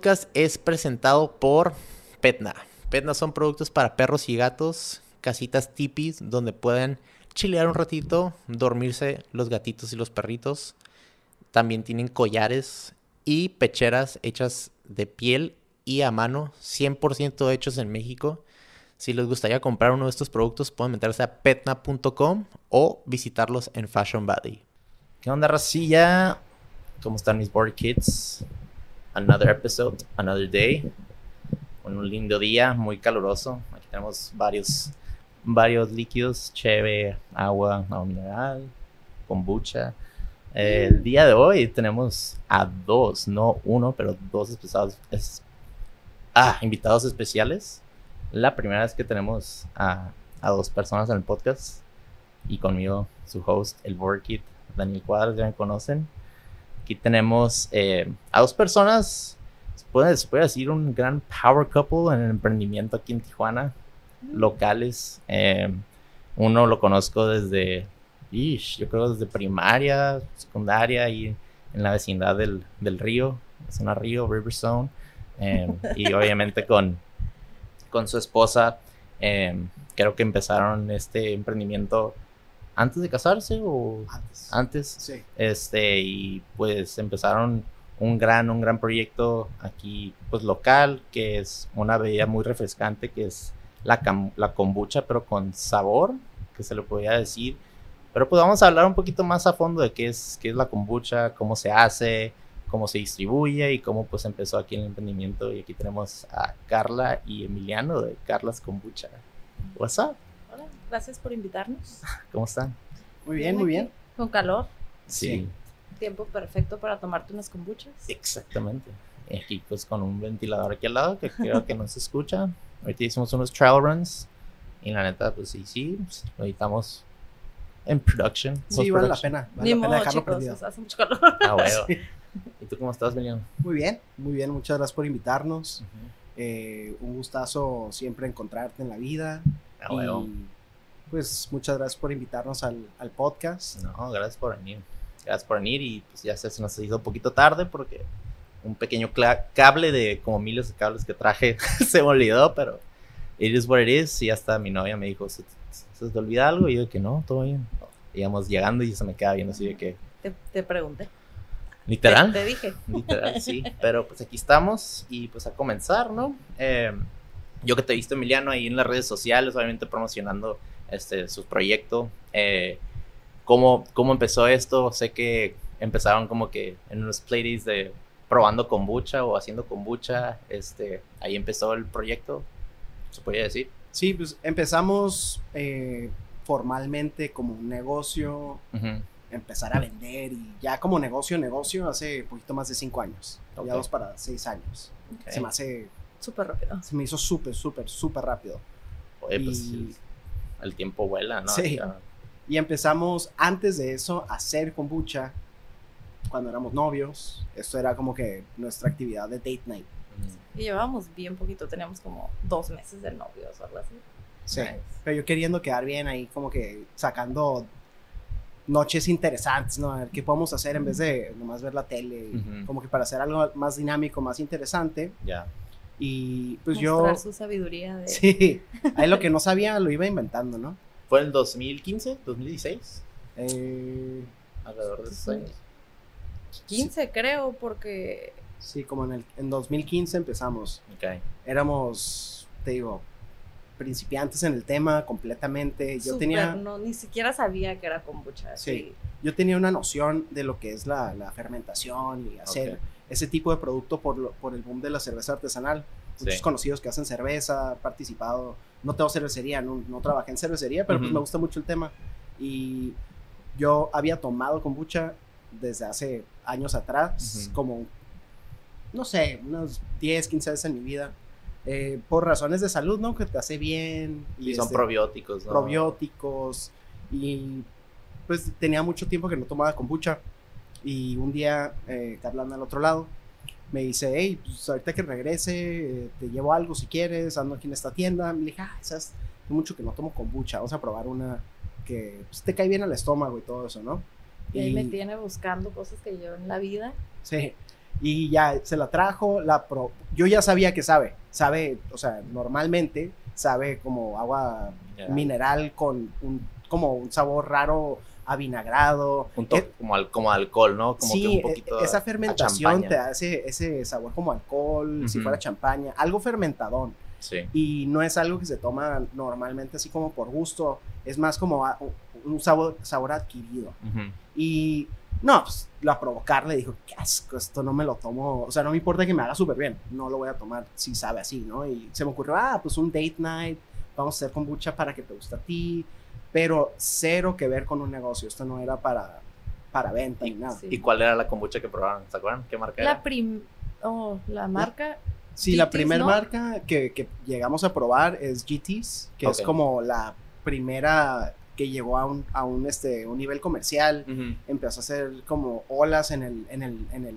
podcast es presentado por Petna. Petna son productos para perros y gatos, casitas tipis donde pueden chilear un ratito, dormirse los gatitos y los perritos. También tienen collares y pecheras hechas de piel y a mano, 100% hechos en México. Si les gustaría comprar uno de estos productos, pueden meterse a petna.com o visitarlos en Fashion Body. ¿Qué onda, racilla? ¿Cómo están mis board kids? Another episode, another day. Un lindo día, muy caluroso. Aquí tenemos varios, varios líquidos, cheve, agua, agua mineral, kombucha. El día de hoy tenemos a dos, no uno, pero dos especiales, es, ah, invitados especiales. La primera vez que tenemos a, dos personas en el podcast y conmigo su host, el Board Kid, Daniel Cuadras, ya me conocen. Aquí tenemos eh, a dos personas, se puede, se puede, decir un gran power couple en el emprendimiento aquí en Tijuana, locales. Eh, uno lo conozco desde yo creo desde primaria, secundaria y en la vecindad del, del río, zona río, Riverstone. Eh, y obviamente con, con su esposa, eh, creo que empezaron este emprendimiento antes de casarse o antes. Antes. Sí. Este, y pues empezaron un gran, un gran proyecto aquí, pues local, que es una bebida muy refrescante, que es la, la kombucha, pero con sabor, que se le podría decir. Pero pues vamos a hablar un poquito más a fondo de qué es, qué es la kombucha, cómo se hace, cómo se distribuye y cómo pues empezó aquí el emprendimiento. Y aquí tenemos a Carla y Emiliano de Carlas Kombucha. What's up? Gracias por invitarnos. ¿Cómo están? Muy bien, muy bien. Con calor. Sí. Tiempo perfecto para tomarte unas kombuchas. Exactamente. Y aquí pues con un ventilador aquí al lado que creo que no se escucha. Ahorita hicimos unos trial runs y la neta pues sí, sí, pues, ahorita en production. Sí, vale la pena. Vale Ni la pena modo, dejarlo chicos, perdido. hace mucho calor. Ah, bueno. ¿Y tú cómo estás, Emiliano? Muy bien, muy bien. Muchas gracias por invitarnos. Eh, un gustazo siempre encontrarte en la vida. Ah, bueno. Y pues muchas gracias por invitarnos al, al podcast. No, gracias por venir. Gracias por venir y pues ya se nos hizo un poquito tarde porque un pequeño cable de como miles de cables que traje se me olvidó, pero it is what it is. Y hasta mi novia me dijo, ¿se, se te olvida algo? Y yo que no, todo bien. Íbamos llegando y se me queda viendo así de que... Te, te pregunté. Literal. Te, te, dije. Literal, sí. Pero pues aquí estamos y pues a comenzar, ¿no? Eh, yo que te he visto, Emiliano, ahí en las redes sociales, obviamente promocionando este, su proyecto. Eh, ¿cómo, ¿Cómo empezó esto? Sé que empezaron como que en unos playdays de probando kombucha o haciendo kombucha. Este, ahí empezó el proyecto, se podría decir. Sí, pues empezamos eh, formalmente como un negocio, uh -huh. empezar a vender y ya como negocio, negocio hace poquito más de cinco años. Okay. Ya dos para seis años. Okay. Se me hace... Súper rápido. Se me hizo súper, súper, súper rápido. Oye, pues y... el tiempo vuela, ¿no? Sí. Ya. Y empezamos antes de eso a hacer kombucha cuando éramos novios. Esto era como que nuestra actividad de date night. Y llevábamos bien poquito, teníamos como dos meses de novios o algo así. Sí, nice. pero yo queriendo quedar bien ahí, como que sacando noches interesantes, ¿no? A ver qué podemos hacer en vez de nomás ver la tele, uh -huh. como que para hacer algo más dinámico, más interesante. Ya. Yeah. Y pues Mostrar yo... su sabiduría de... Sí, ahí lo que no sabía lo iba inventando, ¿no? ¿Fue en 2015, 2016? Eh, Alrededor de esos años. 15 sí. creo, porque... Sí, como en, el, en 2015 empezamos. Ok. Éramos, te digo, principiantes en el tema completamente. Yo Super, tenía... No, ni siquiera sabía que era kombucha. Sí. sí. Yo tenía una noción de lo que es la, la fermentación y hacer okay. Ese tipo de producto por, lo, por el boom de la cerveza artesanal. Muchos sí. conocidos que hacen cerveza, participado. No tengo cervecería, no, no trabajé en cervecería, pero uh -huh. pues me gusta mucho el tema. Y yo había tomado kombucha desde hace años atrás, uh -huh. como, no sé, unos 10, 15 veces en mi vida. Eh, por razones de salud, ¿no? Que te hace bien. Y, y son este, probióticos, ¿no? Probióticos. Y pues tenía mucho tiempo que no tomaba kombucha. Y un día, eh, Carla anda al otro lado, me dice, hey, pues ahorita que regrese, eh, te llevo algo si quieres, ando aquí en esta tienda. Me dije, ah, sabes, hace mucho que no tomo kombucha, vamos a probar una que pues, te cae bien al estómago y todo eso, ¿no? Y, y ahí me tiene buscando cosas que yo en la vida. Sí. Y ya se la trajo, la pro... yo ya sabía que sabe, sabe, o sea, normalmente sabe como agua Mineral. mineral con un, como un sabor raro avinagrado. Eh, como, al, como alcohol, ¿no? Como sí, que un e- poquito esa a fermentación te hace ese sabor como alcohol, si Ujú. fuera champaña, algo fermentadón. Sí. Y no es algo que se toma normalmente así como por gusto, es más como a- un sabor, sabor adquirido. Ujú. Y no, pues la provocarle dijo, qué asco, esto no me lo tomo, o sea, no me importa que me haga súper bien, no lo voy a tomar si sabe así, ¿no? Y se me ocurrió, ah, pues un date night, vamos a hacer kombucha para que te guste a ti, pero cero que ver con un negocio, esto no era para, para venta ni nada. Sí. ¿Y cuál era la kombucha que probaron? ¿Se acuerdan? ¿Qué marca La era? prim... Oh, la marca... Sí, la primera ¿no? marca que, que llegamos a probar es GT's, que es como la primera que llegó a un, a un, este, un nivel comercial. Empezó a hacer como olas en el, en el, en el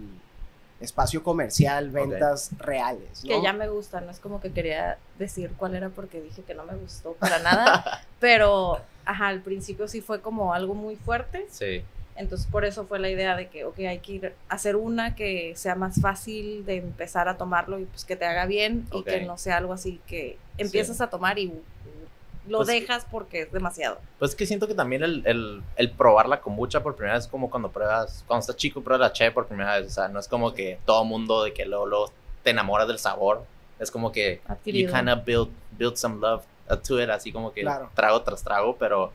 espacio comercial, ventas reales. ¿no? Que ya me gusta, no es como que quería decir cuál era porque dije que no me gustó para nada, pero ajá, al principio sí fue como algo muy fuerte, Sí. entonces por eso fue la idea de que, ok, hay que ir a hacer una que sea más fácil de empezar a tomarlo y pues que te haga bien y que no sea algo así que empiezas a tomar y lo Pues- dejas porque es demasiado. Pues es que siento que también el, el, el probar la kombucha por primera vez es como cuando pruebas, cuando estás chico pruebas la cheve por primera vez. O sea, no es como que todo mundo de que luego, luego te enamoras del sabor. Es como que you Adquirido. kind of build, build some love to it, así como que Claro. trago tras trago, pero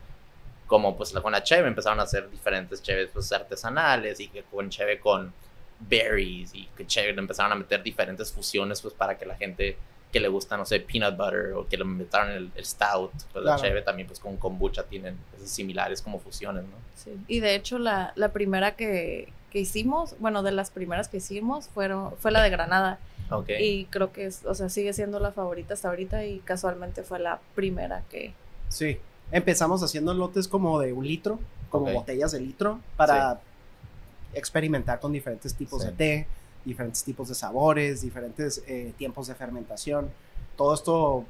como pues la- con la cheve empezaron a hacer diferentes cheves pues artesanales y que con cheve con berries y que cheve empezaron a meter diferentes fusiones pues para que la gente que le gusta, no sé, peanut butter o que le metieron el, el stout, pues la Claro. cheve también pues con kombucha tienen esos similares como fusiones, ¿no? Sí. Y de hecho la, la primera que, que hicimos, bueno, de las primeras que hicimos fueron, fue la de Granada. Ok. Y creo que es, o sea, sigue siendo la favorita hasta ahorita y casualmente fue la primera que... Sí. Empezamos haciendo lotes como de un litro, como Ok. botellas de litro, para experimentar con diferentes tipos Sí. de té, diferentes tipos de sabores, diferentes eh, tiempos de fermentación. Todo esto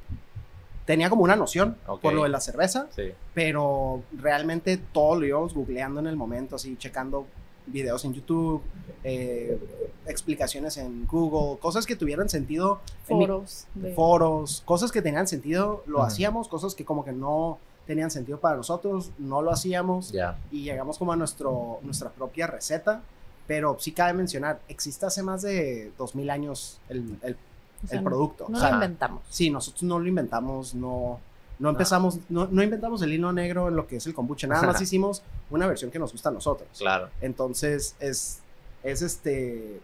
tenía como una noción Ok. por lo de la cerveza, Sí. pero realmente todo lo íbamos googleando en el momento, así checando videos en YouTube, eh, explicaciones en Google, cosas que tuvieran sentido mi- Foros. de- foros, cosas que tenían sentido, lo hacíamos, cosas que como que no tenían sentido para nosotros, no lo hacíamos Ya. y llegamos como a nuestro, nuestra propia receta, pero sí cabe mencionar, existe hace más de 2000 años el, el- o sea, el producto. No o sea, lo inventamos. sí, nosotros no lo inventamos, no, no empezamos, no, no inventamos el hilo negro en lo que es el kombucha, nada más hicimos una versión que nos gusta a nosotros. Claro. Entonces es, es este,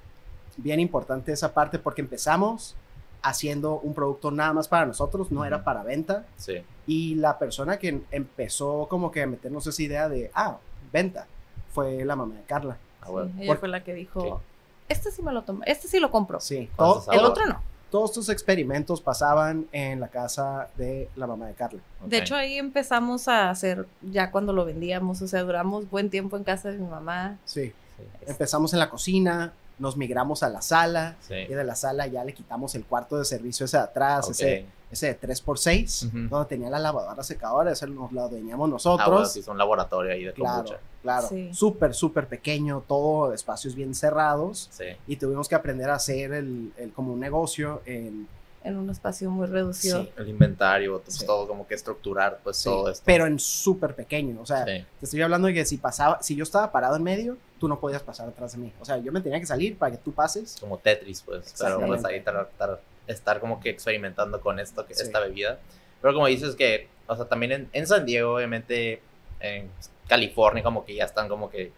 bien importante esa parte porque empezamos haciendo un producto nada más para nosotros, no era para venta. Sí. Y la persona que empezó como que a meternos esa idea de, ah, venta, fue la mamá de Carla. Ah, bueno. Sí, ella Por- fue la que dijo, este sí me lo tomo, este sí lo compro. Sí, ¿Cuántos todo- El otro no. Todos estos experimentos pasaban en la casa de la mamá de Carla. De hecho, ahí empezamos a hacer, ya cuando lo vendíamos, o sea, duramos buen tiempo en casa de mi mamá. Sí, Sí. empezamos en la cocina, nos migramos a la sala. Sí. Y de la sala ya le quitamos el cuarto de servicio ese de atrás, ese, ese de 3x6, Ujú. donde tenía la lavadora secadora, ese nos lo adueñamos Ah, nosotros. bueno, sí, es un laboratorio ahí de claro, kombucha. claro. Sí. Súper, súper pequeño, todo espacios bien cerrados. Sí. Y tuvimos que aprender a hacer el, el- como un negocio en... En un espacio muy reducido. Sí. El inventario, pues, Sí. todo como que estructurar, pues sí, todo esto. pero en súper pequeño. O sea, Sí. te estoy hablando de que si pasaba, si yo estaba parado en medio, tú no podías pasar atrás de mí. O sea, yo me tenía que salir para que tú pases. como Tetris, pues. Pero pues ahí tar- tar- estar como que experimentando con esto, que Sí. esta bebida. Pero como dices que, o sea, también en, en San Diego, obviamente, en California, como que ya están como que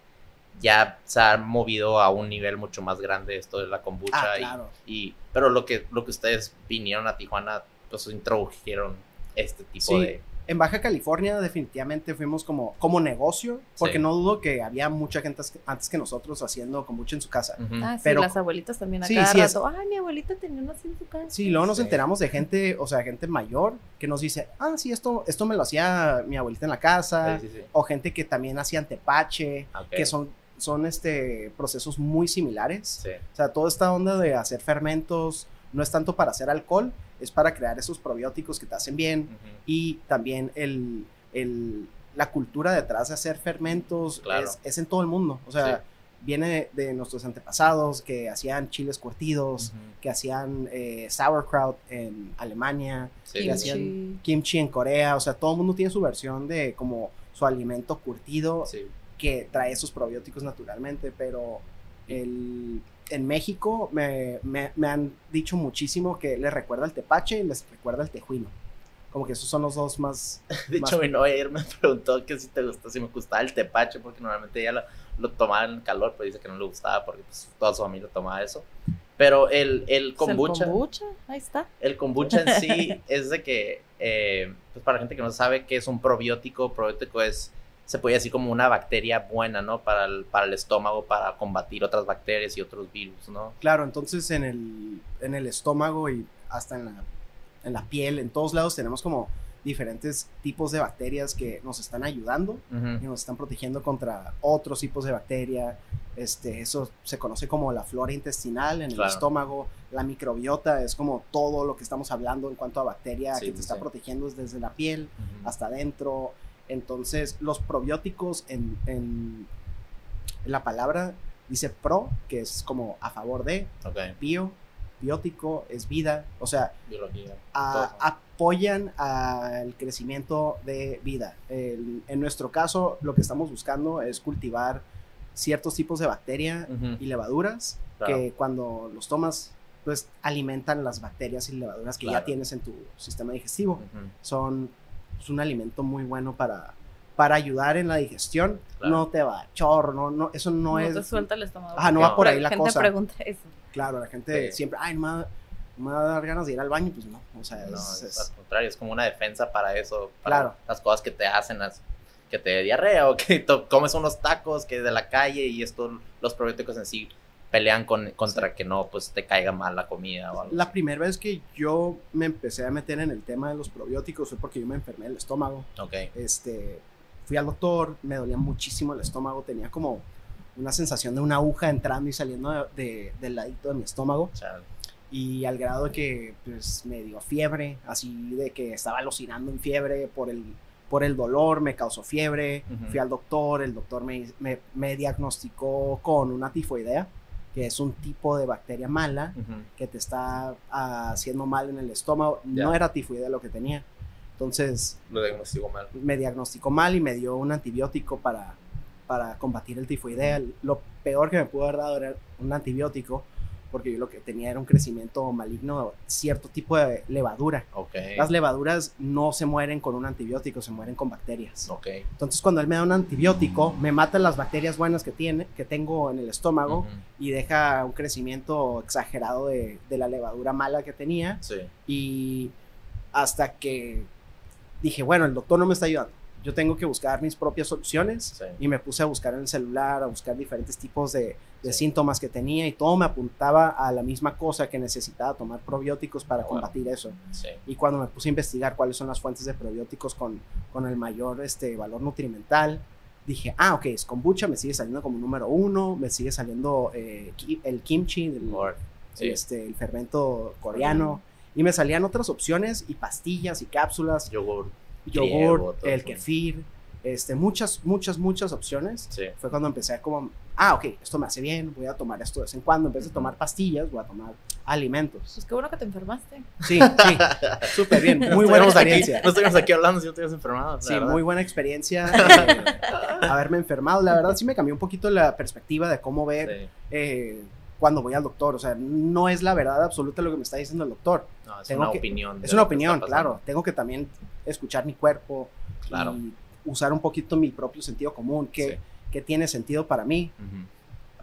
ya se ha movido a un nivel mucho más grande esto de la kombucha. Ah, y- claro. y, pero lo que, lo que ustedes vinieron a Tijuana, pues introdujeron este tipo Sí. de... En Baja California definitivamente fuimos como, como negocio, porque Sí. no dudo que había mucha gente antes que nosotros haciendo kombucha en su casa. Ah, sí, Pero- las abuelitas también a Sí, cada sí, es- rato. Ay, mi abuelita tenía una así en su casa. Sí, luego nos Sí. enteramos de gente, o sea, gente mayor que nos dice, ah, sí, esto, esto me lo hacía mi abuelita en la casa, Sí, sí, sí. o gente que también hacían tepache, Ok. que son, son este, procesos muy similares. Sí. O sea, toda esta onda de hacer fermentos no es tanto para hacer alcohol, es para crear esos probióticos que te hacen bien y también el, el- la cultura detrás de hacer fermentos Claro. es, es en todo el mundo. O sea, viene de nuestros antepasados que hacían chiles curtidos, que hacían eh, sauerkraut en Alemania, Sí, que hacían kimchi en Corea, o sea, todo el mundo tiene su versión de como su alimento curtido sí. que trae esos probióticos naturalmente, pero el, en México me, me- me han dicho muchísimo que les recuerda el tepache y les recuerda el tejuino. Como que esos son los dos más... De Más- hecho, mi novia ayer me preguntó que si te gustó, si me gustaba el tepache, porque normalmente ella lo, lo tomaba en calor, pero dice que no le gustaba porque pues, toda su familia tomaba eso. Pero el, el Pues el kombucha, kombucha, ahí está. el kombucha en sí es de que, eh, pues para la gente que no sabe qué es un probiótico, probiótico es, se puede decir como una bacteria buena, ¿no? Para el, para el estómago, para combatir otras bacterias y otros virus, ¿no? Claro, entonces en el, en el estómago y hasta en la, en la piel, en todos lados tenemos como diferentes tipos de bacterias que nos están ayudando y nos están protegiendo contra otros tipos de bacteria. Este, eso se conoce como la flora intestinal en el Claro. estómago. La microbiota es como todo lo que estamos hablando en cuanto a bacteria Sí, que te sí, está protegiendo desde la piel hasta adentro. Entonces, los probióticos en, en la palabra dice pro, que es como a favor de, bio, biótico es vida, o sea, biología. a- todo. apoyan al crecimiento de vida. El- en nuestro caso, lo que estamos buscando es cultivar ciertos tipos de bacteria y levaduras Claro. que cuando los tomas, pues alimentan las bacterias y levaduras que ya tienes en tu sistema digestivo. Son es un alimento muy bueno para, para ayudar en la digestión. Claro. No te va a chorro, no, no, eso no, No, es... te suelta el estómago. Ajá, no va por ahí la gente cosa. pregunta eso. Claro, la gente Sí. siempre, ay, no me, va- no me va a dar ganas de ir al baño, pues no. O sea, No, es- al contrario, es como una defensa para eso, para Claro. las cosas que te hacen, las, que te dé diarrea o que to- comes unos tacos que de la calle y esto, los probióticos en sí pelean con, contra que no, pues te caiga mal la comida o algo. La así. primera vez que yo me empecé a meter en el tema de los probióticos fue porque yo me enfermé del estómago. Ok, Este, fui al doctor, me dolía muchísimo el estómago, tenía como una sensación de una aguja entrando y saliendo de- de- del ladito de mi estómago. chale. Y al grado de que pues, me dio fiebre, así de que estaba alucinando en fiebre por el, por el dolor, me causó fiebre. Ujú. Fui al doctor, el doctor me, me, me diagnosticó con una tifoidea, que es un tipo de bacteria mala que te está ah, haciendo mal en el estómago. No era tifoidea lo que tenía. Entonces Lo diagnostico mal. me diagnosticó mal y me dio un antibiótico para, para combatir el tifoidea. Lo peor que me pudo haber dado era un antibiótico, porque yo lo que tenía era un crecimiento maligno, cierto tipo de levadura. Las levaduras no se mueren con un antibiótico, se mueren con bacterias. Entonces, cuando él me da un antibiótico, me mata las bacterias buenas que, tiene, que tengo en el estómago y deja un crecimiento exagerado de, de la levadura mala que tenía. Sí. Y hasta que dije, bueno, el doctor no me está ayudando. Yo tengo que buscar mis propias soluciones. Sí. Y me puse a buscar en el celular, a buscar diferentes tipos de, de Sí. síntomas que tenía y todo me apuntaba a la misma cosa que necesitaba tomar probióticos para Wow. combatir eso. Sí. Y cuando me puse a investigar cuáles son las fuentes de probióticos con, con el mayor este, valor nutrimental, dije, ah, ok, es kombucha, me sigue saliendo como número uno, me sigue saliendo eh, el kimchi, sí. este, el fermento coreano, y me salían otras opciones y pastillas y cápsulas, Yogur. yogur, el kefir, este, muchas, muchas, muchas opciones. Sí. Fue cuando empecé a como, ah, ok, esto me hace bien, voy a tomar esto de vez en cuando, en vez de tomar pastillas, voy a tomar alimentos. Pues qué bueno que te enfermaste. Sí, sí, súper bien, muy buena aquí- experiencia. no estuvimos aquí hablando si no te hubieras enfermado. Sí, verdad. muy buena experiencia eh, haberme enfermado. La verdad sí me cambió un poquito la perspectiva de cómo ver Sí. eh, cuando voy al doctor. O sea, no es la verdad absoluta lo que me está diciendo el doctor. No, es Tengo una que- opinión. Es una opinión, claro. Tengo que también escuchar mi cuerpo Claro. y usar un poquito mi propio sentido común. ¿Qué, Sí. qué tiene sentido para mí?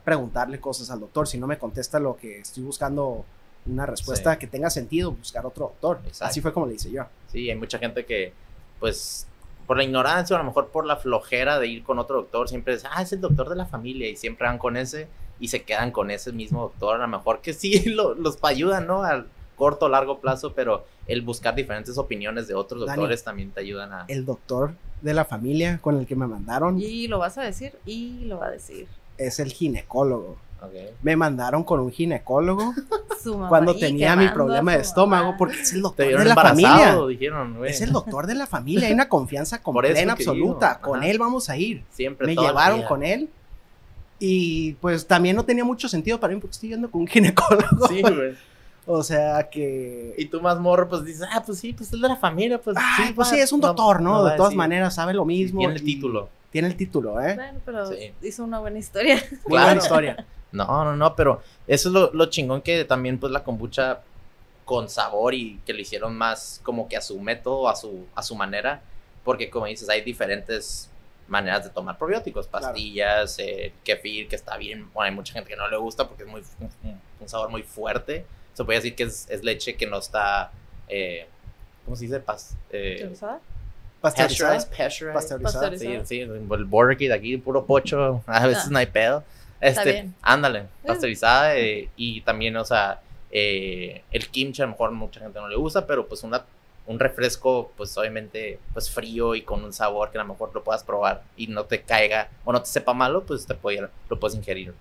Preguntarle cosas al doctor. Si no me contesta lo que estoy buscando, una respuesta Sí. que tenga sentido, buscar otro doctor. Exacto. Así fue como le hice yo. Sí, hay mucha gente que, pues, por la ignorancia o a lo mejor por la flojera de ir con otro doctor, siempre es, ah, es el doctor de la familia y siempre van con ese y se quedan con ese mismo doctor. A lo mejor que sí lo- los ayudan, ¿no? Al corto o largo plazo, pero el buscar diferentes opiniones de otros Dani, doctores también te ayudan a... El doctor de la familia con el que me mandaron Y lo vas a decir y lo va a decir. es el ginecólogo. Ok. Me mandaron con un ginecólogo Su mamá. cuando y tenía mi problema de estómago mamá. porque es el Te doctor de la familia. dijeron. Es el doctor de la familia, hay una confianza completa, absoluta. Con ajá. él vamos a ir. Siempre Me llevaron con él Y pues también no tenía mucho sentido para mí porque estoy yendo con un ginecólogo. Sí, güey. O sea que. Y tú más morro, pues dices, ah, pues sí, pues es de la familia, pues Ay, sí. pues va, sí, es un doctor, ¿no? de todas decir. maneras, sabe lo mismo. Tiene el título. Tiene el título, ¿eh? Bueno, pero Sí. hizo una buena historia. Muy Claro. buena historia. No, no, no, pero eso es lo, lo chingón que también pues la kombucha con sabor y que lo hicieron más como que a su método, a su, a su manera, porque como dices, hay diferentes maneras de tomar probióticos, Claro. pastillas, eh, kefir, que está bien, bueno, hay mucha gente que no le gusta porque es muy, un, un sabor muy fuerte, se puede decir que es, es leche que no está, eh, ¿cómo se dice? Pas, eh. Pasteurizada. pasteurized, pasteurized. Pasteurizada. Pasteurizada. Sí, sí, el border kit aquí, puro pocho, a veces Ah. no hay pedo. Este, bien. ándale, pasteurizada eh, y también, o sea, eh, el kimchi a lo mejor mucha gente no le gusta, pero pues una, un refresco, pues obviamente, pues frío y con un sabor que a lo mejor lo puedas probar y no te caiga o no te sepa malo, pues te puede, lo puedes ingerir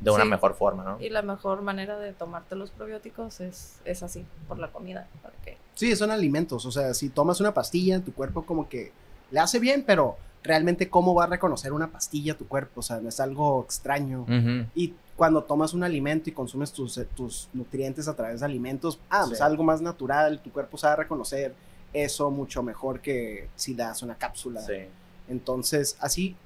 de una Sí. mejor forma, ¿no? Y la mejor manera de tomarte los probióticos es, es así, por la comida. Para que Sí, son alimentos. O sea, si tomas una pastilla, tu cuerpo como que le hace bien, pero realmente, ¿cómo va a reconocer una pastilla tu cuerpo? O sea, no es algo extraño. Y cuando tomas un alimento y consumes tus, eh, tus nutrientes a través de alimentos, ah, Sí. es algo más natural, tu cuerpo sabe reconocer eso mucho mejor que si das una cápsula. Sí. Entonces, así,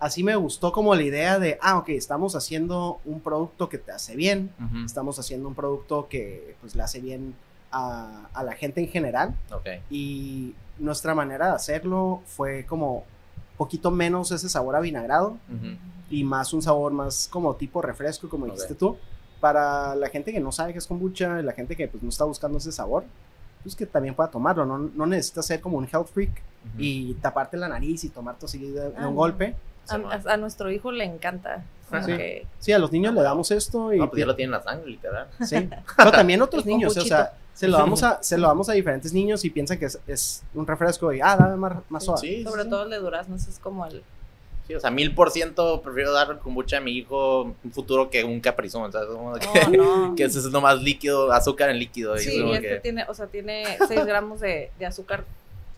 así me gustó como la idea de, ah, ok, estamos haciendo un producto que te hace bien, estamos haciendo un producto que pues le hace bien a, a la gente en general Ok. y nuestra manera de hacerlo fue como poquito menos ese sabor a vinagrado y más un sabor más como tipo refresco, como dijiste tú. Para la gente que no sabe qué es kombucha, la gente que pues no está buscando ese sabor, pues que también pueda tomarlo. No, no necesitas ser como un health freak Ujú. y taparte la nariz y tomar todo seguido de, de Ah, un no. golpe. A, nuestro hijo le encanta. Sí. que- Sí, a los niños le damos esto y No, pues ya lo tiene en la sangre, literal. sí. Pero también otros niños, o sea, se lo damos a se lo damos a diferentes niños y piensan que es, es un refresco y ah, dame más, más suave. Sí, sobre sí. todo el de durazno, es como el... Sí, o sea, mil por ciento prefiero dar kombucha a mi hijo un futuro que un caprizón, que, No, no. que ese es lo más líquido, azúcar en líquido. y Sí, y este que- tiene, o sea, tiene 6 gramos de, de azúcar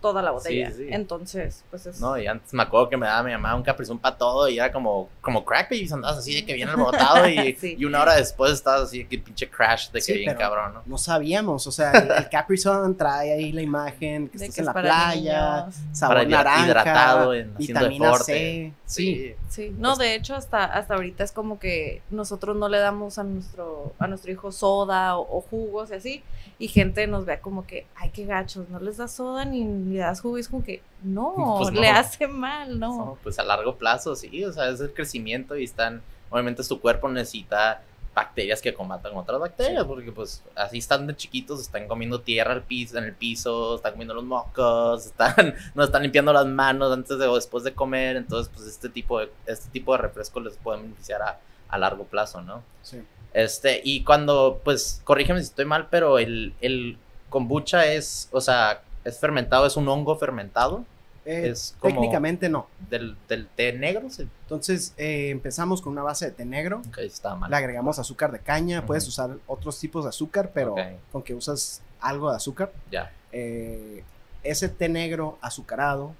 toda la botella. Sí, sí. Entonces, pues es... No, y antes me acuerdo que me daba mi mamá un caprizón para todo y era como, como crack babies, andabas así de que viene alborotado y, Sí. y una hora después estabas así de que pinche crash de que Sí, bien cabrón, ¿no? No sabíamos, o sea, el, el Capri Sun trae ahí la imagen que de estás que en es la playa, niños. sabor Para naranja, hidratado, en- haciendo vitamina deporte. C, sí. Sí, no, de hecho hasta, hasta ahorita es como que nosotros no le damos a nuestro, a nuestro hijo soda o, o jugos y así, y gente nos ve como que, ay, qué gachos, no les das soda ni le das jugo, y es como que, no, Pues no. le hace mal, no. No, pues a largo plazo, sí, o sea, es el crecimiento y están, obviamente tu cuerpo necesita bacterias que combatan otras bacterias, porque pues así están de chiquitos, están comiendo tierra al piso, en el piso, están comiendo los mocos, están, no están limpiando las manos antes de o después de comer, entonces pues este tipo de, este tipo de refresco les puede beneficiar a, a largo plazo, ¿no? sí. Este, y cuando, pues, corrígeme si estoy mal, pero el, el kombucha es, o sea, es fermentado, es un hongo fermentado Eh, Es como- Técnicamente no. del, del té negro, sí. Entonces eh, empezamos con una base de té negro, Ok, está mal. le agregamos azúcar de caña, puedes usar otros tipos de azúcar, pero Ok. con que usas algo de azúcar. Ya. eh, ese té negro azucarado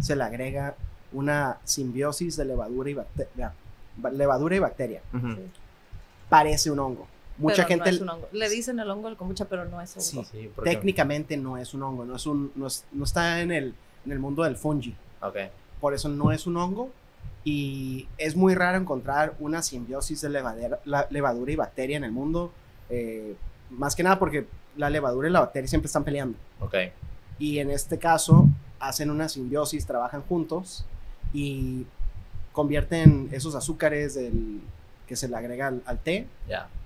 se le agrega una simbiosis de levadura y, bacte- ya, ba- levadura y bacteria. Parece un hongo. Mucha Pero no gente es un hongo. Le dicen el hongo del kombucha, pero no es hongo. Sí. Porque- técnicamente no es un hongo, no, es un, no, es- no está en el, en el mundo del fungi. Ok. Por eso no es un hongo. Y es muy raro encontrar una simbiosis de levadera- la- levadura y bacteria en el mundo. eh, más que nada porque la levadura y la bacteria siempre están peleando. Ok. Y en este caso hacen una simbiosis, trabajan juntos y convierten esos azúcares del, que se le agrega al, al té,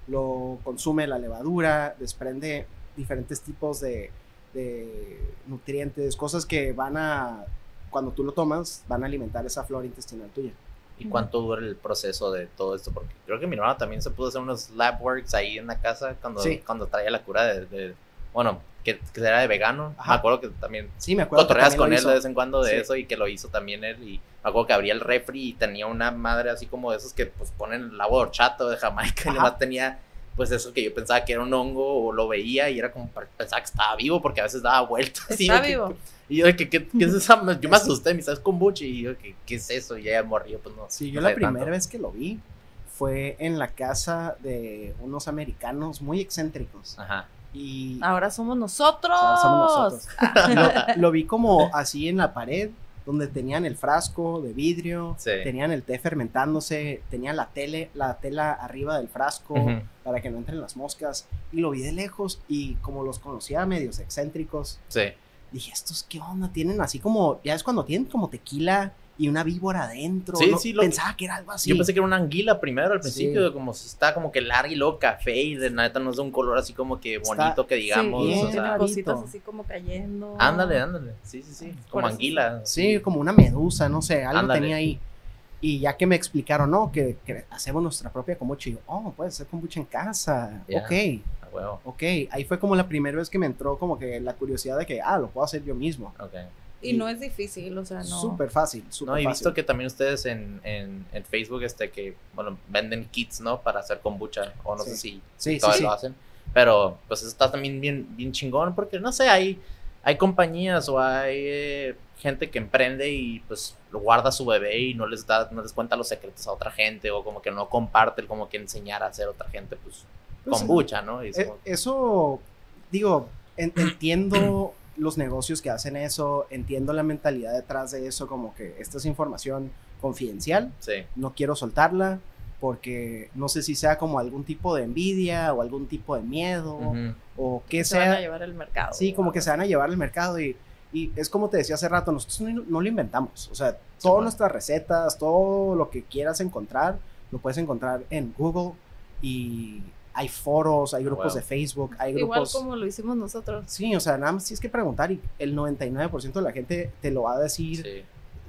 lo consume la levadura, desprende diferentes tipos de, de nutrientes, cosas que van a, cuando tú lo tomas, van a alimentar esa flora intestinal tuya. ¿Y cuánto dura el proceso de todo esto? Porque creo que mi hermano también se pudo hacer unos lab works ahí en la casa cuando, Sí. cuando traía la cura de, de- bueno, que, que era de vegano. Ajá. Me acuerdo que también Sí, me acuerdo. que cotorreas con él hizo. de vez en cuando de Sí. eso y que lo hizo también él. Y me acuerdo que abría el refri y tenía una madre así como de esos que pues ponen el agua de horchata o de Jamaica y Ajá. nomás tenía pues eso que yo pensaba que era un hongo o lo veía y era como pensaba que estaba vivo porque a veces daba vueltas. Está vivo. y yo, ¿qué, qué, qué es esa? Yo me asusté, me sabes kombucha y yo, ¿qué, ¿qué, es eso? Y ya morrió, pues no. Sí, yo no la primera vez que lo vi fue en la casa de unos americanos muy excéntricos. Ajá. Y ahora somos nosotros. Ahora somos nosotros. lo, lo vi como así en la pared donde tenían el frasco de vidrio, tenían el té fermentándose, tenían la tele, la tela arriba del frasco para que no entren las moscas. Y lo vi de lejos y como los conocía medios excéntricos, dije, ¿estos qué onda? Tienen así como, ya es cuando tienen como tequila y una víbora adentro. Sí, sí, lo, pensaba que era algo así. Yo pensé que era una anguila primero al principio, como si está como que larga y luego café y de neta no es de un color así como que bonito que digamos. Sí, o sea, cositas así como cayendo. Ándale, ándale. Sí, sí, sí. Como anguila. Sí, como una medusa, no sé, algo tenía ahí. Y ya que me explicaron, no, que, hacemos nuestra propia kombucha, y yo, oh, puede ser kombucha en casa. Ok. Ok, ahí fue como la primera vez que me entró como que la curiosidad de que, ah, lo puedo hacer yo mismo. Ok. Y, no es difícil, o sea, no. Súper fácil, súper No, he visto que también ustedes en, en, en, Facebook, este, que, bueno, venden kits, ¿no? Para hacer kombucha, o no sé si sí, todavía lo hacen. Pero, pues, está también bien, bien chingón, porque, no sé, hay, hay compañías o hay eh, gente que emprende y, pues, lo guarda a su bebé y no les da, no les cuenta los secretos a otra gente, o como que no comparte, como que enseñar a hacer a otra gente, pues, pues kombucha, ¿no? Eh, eso, digo, entiendo los negocios que hacen eso, entiendo la mentalidad detrás de eso, como que esta es información confidencial, no quiero soltarla porque no sé si sea como algún tipo de envidia o algún tipo de miedo o que sea. Se van a llevar el mercado. Sí, como que se van a llevar el mercado y, y es como te decía hace rato, nosotros no, lo inventamos, o sea, todas nuestras recetas, todo lo que quieras encontrar, lo puedes encontrar en Google y hay foros, hay grupos de Facebook, hay grupos... Igual como lo hicimos nosotros. Sí, o sea, nada más tienes que preguntar y el 99% de la gente te lo va a decir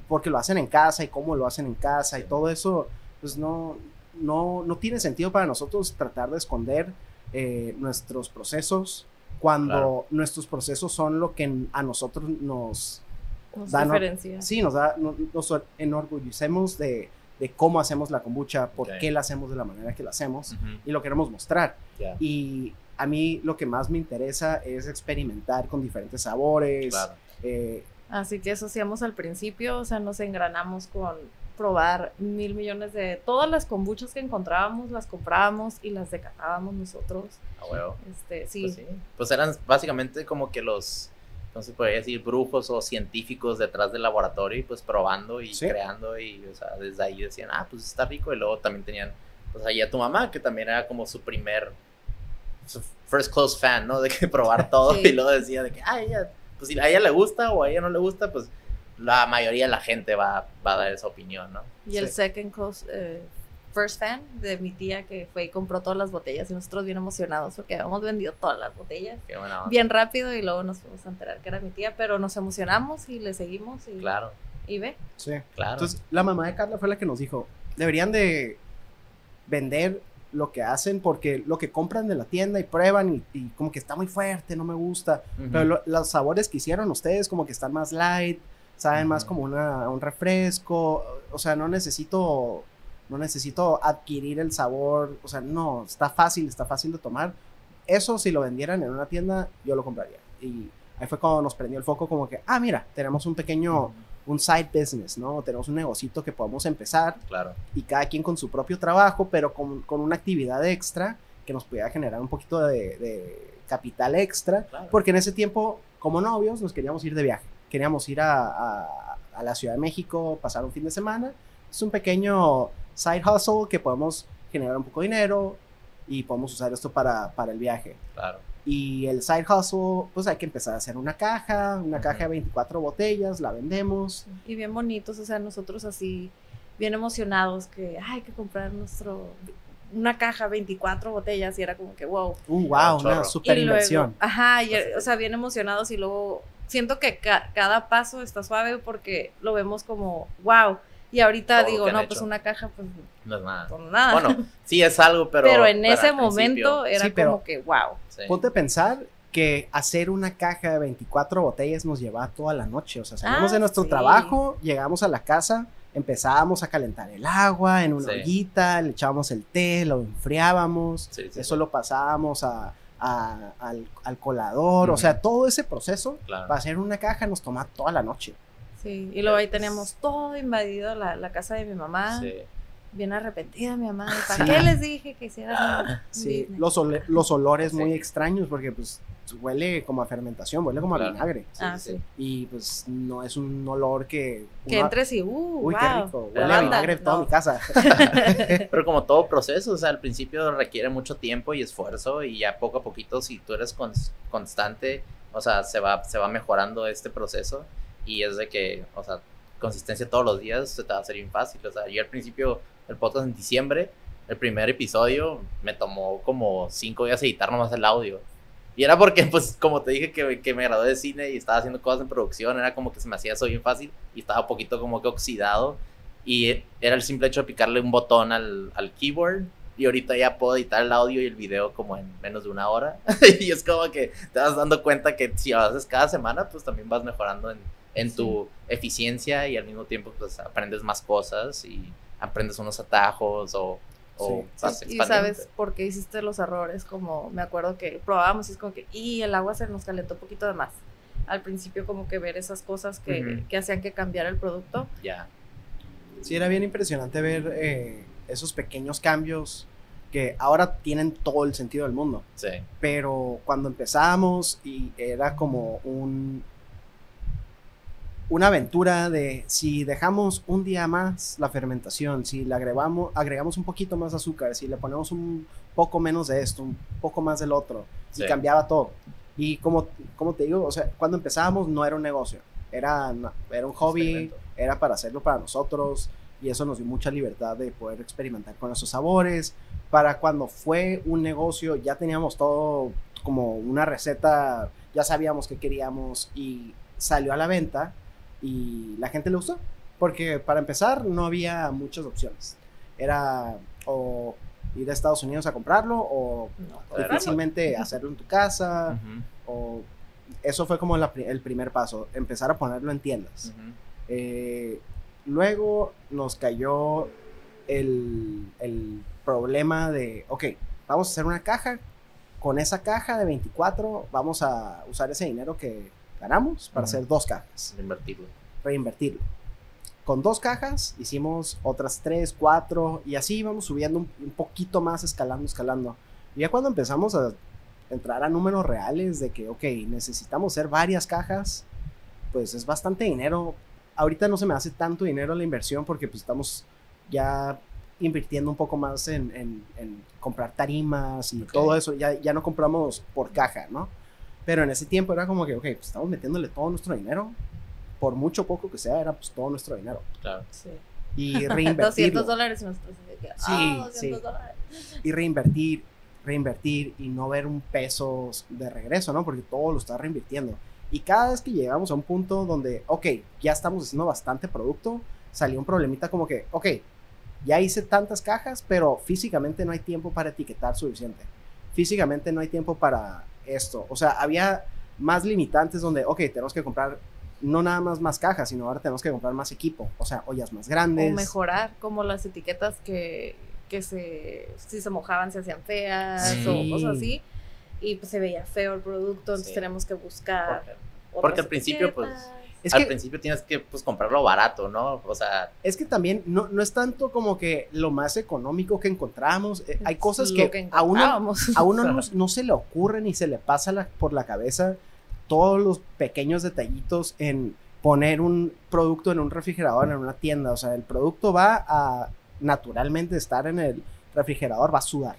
porque lo hacen en casa y cómo lo hacen en casa y todo eso, pues no, no, no tiene sentido para nosotros tratar de esconder eh, nuestros procesos cuando nuestros procesos son lo que a nosotros nos... Nos diferencia. Sí, nos da, nos enorgullecemos de de cómo hacemos la kombucha, por qué la hacemos de la manera que la hacemos y lo queremos mostrar. Y a mí lo que más me interesa es experimentar con diferentes sabores. Eh, Así que eso hacíamos al principio, o sea, nos engranamos con probar mil millones de todas las kombuchas que encontrábamos, las comprábamos y las decatábamos nosotros. Ah, Este, sí. Pues, sí. pues eran básicamente como que los no se podría decir brujos o científicos detrás del laboratorio y pues probando y creando y o sea, desde ahí decían, ah, pues está rico y luego también tenían pues ahí a tu mamá que también era como su primer su first close fan, ¿no? De que probar todo y luego decía de que, ah, ella, pues si a ella le gusta o a ella no le gusta, pues la mayoría de la gente va, va a dar esa opinión, ¿no? Y el second close, eh, first fan de mi tía que fue y compró todas las botellas y nosotros bien emocionados porque habíamos vendido todas las botellas bien rápido y luego nos fuimos a enterar que era mi tía, pero nos emocionamos y le seguimos y, claro. y ve. Sí, claro. Entonces la mamá de Carla fue la que nos dijo, deberían de vender lo que hacen porque lo que compran de la tienda y prueban y, como que está muy fuerte, no me gusta, pero los sabores que hicieron ustedes como que están más light, saben más como una, un refresco, o sea, no necesito no necesito adquirir el sabor, o sea, no, está fácil, está fácil de tomar. Eso si lo vendieran en una tienda, yo lo compraría. Y ahí fue cuando nos prendió el foco como que, ah, mira, tenemos un pequeño, un side business, ¿no? Tenemos un negocito que podemos empezar. Claro. Y cada quien con su propio trabajo, pero con, con una actividad extra que nos pudiera generar un poquito de, capital extra. Porque en ese tiempo, como novios, nos queríamos ir de viaje. Queríamos ir a, a, a la Ciudad de México, pasar un fin de semana. Es un pequeño side hustle que podemos generar un poco de dinero y podemos usar esto para, para el viaje. Claro. Y el side hustle, pues hay que empezar a hacer una caja, una caja de 24 botellas, la vendemos. Y bien bonitos, o sea, nosotros así, bien emocionados que hay que comprar nuestro una caja 24 botellas y era como que wow. Uh, wow, una super inversión. ajá, o sea, bien emocionados y luego siento que cada paso está suave porque lo vemos como wow y ahorita digo, no, pues una caja, pues. No es nada. Pues nada. Bueno, sí es algo, pero. Pero en ese momento era como que, wow. Ponte a pensar que hacer una caja de 24 botellas nos lleva toda la noche. O sea, salimos de ah, nuestro trabajo, llegamos a la casa empezábamos a calentar el agua en una Sí. ollita, le echábamos el té, lo enfriábamos, Sí, sí, eso sí. lo pasábamos a- a- al, al colador, o sea, todo ese proceso Claro. para hacer una caja nos toma toda la noche. Sí, y luego ahí teníamos todo invadido la, la casa de mi mamá. Sí. Bien arrepentida mi mamá. ¿y ¿Para Sí. qué les dije que hicieran un Sí, los, ole- los olores Sí. muy extraños porque pues huele como a fermentación, huele como Claro. a vinagre. Sí, ah, sí. Y pues no es un olor que... Que entres y, uh, Uy, qué wow, rico. la Huele a vinagre en toda no. mi casa. Pero como todo proceso, o sea, al principio requiere mucho tiempo y esfuerzo y ya poco a poquito, si tú eres cons- constante, o sea, se va, se va mejorando este proceso y es de que, o sea, consistencia todos los días se te va a hacer bien fácil. O sea, yo al principio, el podcast en diciembre, el primer episodio, me tomó como cinco días editar nomás el audio. Y era porque, pues, como te dije, que, que me gradué de cine y estaba haciendo cosas en producción, era como que se me hacía eso bien fácil y estaba un poquito como que oxidado. Y era el simple hecho de picarle un botón al, al keyboard. Y ahorita ya puedo editar el audio y el video como en menos de una hora. y es como que te vas dando cuenta que si lo haces cada semana, pues también vas mejorando en, en tu eficiencia y al mismo tiempo pues aprendes más cosas y aprendes unos atajos o, o Sí. vas Y sabes por qué hiciste los errores, como me acuerdo que probábamos y es como que, y el agua se nos calentó un poquito de más. Al principio como que ver esas cosas que, que hacían que cambiara el producto. Ya. Sí, era bien impresionante ver eh, esos pequeños cambios que ahora tienen todo el sentido del mundo. Sí. Pero cuando empezamos y era como un una aventura de si dejamos un día más la fermentación, si le agregamos, agregamos un poquito más azúcar, si le ponemos un poco menos de esto, un poco más del otro, Sí. y cambiaba todo. Y como, como te digo, o sea, cuando empezábamos no era un negocio, era, era un hobby, era para hacerlo para nosotros y eso nos dio mucha libertad de poder experimentar con esos sabores. Para cuando fue un negocio ya teníamos todo como una receta, ya sabíamos qué queríamos y salió a la venta y la gente le gustó. Porque para empezar no había muchas opciones. Era o ir a Estados Unidos a comprarlo o No, difícilmente hacerlo en tu casa o eso fue como la el primer paso, empezar a ponerlo en tiendas. Eh, luego nos cayó el, el problema de, ok, vamos a hacer una caja, con esa caja de 24 vamos a usar ese dinero que ganamos para Ujú. hacer dos cajas, Invertirlo. reinvertirlo. Con dos cajas hicimos otras tres, cuatro y así íbamos subiendo un, un poquito más, escalando, escalando. Y ya cuando empezamos a entrar a números reales de que, ok, necesitamos hacer varias cajas, pues es bastante dinero. Ahorita no se me hace tanto dinero la inversión porque pues estamos ya invirtiendo un poco más en, en- en comprar tarimas y Ok. todo eso. Ya, ya no compramos por caja, ¿no? Pero en ese tiempo era como que, ok, pues estamos metiéndole todo nuestro dinero. Por mucho poco que sea, era pues todo nuestro dinero. Claro. Sí. Y 200 reinvertirlo. dólares de que, Sí, ah, 200 sí. dólares. y reinvertir, reinvertir y no ver un peso de regreso, ¿no? Porque todo lo está reinvirtiendo. Y cada vez que llegamos a un punto donde, ok, ya estamos haciendo bastante producto, salió un problemita como que, ok, ya hice tantas cajas, pero físicamente no hay tiempo para etiquetar suficiente. Físicamente no hay tiempo para esto. O sea, había más limitantes donde, ok, tenemos que comprar no nada más más cajas, sino ahora tenemos que comprar más equipo. O sea, ollas más grandes. O mejorar, como las etiquetas que, que se, si se mojaban se hacían feas Sí. o cosas así. Y pues se veía feo el producto, entonces Sí. tenemos que buscar. Porque, otras porque al principio, pues. Es al que- principio tienes que pues comprarlo barato, ¿no? O sea, Es que también no, no es tanto como que lo más económico que encontramos. eh, hay cosas lo que, a uno, encontrábamos. a uno no, no se le ocurre ni se le pasa la- por la cabeza todos los pequeños detallitos en poner un producto en un refrigerador en una tienda. O sea, el producto va a naturalmente estar en el refrigerador, va a sudar.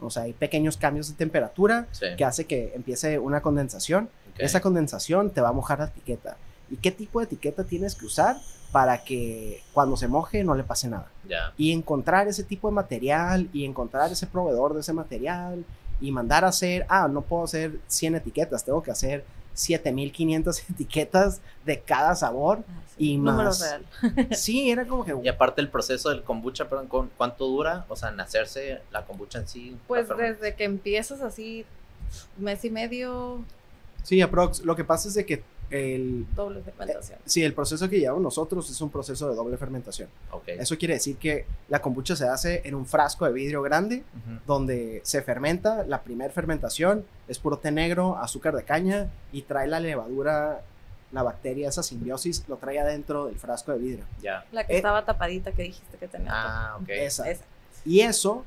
O sea, hay pequeños cambios de temperatura sí. que hace que empiece una condensación. Esa condensación te va a mojar la etiqueta. ¿Y qué tipo de etiqueta tienes que usar para que cuando se moje no le pase nada? Y encontrar ese tipo de material y encontrar ese proveedor de ese material y mandar a hacer, ah, no puedo hacer 100 etiquetas, tengo que hacer 7500 etiquetas de cada sabor. Ah, sí, y número más. real. Sí, era como que Y aparte el proceso del kombucha, perdón, ¿cu- ¿cuánto dura? O sea, nacerse la kombucha en sí. Pues desde que empiezas así, mes y medio, Sí, aprox. Lo que pasa es de que El, Doble fermentación. sí, el proceso que llevamos nosotros es un proceso de doble fermentación. Ok. Eso quiere decir que la kombucha se hace en un frasco de vidrio grande donde se fermenta. La primera fermentación es puro té negro, azúcar de caña y trae la levadura, la bacteria, esa simbiosis, lo trae adentro del frasco de vidrio. Ya. La que Eh, estaba tapadita que dijiste que tenía. Ah, ok. Esa. Esa. Y eso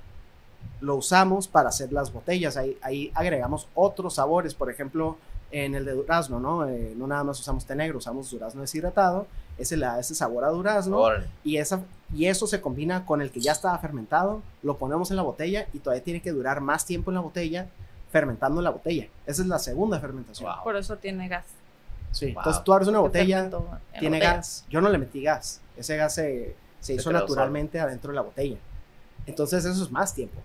lo usamos para hacer las botellas. Ahí, ahí agregamos otros sabores, por ejemplo, en el de durazno, ¿no? Eh, no nada más usamos té negro, usamos durazno deshidratado. Ese le da ese sabor a durazno. Órale. Y, esa, y eso se combina con el que ya estaba fermentado, lo ponemos en la botella y todavía tiene que durar más tiempo en la botella fermentando la botella. Esa es la segunda fermentación. Wow. Por eso tiene gas. Sí. Wow. Entonces tú abres una botella, tiene botella. gas. Yo no le metí gas. Ese gas se, se Se hizo naturalmente adentro de la botella. Entonces eso es más tiempo.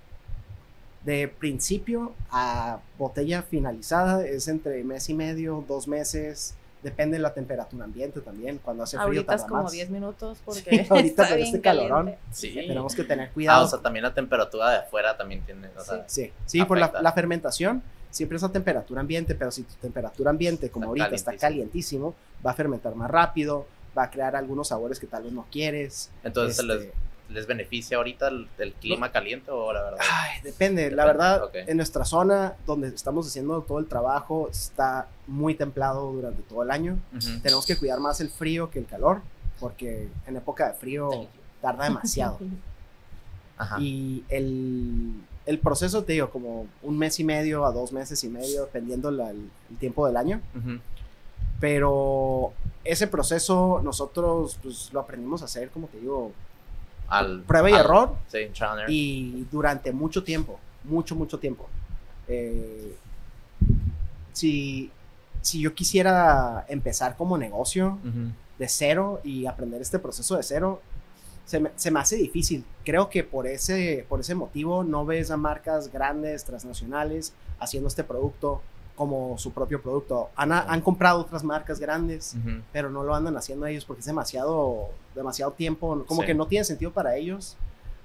De principio a botella finalizada es entre mes y medio, dos meses. Depende de la temperatura ambiente también. Cuando hace frío Ahorita es como más. 10 minutos porque Sí, ahorita está con bien este calorón. caliente. Sí. Tenemos que tener Ah, cuidado. o sea, también la temperatura de afuera también tiene. O sea, Sí, sí, por la, la fermentación siempre es a temperatura ambiente, pero si tu temperatura ambiente, como Está ahorita está calientísimo, va a fermentar más rápido, va a crear algunos sabores que tal vez no quieres. Entonces, Este, ¿les, les beneficia ahorita el, el clima caliente o la verdad? Ay, depende, la verdad, en nuestra zona donde estamos haciendo todo el trabajo está muy templado durante todo el año. Tenemos que cuidar más el frío que el calor, porque en época de frío tarda demasiado. Ajá. Y el, el proceso, te digo, como un mes y medio a dos meses y medio, dependiendo la- el, el tiempo del año. Pero ese proceso nosotros pues, lo aprendimos a hacer, como te digo, Al, prueba y al- error Sí, y durante mucho tiempo, mucho, mucho tiempo. Eh, si, si yo quisiera empezar como negocio de cero y aprender este proceso de cero, se me, se me hace difícil. Creo que por ese, por ese motivo no ves a marcas grandes, transnacionales, haciendo este producto como su propio producto. Han, han comprado otras marcas grandes, pero no lo andan haciendo ellos porque es demasiado, demasiado tiempo, como Sí. que no tiene sentido para ellos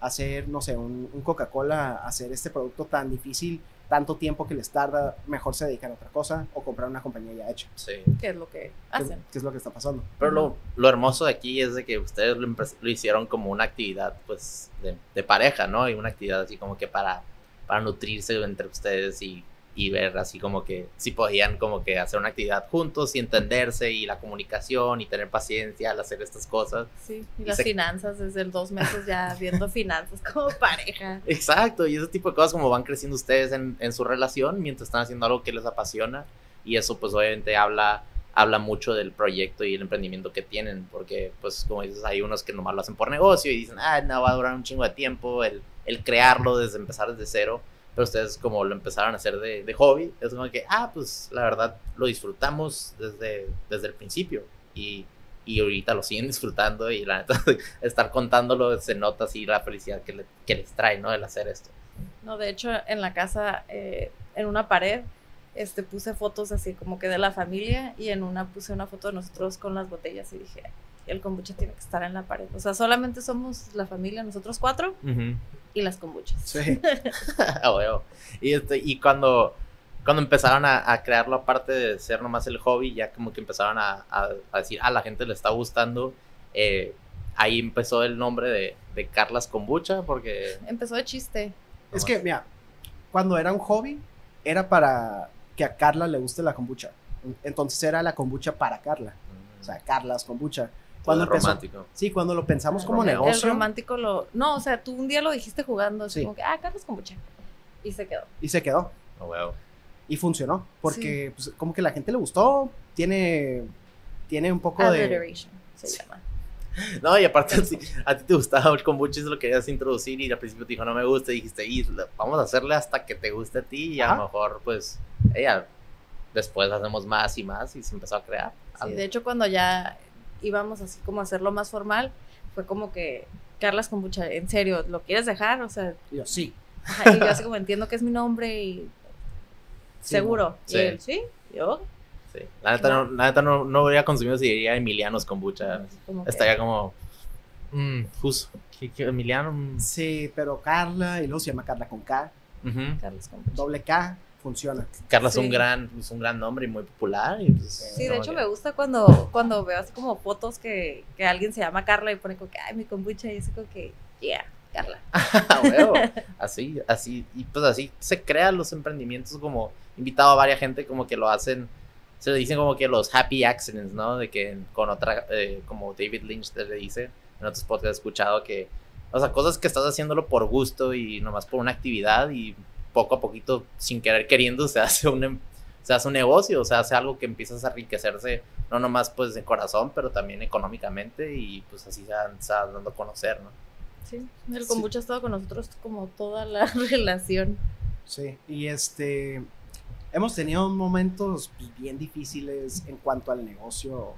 hacer, no sé, un, un Coca-Cola, hacer este producto tan difícil, tanto tiempo que les tarda, mejor se dedican a otra cosa o comprar una compañía ya hecha, Sí. ¿Qué es lo que hacen? que es lo que está pasando. Pero lo, lo hermoso de aquí es de que ustedes lo hicieron como una actividad, pues, de, de pareja, ¿no? Y una actividad así como que para, para nutrirse entre ustedes y, y ver así como que si podían como que hacer una actividad juntos y entenderse y la comunicación y tener paciencia al hacer estas cosas. Sí, y Y las se- finanzas, desde el dos meses ya viendo finanzas como pareja. Exacto, y ese tipo de cosas como van creciendo ustedes en, en su relación mientras están haciendo algo que les apasiona y eso pues obviamente habla habla mucho del proyecto y el emprendimiento que tienen porque pues como dices hay unos que nomás lo hacen por negocio y dicen ah no va a durar un chingo de tiempo el, el crearlo desde empezar desde cero pero ustedes como lo empezaron a hacer de, de hobby es como que ah pues la verdad lo disfrutamos desde, desde el principio y y ahorita lo siguen disfrutando y la neta estar contándolo se nota así la felicidad que, que les trae, ¿no? El hacer esto. No, de hecho, en la casa, eh, en una pared, este, puse fotos así como que de la familia y en una puse una foto de nosotros con las botellas y dije, el kombucha tiene que estar en la pared. O sea, solamente somos la familia, nosotros cuatro y las kombuchas. Sí. Y, este, y cuando, cuando empezaron a, a crearlo, aparte de ser nomás el hobby, ya como que empezaron a, a- a decir, ah, la gente le está gustando. eh, ahí empezó el nombre de, de Carlas Kombucha, porque... Empezó de chiste. Es que, mira, cuando era un hobby, era para que a Carla le guste la kombucha. Entonces era la kombucha para Carla. O sea, Carlas kombucha. Cuando todo empezó, romántico. sí, cuando lo pensamos como El negocio romántico lo... No, o sea, tú un día lo dijiste jugando, así Sí. como que, ah, Carlos kombucha. Y se quedó. y se quedó. A huevo. Y funcionó. Porque pues, como que la gente le gustó. Tiene, tiene un poco de... Alliteration se llama. No, y aparte a ti, a ti te gustaba el kombucha y eso lo querías introducir y al principio te dijo no me gusta y dijiste, y vamos a hacerle hasta que te guste a ti y a Ajá. lo mejor pues ella después hacemos más y más y se empezó a crear. Sí, de hecho, cuando ya íbamos así como a hacerlo más formal, fue como que, Carlas Kombucha, ¿en serio, lo quieres dejar? O sea, yo, sí. ajá, y yo así como entiendo que es mi nombre y Sí, seguro. Sí. Y él, sí, yo. Sí. La neta, no, la neta no, no hubiera consumido si diría Emilianos. Como que- Estaría como, mmm, justo, ¿qué, qué, Emiliano? Mm. Sí, pero Carla, y luego se llama Carla con K. Ujú. Carlos Kombucha. Doble K, funciona. Carla es un gran, es un gran nombre y muy popular. y, pues, Sí, de como hecho me gusta cuando, cuando veo así como fotos que, que alguien se llama Carla y pone como que, ay, mi kombucha, y así como que, yeah, Carla. Ah. Así, así, y pues así se crean los emprendimientos como invitado a varias gente como que lo hacen, se le dicen como que los happy accidents, ¿no? De que con otra, eh, como David Lynch te le dice, en otros podcasts he escuchado que, o sea, cosas que estás haciéndolo por gusto y nomás por una actividad y poco a poquito, sin querer queriendo, se hace un, em- se hace un negocio, o sea, hace algo que empiezas a enriquecerse, no nomás pues de corazón, pero también económicamente y pues así se van dando a conocer, ¿no? Sí, el Sí. kombucha ha estado con nosotros como toda la relación. Sí, y este. Hemos tenido momentos bien difíciles en cuanto al negocio.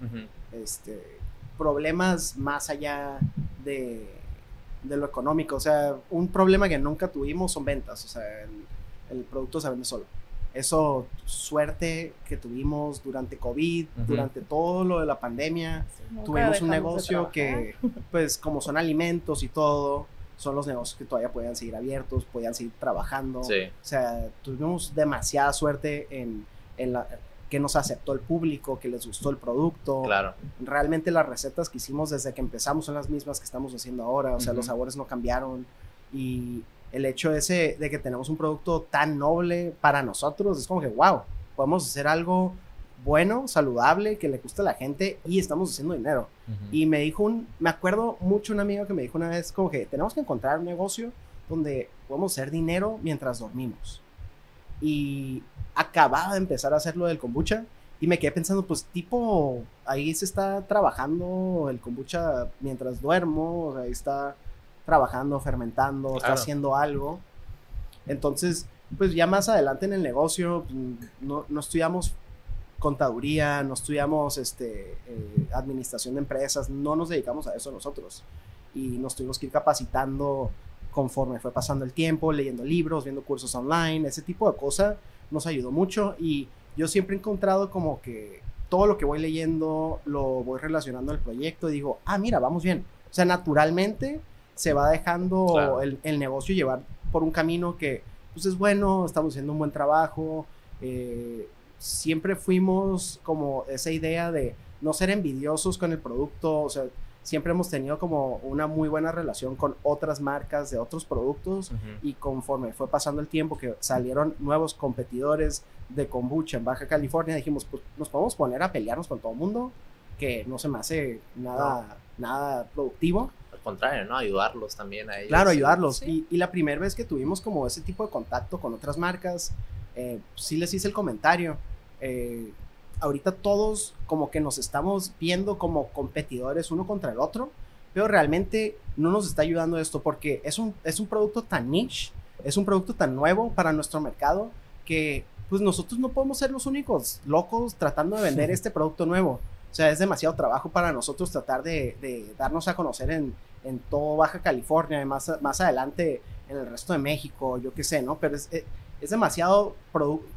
Este, problemas más allá de, de lo económico. O sea, un problema que nunca tuvimos son ventas. O sea, el, el producto se vende solo. Eso, suerte que tuvimos durante COVID, Ujú. durante todo lo de la pandemia. Nunca Tuvimos un negocio que, pues, como son alimentos y todo, son los negocios que todavía podían seguir abiertos, podían seguir trabajando. Sí. O sea, tuvimos demasiada suerte en, en la, que nos aceptó el público, que les gustó el producto. Claro. Realmente las recetas que hicimos desde que empezamos son las mismas que estamos haciendo ahora. O sea, Ujú. los sabores no cambiaron. Y el hecho ese de que tenemos un producto tan noble para nosotros es como que, wow, podemos hacer algo bueno, saludable, que le guste a la gente y estamos haciendo dinero. Y me dijo un, me acuerdo mucho un amigo que me dijo una vez como que tenemos que encontrar un negocio donde podemos hacer dinero mientras dormimos. Y acababa de empezar a hacer lo del kombucha y me quedé pensando, pues tipo, ahí se está trabajando el kombucha mientras duermo, o sea, ahí está trabajando, fermentando, está Claro. haciendo algo. Entonces, pues ya más adelante en el negocio, no, no estudiamos contaduría, no estudiamos este, eh, administración de empresas, no nos dedicamos a eso nosotros. Y nos tuvimos que ir capacitando conforme fue pasando el tiempo, leyendo libros, viendo cursos online, ese tipo de cosas nos ayudó mucho y yo siempre he encontrado como que todo lo que voy leyendo lo voy relacionando al proyecto y digo, ah, mira, vamos bien. O sea, naturalmente se va dejando Claro. el, el negocio llevar por un camino que pues es bueno, estamos haciendo un buen trabajo, eh, siempre fuimos como esa idea de no ser envidiosos con el producto, o sea, siempre hemos tenido como una muy buena relación con otras marcas de otros productos Ujú. y conforme fue pasando el tiempo que salieron nuevos competidores de kombucha en Baja California, dijimos, pues nos podemos poner a pelearnos con todo el mundo, que no se me hace nada, nada productivo. Contrario, ¿no? Ayudarlos también a ellos. Claro, ayudarlos. Sí. Y, y la primera vez que tuvimos como ese tipo de contacto con otras marcas, eh, sí les hice el comentario. eh, ahorita todos como que nos estamos viendo como competidores uno contra el otro, pero realmente no nos está ayudando esto porque es un, es un producto tan niche, es un producto tan nuevo para nuestro mercado que pues nosotros no podemos ser los únicos locos tratando de vender este producto nuevo. O sea, es demasiado trabajo para nosotros tratar de, de darnos a conocer en, en todo Baja California y más, más adelante en el resto de México, yo qué sé, ¿no? Pero es, es, es demasiado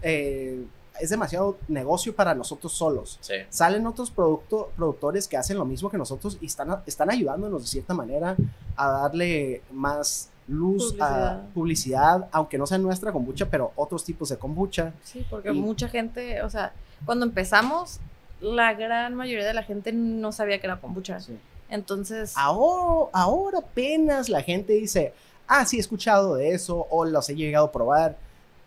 eh, es demasiado negocio para nosotros solos. Sí. Salen otros producto, productores que hacen lo mismo que nosotros y están, están ayudándonos de cierta manera a darle más luz a Publicidad. publicidad, aunque no sea nuestra kombucha, pero otros tipos de kombucha. Sí, porque Y- mucha gente, o sea, cuando empezamos, la gran mayoría de la gente no sabía que era kombucha. Entonces, Ahora, ahora apenas la gente dice, ah, sí, he escuchado de eso o los he llegado a probar.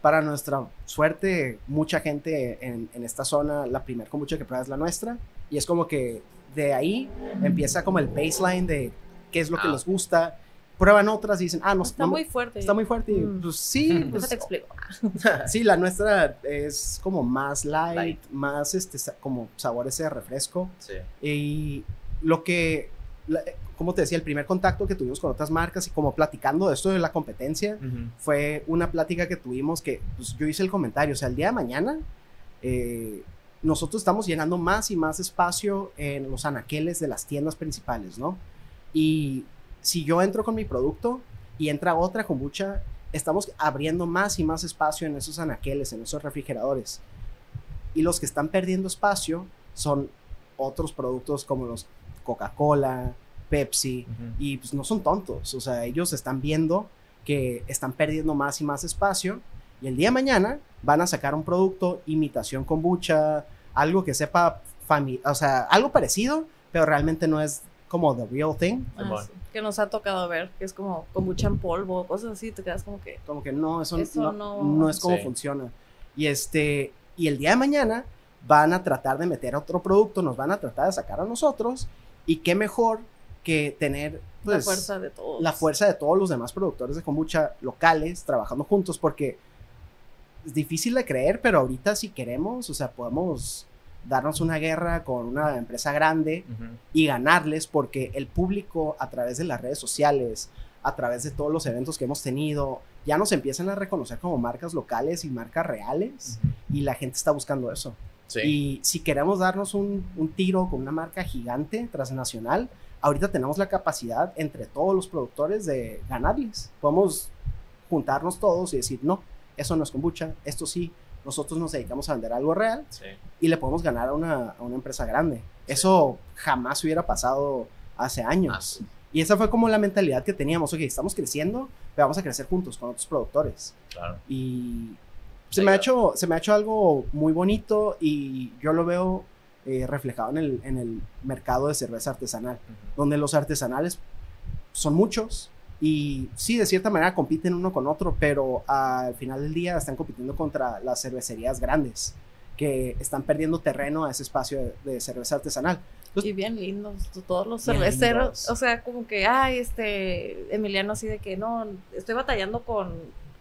Para nuestra suerte, mucha gente en, en esta zona, la primera kombucha que prueba es la nuestra. Y es como que de ahí empieza como el baseline de qué es lo que Ah. les gusta. Prueban otras y dicen, ah, no, está no- muy fuerte. está muy fuerte. Y, Mm. Pues sí, pues, Déjate explico. sí, la nuestra es como más light, Light. más este, como sabor ese de refresco. Sí. Y lo que, la- como te decía, el primer contacto que tuvimos con otras marcas y como platicando de esto de la competencia, Ujú. fue una plática que tuvimos que pues, yo hice el comentario, o sea, el día de mañana eh, nosotros estamos llenando más y más espacio en los anaqueles de las tiendas principales, ¿no? Y si yo entro con mi producto y entra otra kombucha, estamos abriendo más y más espacio en esos anaqueles, en esos refrigeradores. Y los que están perdiendo espacio son otros productos como los Coca-Cola, Pepsi, Ujú. y pues no son tontos, o sea, ellos están viendo que están perdiendo más y más espacio y el día de mañana van a sacar un producto imitación kombucha, algo que sepa o sea, algo parecido, pero realmente no es como the real thing. Ah, sí, Que nos ha tocado ver, que es como kombucha en polvo, cosas así, te quedas como que. Como que no, eso, Eso no, no- no es como Sí. funciona. Y este, y el día de mañana van a tratar de meter otro producto, nos van a tratar de sacar a nosotros, y qué mejor que tener pues, la fuerza de todos. la fuerza de todos los demás productores de kombucha locales trabajando juntos, porque es difícil de creer, pero ahorita si queremos, o sea, podemos darnos una guerra con una empresa grande y ganarles porque el público a través de las redes sociales, a través de todos los eventos que hemos tenido, ya nos empiezan a reconocer como marcas locales y marcas reales y la gente está buscando eso. Sí. Y si queremos darnos un, un tiro con una marca gigante transnacional, ahorita tenemos la capacidad entre todos los productores de ganarles. Podemos juntarnos todos y decir, no, eso no es kombucha, esto sí, nosotros nos dedicamos a vender algo real Sí. y le podemos ganar a una, a una empresa grande. Eso jamás hubiera pasado hace años. Sí. Y esa fue como la mentalidad que teníamos. Ok, estamos creciendo, pero vamos a crecer juntos con otros productores. Claro. Y se me, ha hecho, se me ha hecho algo muy bonito y yo lo veo eh, reflejado en el, en el mercado de cerveza artesanal, donde los artesanales son muchos y sí, de cierta manera compiten uno con otro, pero al final del día están compitiendo contra las cervecerías grandes que están perdiendo terreno a ese espacio de, de cerveza artesanal. Y bien lindos, todos los cerveceros. lindos. O sea, como que, ay, este, Emiliano así de que no, estoy batallando con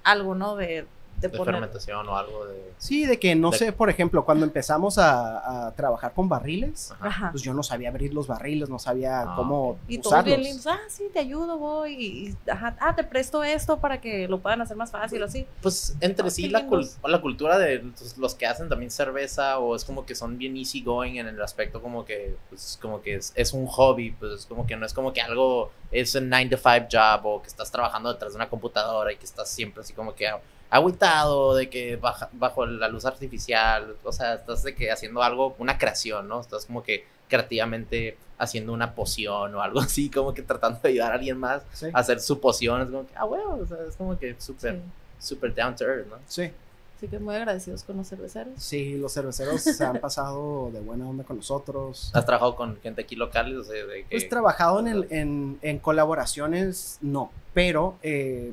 algo, ¿no? De, de De poner. fermentación o algo de. Sí, de que no De- sé, por ejemplo, cuando empezamos a, a trabajar con barriles, Ajá. Pues yo no sabía abrir los barriles, no sabía Ah, cómo Y todos usarlos. bien lindos. Ah, sí, te ayudo, voy. Y, y, ajá, ah, te presto esto para que lo puedan hacer más fácil, así. Pues entre Ah, sí la, cul- la cultura de los, los que hacen también cerveza o es como que son bien easy going en el aspecto como que pues como que es, es un hobby, pues es como que no es como que algo es un 9 to 5 job o que estás trabajando detrás de una computadora y que estás siempre así como que agüitado de que baja- bajo la luz artificial, o sea, estás de que haciendo algo, una creación, ¿no? Estás como que creativamente haciendo una poción o algo así, como que tratando de ayudar a alguien más Sí, a hacer su poción, es como que, ah, bueno, o sea, es como que súper Sí. super down to earth, ¿no? sí, Así que muy agradecidos con los cerveceros. sí, los cerveceros se han pasado de buena onda con nosotros. ¿Has trabajado con gente aquí local? O sea, de que... Pues trabajado en, el- en, en colaboraciones, no, pero eh,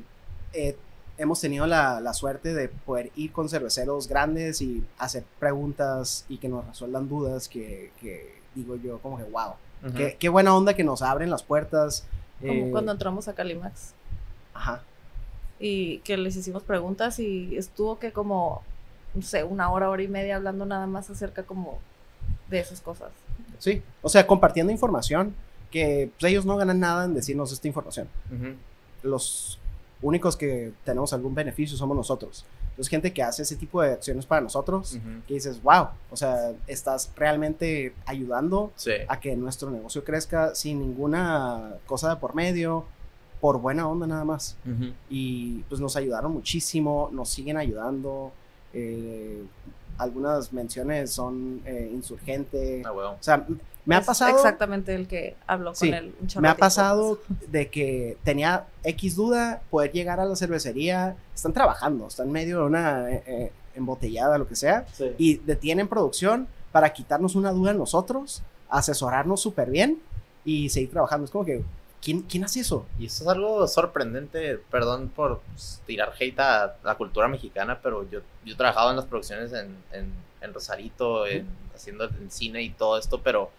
eh, hemos tenido la, la suerte de poder ir con cerveceros grandes y hacer preguntas y que nos resuelvan dudas que, que digo yo como que wow, qué, qué buena onda que nos abren las puertas. Como eh, cuando entramos a Calimax. Ajá, y que les hicimos preguntas y estuvo que como, no sé, una hora, hora y media hablando nada más acerca como de esas cosas. sí, o sea, compartiendo información que pues, ellos no ganan nada en decirnos esta información. Los únicos que tenemos algún beneficio somos nosotros. Entonces, gente que hace ese tipo de acciones para nosotros, Ujú. que dices, wow, o sea, estás realmente ayudando Sí. a que nuestro negocio crezca sin ninguna cosa de por medio, por buena onda nada más. Ujú. Y pues nos ayudaron muchísimo, nos siguen ayudando. eh, algunas menciones son eh, insurgente. Ah, huevo. O sea, me ha Es pasado. Exactamente el que habló con Sí, él. un Me ha pasado de que tenía X duda, poder llegar a la cervecería, están trabajando, están en medio de una eh, eh, embotellada, lo que sea, y detienen producción para quitarnos una duda a nosotros, asesorarnos súper bien y seguir trabajando. Es como que, ¿quién, quién hace eso? Y eso es algo sorprendente, perdón por pues, tirar hate a la cultura mexicana, pero yo, yo he trabajado en las producciones en, en, en Rosarito, en- haciendo en cine y todo esto, pero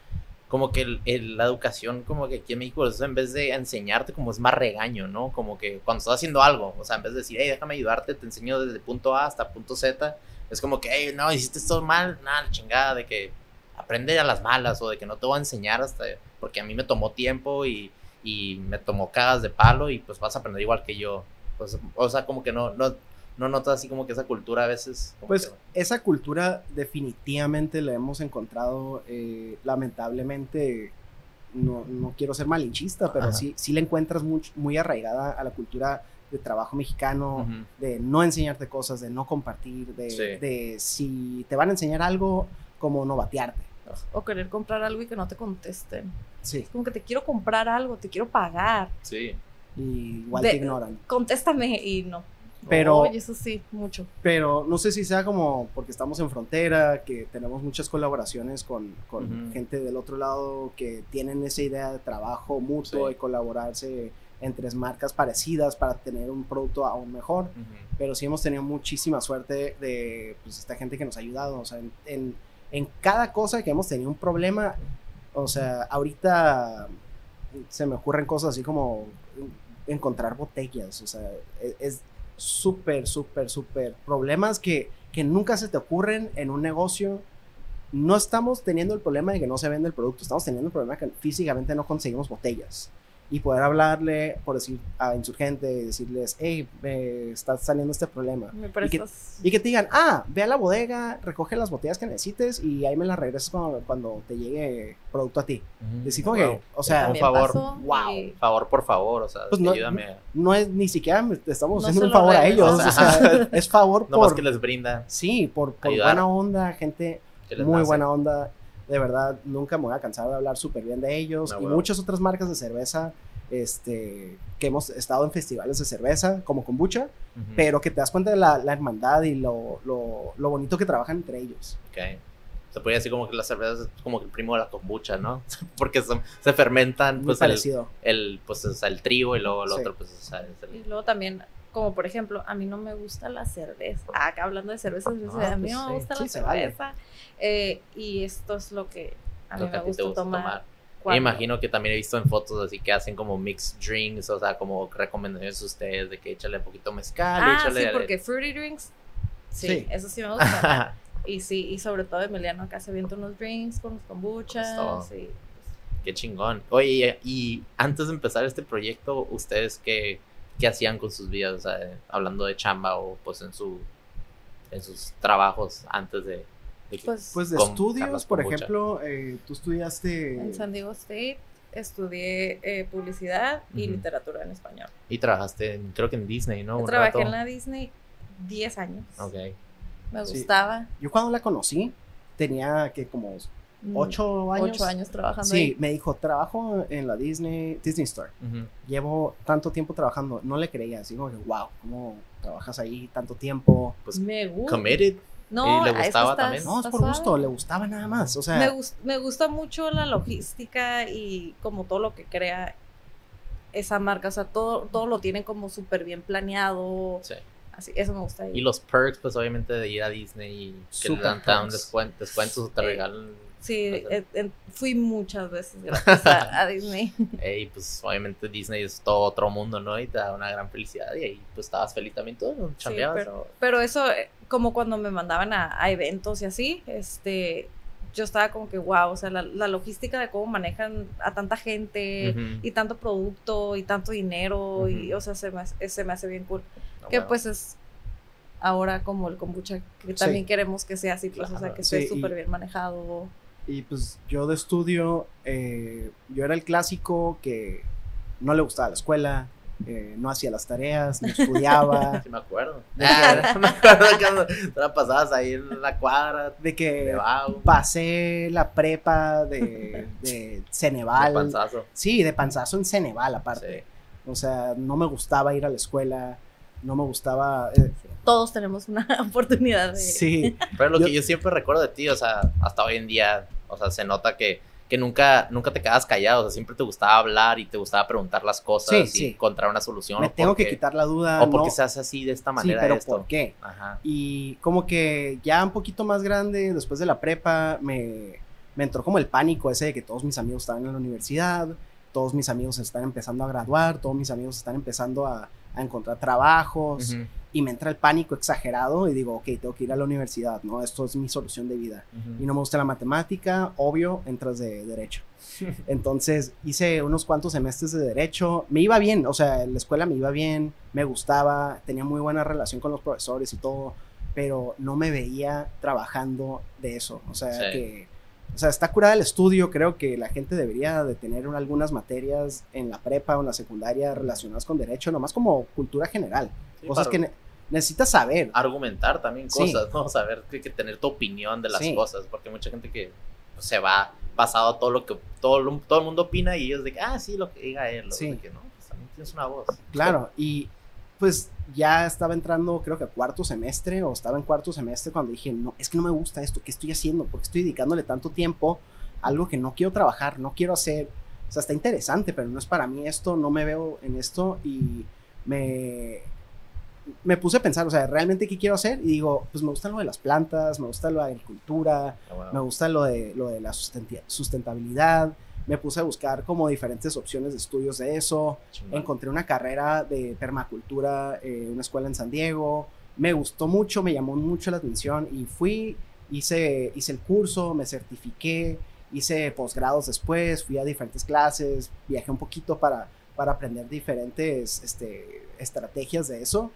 como que el- el- la educación, como que aquí en México, eso en vez de enseñarte, como es más regaño, ¿no? Como que cuando estás haciendo algo, o sea, en vez de decir, hey, déjame ayudarte, te enseño desde punto A hasta punto Z, es como que, hey, no, hiciste esto mal, nada, chingada, de que aprende a las malas o de que no te voy a enseñar hasta, porque a mí me tomó tiempo y, y me tomó cagas de palo y pues vas a aprender igual que yo. Pues, o sea, como que no, no, no notas así como que esa cultura a veces. Pues que- esa cultura definitivamente la hemos encontrado, eh, lamentablemente, no, no quiero ser malinchista, pero Ajá. sí, sí la encuentras muy, muy arraigada a la cultura de trabajo mexicano, de no enseñarte cosas, de no compartir, de, Sí. de si te van a enseñar algo, como no batearte. O querer comprar algo y que no te contesten. Sí. Como que te quiero comprar algo, te quiero pagar. Sí. y igual De- te ignoran. Contéstame y no. Pero- Oye, eso sí, mucho. Pero no sé si sea como porque estamos en frontera, que tenemos muchas colaboraciones con, con gente del otro lado que tienen esa idea de trabajo mutuo Sí. y colaborarse entre marcas parecidas para tener un producto aún mejor. Pero sí hemos tenido muchísima suerte de pues, esta gente que nos ha ayudado. O sea, en, en, en cada cosa que hemos tenido un problema, o sea, ahorita se me ocurren cosas así como encontrar botellas. O sea, e- es súper, súper, súper problemas que, que nunca se te ocurren en un negocio. No estamos teniendo el problema de que no se vende el producto, estamos teniendo el problema de que físicamente no conseguimos botellas. Y poder hablarle, por decir, a insurgente, decirles, hey, me está saliendo este problema. Me que- prestas. Y que te digan, ah, ve a la bodega, recoge las botellas que necesites y ahí me las regresas cuando, cuando te llegue producto a ti. Decir como que, o sea, un favor. pasó Wow. y- Favor por favor, o sea, Pues no- ayúdame. a- no es ni siquiera estamos No haciendo un favor a ellos, o sea, es favor Nomás por... que les brinda. Sí, por, buena onda, gente que muy nace. buena onda. De verdad, nunca me voy a cansar de hablar súper bien de ellos. Y muchas otras marcas de cerveza este, que hemos estado en festivales de cerveza, como kombucha, pero que te das cuenta de la, la hermandad y lo, lo, lo bonito que trabajan entre ellos. Ok. Se podría decir como que la cerveza es como que el primo de la kombucha, ¿no? Porque son- se fermentan Muy pues el, parecido. el, pues, o sea, el trigo y luego el Sí. otro pues o sea, es el- Y luego también, como por ejemplo, a mí no me gusta la cerveza. Ah, acá hablando de cerveza, cerveza, Ah, a mí pues no sí. me gusta Sí, la cerveza. Eh, y esto es lo que a mí me gusta, gusta tomar. tomar. Me imagino que también he visto en fotos así que hacen como mixed drinks, o sea, como recomendaciones a ustedes de que échale un poquito mezcal, Ah, échale sí, porque fruity drinks, sí, Sí. eso sí me gusta. y sí, y sobre todo Emiliano acá se avienta unos drinks con los kombuchas. Pues y, Qué chingón. Oye, y antes de empezar este proyecto, ¿ustedes qué, qué hacían con sus vidas? O sea, hablando de chamba o pues en su en sus trabajos antes de, de que- pues, Pues de Con estudios, Carlos por Kombucha. ejemplo, eh, tú estudiaste... en San Diego State estudié eh, publicidad y literatura en español. y trabajaste en- creo que en Disney, ¿no? Un Trabajé rato. en la Disney 10 años. Ok. Me Sí. gustaba. Yo cuando la conocí tenía que como ocho años. Ocho años trabajando Sí, ahí. me dijo, trabajo en la Disney, Disney Store. Ujú. Llevo tanto tiempo trabajando, no le creía, así como que, wow, ¿cómo trabajas ahí tanto tiempo? Pues me gusta. committed. No, ¿Y le gustaba está- también? No, es por gusto, le gustaba nada más, o sea, me, gus- me gusta mucho la logística y como todo lo que crea esa marca, o sea, todo, todo lo tienen como súper bien planeado, Sí. así, eso me gusta. Y los perks, pues obviamente de ir a Disney y que Super dan, te dan perks. descuen- descuentos o te Eh, regalan. Sí, eh, eh, fui muchas veces gracias a, a Disney. Y pues obviamente Disney es todo otro mundo, ¿no? Y te da una gran felicidad. Y ahí pues estabas feliz también todo, ¿no? Sí, Chambeabas. pero, pero eso, eh, como cuando me mandaban a, a eventos y así, este, yo estaba como que, wow, o sea, la, la logística de cómo manejan a tanta gente y tanto producto y tanto dinero, y, o sea, se me, hace- se me hace bien cool. Que bueno. pues es ahora como el kombucha, que también queremos que sea así, pues, o sea, que Sí, esté y- súper bien manejado. Y pues yo de estudio, eh, yo era el clásico que no le gustaba la escuela, eh, no hacía las tareas, no estudiaba, Sí me acuerdo. Ah, me acuerdo cuando te la pasabas ahí en la cuadra de de que pasé la prepa de, de de Ceneval. panzazo. Sí, de panzazo en Ceneval aparte. Sí. O sea, no me gustaba ir a la escuela, no me gustaba... eh, Todos tenemos una oportunidad de... sí, Pero lo Yo- que yo siempre recuerdo de ti, o sea, hasta hoy en día, o sea, se nota que, que nunca, nunca te quedas callado, o sea, siempre te gustaba hablar y te gustaba preguntar las cosas Sí, y sí. encontrar una solución. me tengo que quitar la duda. O porque se hace así de esta sí, manera pero esto. ¿por qué? Ajá. Y como que ya un poquito más grande, después de la prepa, me, me entró como el pánico ese de que todos mis amigos estaban en la universidad, todos mis amigos están empezando a graduar, todos mis amigos están empezando a, a encontrar trabajos, y me entra el pánico exagerado y digo, ok, tengo que ir a la universidad, ¿no? Esto es mi solución de vida. Y no me gusta la matemática, obvio, entras de derecho. Entonces hice unos cuantos semestres de derecho, me iba bien, o sea, en la escuela me iba bien, me gustaba, tenía muy buena relación con los profesores y todo, pero no me veía trabajando de eso, o sea, Sí. que, o sea, está curada el estudio, creo que la gente debería de tener un- algunas materias en la prepa o en la secundaria relacionadas con derecho, nomás como cultura general, Sí, cosas que ne- necesitas saber. Argumentar también Sí. cosas, ¿no? Saber que, que tener tu opinión de las Sí. cosas, porque hay mucha gente que pues, se va basado a todo lo que todo, lo- todo el mundo opina y ellos de que, ah, sí, lo que diga él. o Sí. de que no, pues también tienes una voz. Claro, y pues ya estaba entrando, creo que a cuarto semestre, o estaba en cuarto semestre cuando dije, no, es que no me gusta esto, ¿qué estoy haciendo? Porque estoy dedicándole tanto tiempo a algo que no quiero trabajar, no quiero hacer. O sea, está interesante, pero no es para mí esto, no me veo en esto y me, me puse a pensar, o sea, ¿realmente qué quiero hacer? Y digo, pues me gusta lo de las plantas, me gusta lo de la agricultura, Ah, me gusta lo de, lo de la sustentabilidad, me puse a buscar como diferentes opciones de estudios de eso, encontré una carrera de permacultura en una escuela en San Diego, me gustó mucho, me llamó mucho la atención y fui, hice, hice el curso, me certifiqué, hice posgrados después, fui a diferentes clases, viajé un poquito para, para aprender diferentes este, estrategias de eso,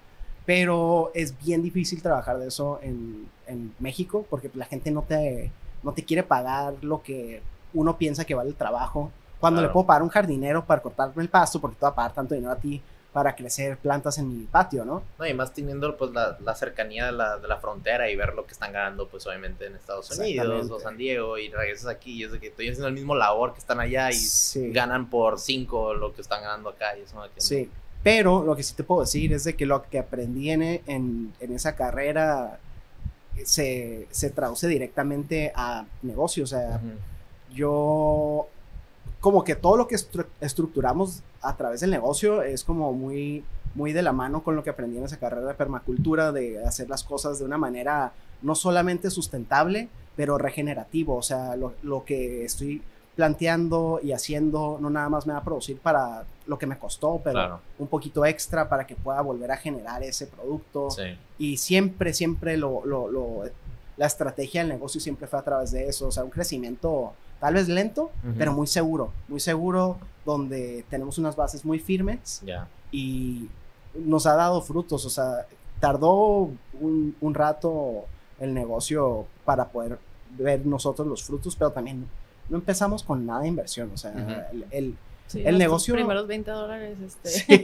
pero es bien difícil trabajar de eso en, en México porque la gente no te, no te quiere pagar lo que uno piensa que vale el trabajo. Cuando le puedo pagar a un jardinero para cortarme el pasto, porque te va a pagar tanto dinero a ti para crecer plantas en mi patio, ¿no? No, y más teniendo pues la, la cercanía de la, de la frontera y ver lo que están ganando pues obviamente en Estados Unidos o San Diego y regresas aquí y es de que estoy haciendo el mismo labor que están allá y Sí. ganan por cinco lo que están ganando acá y eso que Sí, pero lo que sí te puedo decir es de que lo que aprendí en, en, en esa carrera se, se traduce directamente a negocio. O sea. Yo como que todo lo que estru- estructuramos a través del negocio es como muy muy de la mano con lo que aprendí en esa carrera de permacultura de hacer las cosas de una manera no solamente sustentable pero regenerativo o sea lo, lo que estoy planteando y haciendo no nada más me va a producir para lo que me costó pero Claro. un poquito extra para que pueda volver a generar ese producto Sí. y siempre, siempre lo, lo, lo- la estrategia del negocio siempre fue a través de eso, o sea, un crecimiento tal vez lento, pero muy seguro, muy seguro, donde tenemos unas bases muy firmes y nos ha dado frutos, o sea, tardó un, un rato el negocio para poder ver nosotros los frutos, pero también no empezamos con nada de inversión, o sea, el- el, Sí, El negocio- primeros 20 dólares, este. Sí.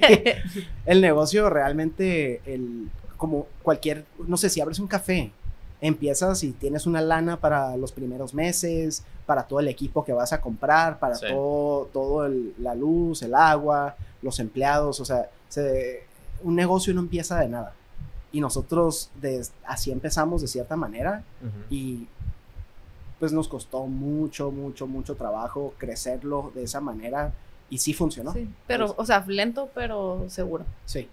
el negocio realmente, el, como cualquier, no sé, si abres un café, empiezas y tienes una lana para los primeros meses, para todo el equipo que vas a comprar, para Sí. todo, todo el- la luz, el agua, los empleados, o sea, se- un negocio no empieza de nada. Y nosotros así empezamos de cierta manera y pues nos costó mucho, mucho, mucho trabajo crecerlo de esa manera y sí funcionó. Sí, pero, o sea, lento, pero seguro. sí.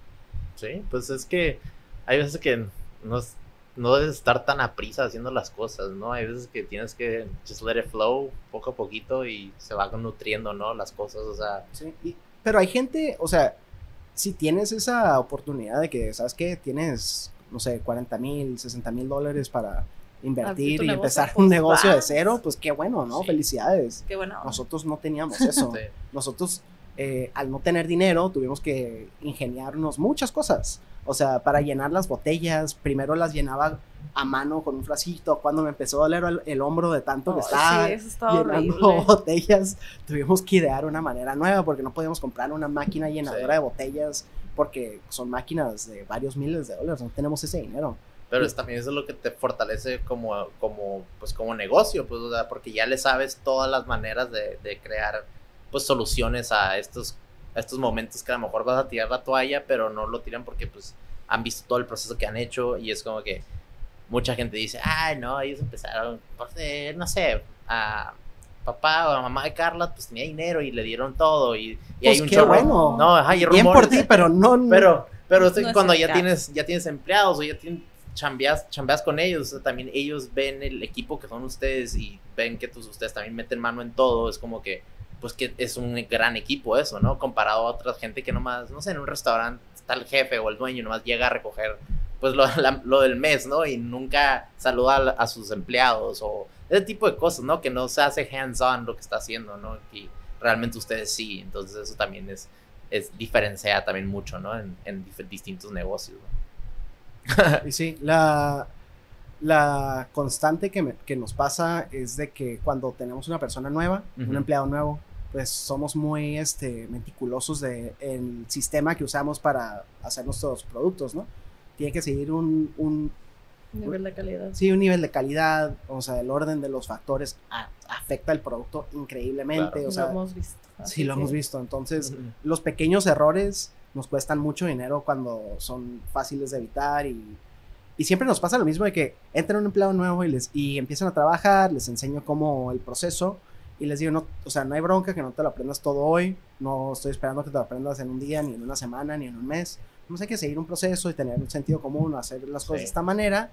Sí, pues es que hay veces que no, es- no debes estar tan a prisa haciendo las cosas, ¿no? Hay veces que tienes que just let it flow poco a poquito y se van nutriendo, ¿no? Las cosas, o sea, Sí, y- pero hay gente, o sea, si tienes esa oportunidad de que, ¿sabes qué? Tienes, no sé, 40 mil, 60 mil dólares para invertir y negocio, empezar pues, un negocio de cero, pues qué bueno, ¿no? Sí. Felicidades. Qué bueno. Nosotros no teníamos eso. sí, Nosotros, eh, al no tener dinero, tuvimos que ingeniarnos muchas cosas. O sea, para llenar las botellas, primero las llenaba a mano con un frasquito. Cuando me empezó a doler el, el hombro de tanto que estaba sí, eso estaba llenando horrible. botellas, tuvimos que idear una manera nueva porque no podíamos comprar una máquina llenadora Sí. de botellas porque son máquinas de varios miles de dólares, no tenemos ese dinero. pero es, también eso es lo que te fortalece como, como, pues como negocio, pues, o sea, porque ya le sabes todas las maneras de, de crear, pues, soluciones a estos, a estos momentos que a lo mejor vas a tirar la toalla, pero no lo tiran porque, pues, han visto todo el proceso que han hecho y es como que mucha gente dice, ay, no, ellos empezaron, no sé, a papá o a mamá de Carla, pues, tenía dinero y le dieron todo y, y Pues hay un qué chorro. bueno. No, ajá, y Bien por ti, pero no... pero, pero es que No cuando ya tienes, ya tienes empleados o ya tienes, chambeas, chambeas con ellos, o sea, también ellos ven el equipo que son ustedes y ven que tus, ustedes también meten mano en todo, es como que, pues que es un gran equipo eso, ¿no? Comparado a otra gente que nomás, no sé, en un restaurante está el jefe o el dueño, nomás llega a recoger, pues lo, la- lo del mes, ¿no? Y nunca saluda a, sus empleados o ese tipo de cosas, ¿no? Que no se hace hands-on lo que está haciendo, ¿no? Y realmente ustedes sí, entonces eso también es es diferencia también mucho, ¿no? En, en distintos negocios. ¿no? Y sí, la, la constante que, me- que nos pasa es de que cuando tenemos una persona nueva, un empleado nuevo, pues somos muy este, meticulosos del el sistema que usamos para hacer nuestros productos, ¿no? Tiene que seguir un, un, Nivel de calidad. Sí, un nivel de calidad, o sea, el orden de los factores a- afecta el producto increíblemente, Claro. o sea, lo hemos visto. sí lo hemos visto. Entonces, Ujú. los pequeños errores nos cuestan mucho dinero cuando son fáciles de evitar y, y siempre nos pasa lo mismo de que entra un empleado nuevo y, les, y empiezan a trabajar, les enseño cómo el proceso y les digo, no, o sea, no hay bronca que no te lo aprendas todo hoy, no estoy esperando que te lo aprendas en un día, ni en una semana, ni en un mes. No hay que seguir un proceso y tener un sentido común, hacer las cosas Sí. de esta manera.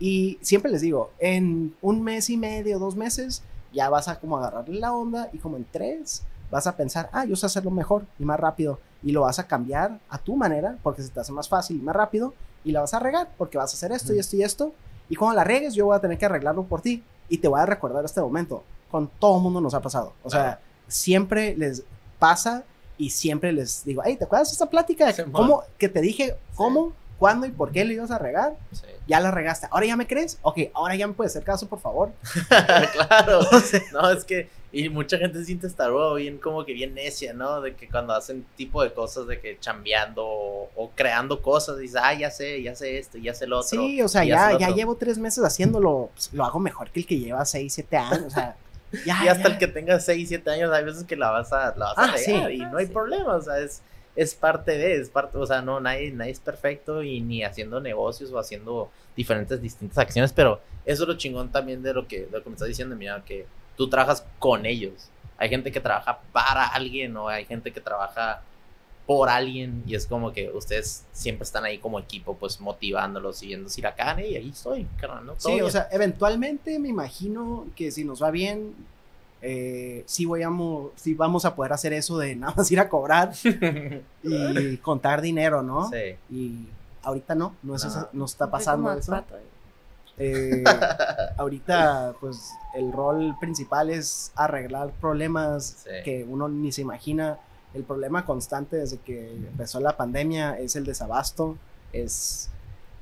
Y siempre les digo, en un mes y medio, dos meses, ya vas a como agarrarle la onda y como en tres vas a pensar, ah, yo sé hacerlo mejor y más rápido y lo vas a cambiar a tu manera porque se te hace más fácil y más rápido y la vas a regar porque vas a hacer esto y esto y esto y cuando la regues yo voy a tener que arreglarlo por ti y te voy a recordar este momento. Con todo el mundo nos ha pasado. O sea, siempre les pasa y siempre les digo, hey, ¿te acuerdas de esta plática? ¿Cómo? Que te dije cómo, cuándo y por qué le ibas a regar. Sí. Ya la regaste. ¿Ahora ya me crees? Ok, ahora ya me puedes hacer caso, por favor. claro. O sea, No, es que, y mucha gente se siente estar oh, bien como que bien necia, ¿no? De que cuando hacen tipo de cosas de que chambeando o, o creando cosas, dices, ah, ya sé, ya sé esto, ya sé lo otro. Sí, o sea, ya, ya llevo tres meses haciéndolo. pues, lo hago mejor que el que lleva seis, siete años. O sea, ya. Y hasta ya. el que tenga 6, 7 años, hay veces que la vas a, la vas a Ah, sí. regar y no hay Sí. problema, o sea, es, es parte de, es parte, o sea, no, nadie, nadie es perfecto y ni haciendo negocios o haciendo diferentes, distintas acciones, pero eso es lo chingón también de lo que, de lo que me estás diciendo, mira, que tú trabajas con ellos. Hay gente que trabaja para alguien o hay gente que trabaja por alguien y es como que ustedes siempre están ahí como equipo, pues motivándolos y viendo si la cagan y ahí estoy, carnal, ¿no? Sí, o sea, eventualmente me imagino que si nos va bien, eh, sí, voy a mo- sí vamos a poder hacer eso de nada más ir a cobrar y contar dinero, ¿no? Sí. Y ahorita no, no, es No. eso- no está pasando eso. pato ahí. Eh, ahorita, pues, el rol principal es arreglar problemas Sí. que uno ni se imagina. El problema constante desde que empezó la pandemia es el desabasto. Es,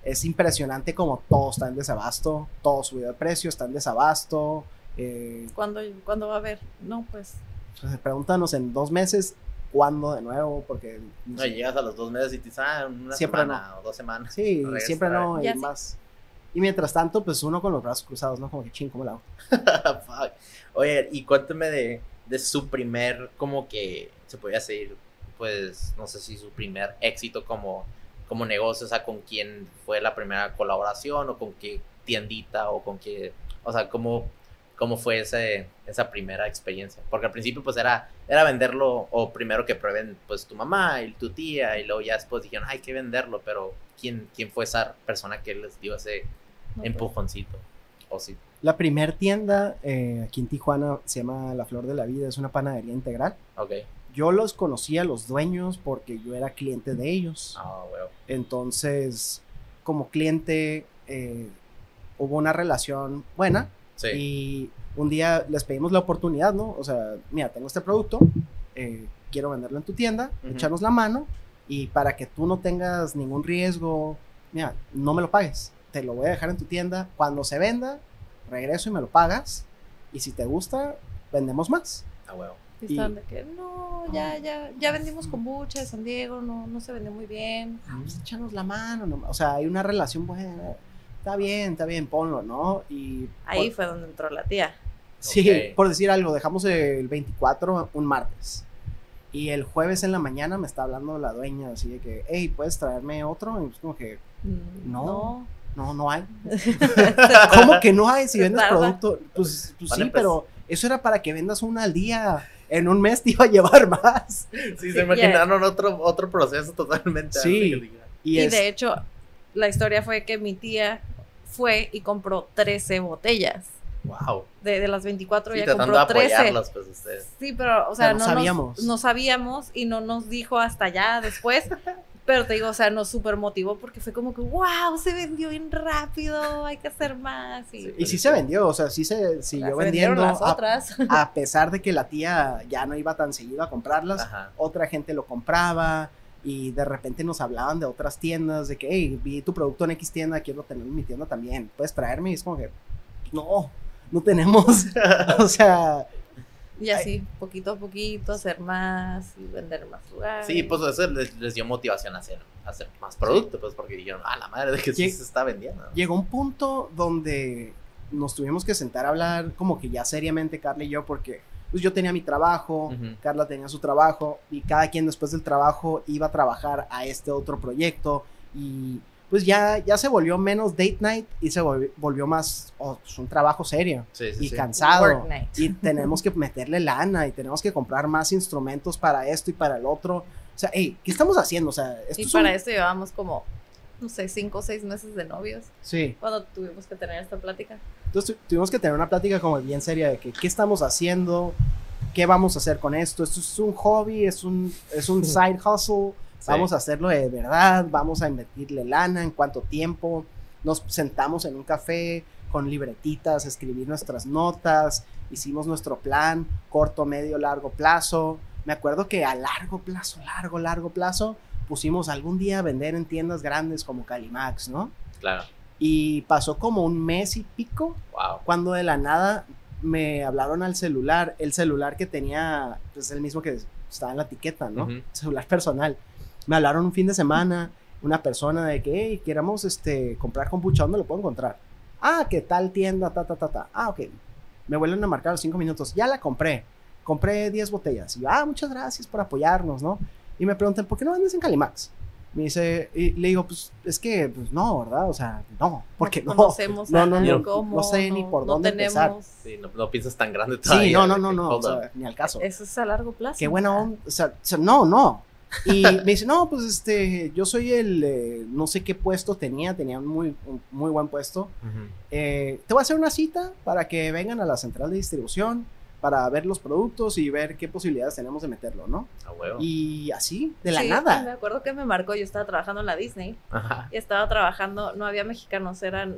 es impresionante como todo está en desabasto. Todo subió de precio, está en desabasto. Eh, ¿Cuándo, ¿Cuándo va a haber? No, pues. pues, pregúntanos en dos meses cuándo de nuevo, porque... No, llegas a los dos meses y te dices, ah, una Siempre semana o dos semanas. Sí, Regresa siempre no, y más. Y mientras tanto, pues uno con los brazos cruzados, ¿no? Como que ching, ¿cómo la hago? Oye, y cuéntame de, de su primer, como que, se podría decir, pues, no sé si su primer éxito como, como negocio, o sea, con quién fue la primera colaboración o con qué tiendita o con qué, o sea, cómo, cómo fue ese, esa primera experiencia. Porque al principio, pues, era, era venderlo o primero que prueben, pues, tu mamá y tu tía y luego ya después dijeron, hay que venderlo, pero ¿quién, quién fue esa persona que les dio ese no, pues. empujoncito? O sí. La primer tienda eh, aquí en Tijuana se llama La Flor de la Vida, es una panadería integral. Ok. Yo los conocí a los dueños porque yo era cliente de ellos. Ah, bueno. Entonces, como cliente, eh, hubo una relación buena Sí. y un día les pedimos la oportunidad, ¿no? O sea, mira, tengo este producto, eh, quiero venderlo en tu tienda, echarnos la mano y para que tú no tengas ningún riesgo, mira, no me lo pagues, te lo voy a dejar en tu tienda, cuando se venda, regreso y me lo pagas y si te gusta, vendemos más. Ah, huevo. Y y- estaban de que, no, ya, ya, ya vendimos kombucha de San Diego, no, no se vendió muy bien. Ah, pues échanos la mano, no- o sea, hay una relación buena, está bien, está bien, ponlo, ¿no? Y Ahí por- fue donde entró la tía. Sí, por decir algo, dejamos el 24 un martes. Y el jueves en la mañana me está hablando la dueña, así de que, hey, ¿puedes traerme otro? Y pues como que, Mm, No. no, no hay. ¿Cómo que no hay si vendes producto? Pues, pues Vale, sí, pues. pero eso era para que vendas una al día. En un mes te iba a llevar más. Sí, se imaginaron otro, otro proceso totalmente. Sí. Y, Y es, de hecho, la historia fue que mi tía fue y compró 13 botellas. Wow. De, de las 24 Sí, ya compró de 13. apoyarlos, pues ustedes. Sí, pero, o sea, no no, sabíamos. Nos, no sabíamos y no nos dijo hasta ya después. Pero te digo, o sea, nos super motivó porque fue como que, wow, se vendió bien rápido, hay que hacer más. Y, Sí. y sí se vendió, o sea, sí se siguió se vendieron vendiendo. las A, otras. a pesar de que la tía ya no iba tan seguido a comprarlas. Ajá. otra gente lo compraba y de repente nos hablaban de otras tiendas, de que, hey, vi tu producto en X tienda, quiero tenerlo en mi tienda también, puedes traerme y es como que, no, no tenemos, o sea, Y así, poquito a poquito, hacer más y vender más lugares. Sí, pues eso les, les dio motivación a hacer, a hacer más producto, pues porque dijeron, ah, la madre de que sí se está vendiendo. Llegó un punto donde nos tuvimos que sentar a hablar como que ya seriamente Carla y yo porque pues yo tenía mi trabajo. Carla tenía su trabajo y cada quien después del trabajo iba a trabajar a este otro proyecto y pues ya, ya se volvió menos date night y se volvió, volvió más oh, pues, un trabajo serio Sí, sí, y sí. cansado Work night. y tenemos que meterle lana y tenemos que comprar más instrumentos para esto y para el otro. O sea, hey, ¿qué estamos haciendo? O sea, esto Y es para un- esto llevábamos como, no sé, cinco o seis meses de novios Sí. cuando tuvimos que tener esta plática. Entonces tu- tuvimos que tener una plática como bien seria de que qué estamos haciendo, qué vamos a hacer con esto. Esto es un hobby, es un, es un side hustle. Sí. Vamos a hacerlo de verdad, vamos a invertirle lana, en cuánto tiempo. Nos sentamos en un café con libretitas, escribir nuestras notas, hicimos nuestro plan, corto, medio, largo plazo. Me acuerdo que a largo plazo, largo, largo plazo, pusimos algún día a vender en tiendas grandes como Calimax, ¿no? Claro. Y pasó como un mes y pico Wow. cuando de la nada me hablaron al celular, el celular que tenía, pues el mismo que estaba en la etiqueta, ¿no? Celular personal. Me hablaron un fin de semana, una persona de que, hey, queramos este, comprar kombucha, ¿dónde lo puedo encontrar? Ah, que tal tienda, ta, ta, ta, ta. Ah, ok. Me vuelven a marcar los cinco minutos, ya la compré. Compré 10 botellas. Y yo, ah, muchas gracias por apoyarnos, ¿no? Y me preguntan, ¿por qué no vendes en Calimax? Me dice, y le digo, pues es que, pues no, ¿verdad? O sea, no, porque no. conocemos no, a no, no, cómo, no sé ni por dónde empezar. tenemos- Sí, no, no piensas tan grande todavía. Sí, no, no, no, no, o sea, ni al caso. Eso es a largo plazo. Qué buena onda, o sea, o sea, no, no. Y me dice, no, pues este, yo soy el, eh, no sé qué puesto tenía, tenía un muy, un muy buen puesto. Eh, te voy a hacer una cita para que vengan a la central de distribución para ver los productos y ver qué posibilidades tenemos de meterlo, ¿no? A huevo. Y así, de la Sí, Me nada. acuerdo que me marcó, yo estaba trabajando en la Disney Ajá. y estaba trabajando, no había mexicanos, eran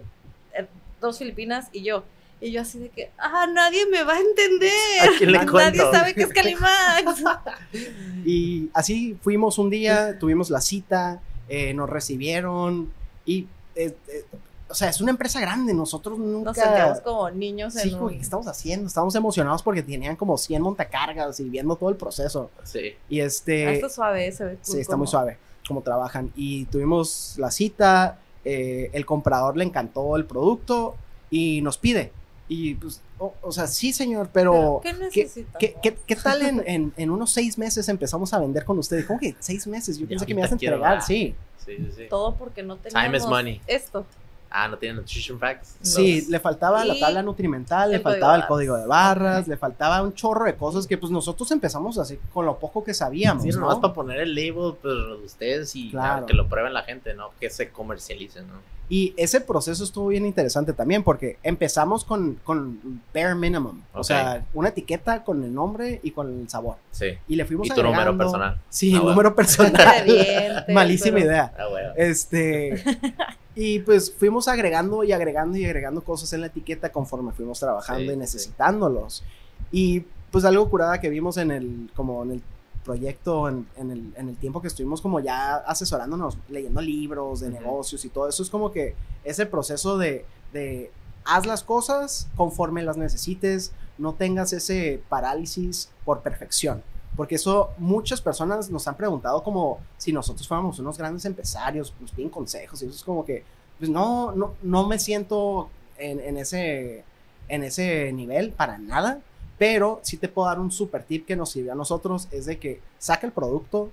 eh, dos filipinas y yo. Y yo así de que, ah, nadie me va a entender. ¿A quién le Nadie cuento? sabe que es Calimax. Y así fuimos un día, tuvimos la cita, eh, nos recibieron y, eh, eh, o sea, es una empresa grande, nosotros nunca... Nos sentíamos como niños Sí, en güey, un... ¿qué estamos haciendo? Estamos emocionados porque tenían como 100 montacargas y viendo todo el proceso. Sí. Y Ah, este... está suave, se ve sí, está como- muy suave como trabajan. Y tuvimos la cita, eh, el comprador le encantó el producto y nos pide. Y pues, o, o sea, sí, señor, pero... ¿Qué ¿Qué, qué, qué- qué tal en, en- en unos seis meses empezamos a vender con ustedes? ¿Cómo que seis meses? Yo pensé que me ibas a entregar, sí. Sí, sí, sí. Todo porque no teníamos Time is money. esto. Ah, no tiene nutrition facts. Sí, le faltaba la tabla nutrimental, le faltaba el código de barras, le faltaba un chorro de cosas que pues nosotros empezamos así con lo poco que sabíamos, Sí, ¿no? nomás para poner el label, pues de ustedes y Claro. que lo prueben la gente, ¿no? Que se comercialice, ¿no? Y ese proceso estuvo bien interesante también porque empezamos con, con bare minimum, o sea, una etiqueta con el nombre y con el sabor. Sí. Y le fuimos Y tu número agregando- personal. Sí, Ah, bueno. número personal. Malísima pero- idea. Ah, bueno. Este, y pues fuimos agregando y agregando y agregando cosas en la etiqueta conforme fuimos trabajando Sí, y sí. necesitándolos. Y pues algo curada que vimos en el, como en el proyecto, en, en el, en el tiempo que estuvimos como ya asesorándonos, leyendo libros de Ujú. negocios y todo eso, es como que ese proceso de, de haz las cosas conforme las necesites, no tengas ese parálisis por perfección. Porque eso muchas personas nos han preguntado como si nosotros fuéramos unos grandes empresarios, nos piden consejos y eso es como que, pues no, no, no me siento en, en ese, en ese nivel para nada, pero sí te puedo dar un super tip que nos sirve a nosotros, es de que saca el producto,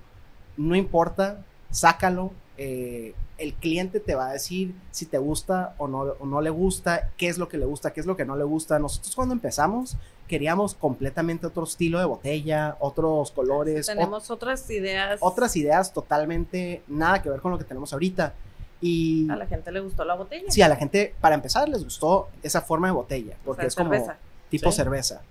no importa, sácalo, eh, el cliente te va a decir si te gusta o no, o no le gusta, qué es lo que le gusta, qué es lo que no le gusta. Nosotros cuando empezamos queríamos completamente otro estilo de botella, otros colores, Tenemos otras ideas. otras ideas totalmente nada que ver con lo que tenemos ahorita. Y A la gente le gustó la botella. sí, a la gente, para empezar, les gustó esa forma de botella, O porque sea, es como tipo Sí. cerveza.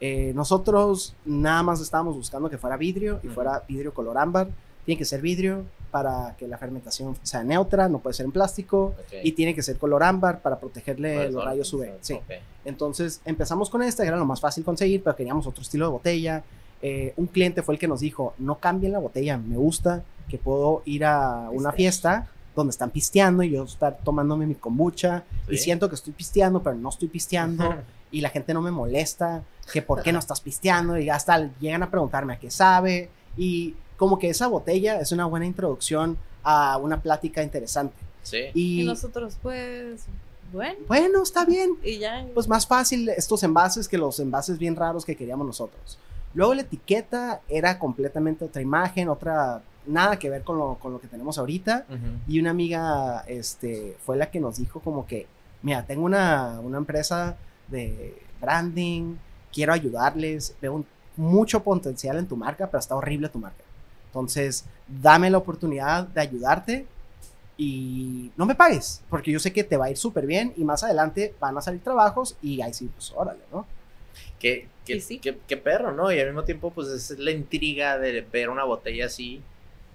Eh, nosotros nada más estábamos buscando que fuera vidrio y fuera vidrio color ámbar. Tiene que ser vidrio para que la fermentación sea neutra, no puede ser en plástico. Ok. Y tiene que ser color ámbar para protegerle los rayos UV. Sí. Entonces empezamos con esta, que era lo más fácil conseguir, pero queríamos otro estilo de botella. Eh, un cliente fue el que nos dijo, no cambien la botella, me gusta que puedo ir a una fiesta donde están pisteando y yo estar tomándome mi kombucha y siento que estoy pisteando, pero no estoy pisteando y la gente no me molesta, que por qué no estás pisteando y hasta llegan a preguntarme a qué sabe y como que esa botella es una buena introducción a una plática interesante. Sí. Y, Y nosotros, pues, bueno, bueno, está bien, y ya. pues más fácil estos envases que los envases bien raros que queríamos nosotros. Luego la etiqueta era completamente otra imagen, otra, nada que ver con lo, con lo que tenemos ahorita. Ujú. Y una amiga este, fue la que nos dijo como que, mira, tengo una, una empresa de branding, quiero ayudarles, veo un- mucho potencial en tu marca, pero está horrible tu marca. Entonces, dame la oportunidad de ayudarte y no me pagues, porque yo sé que te va a ir súper bien y más adelante van a salir trabajos y ahí sí, pues órale, ¿no? Qué, qué, sí. qué- qué perro, ¿no? Y al mismo tiempo, pues es la intriga de ver una botella así.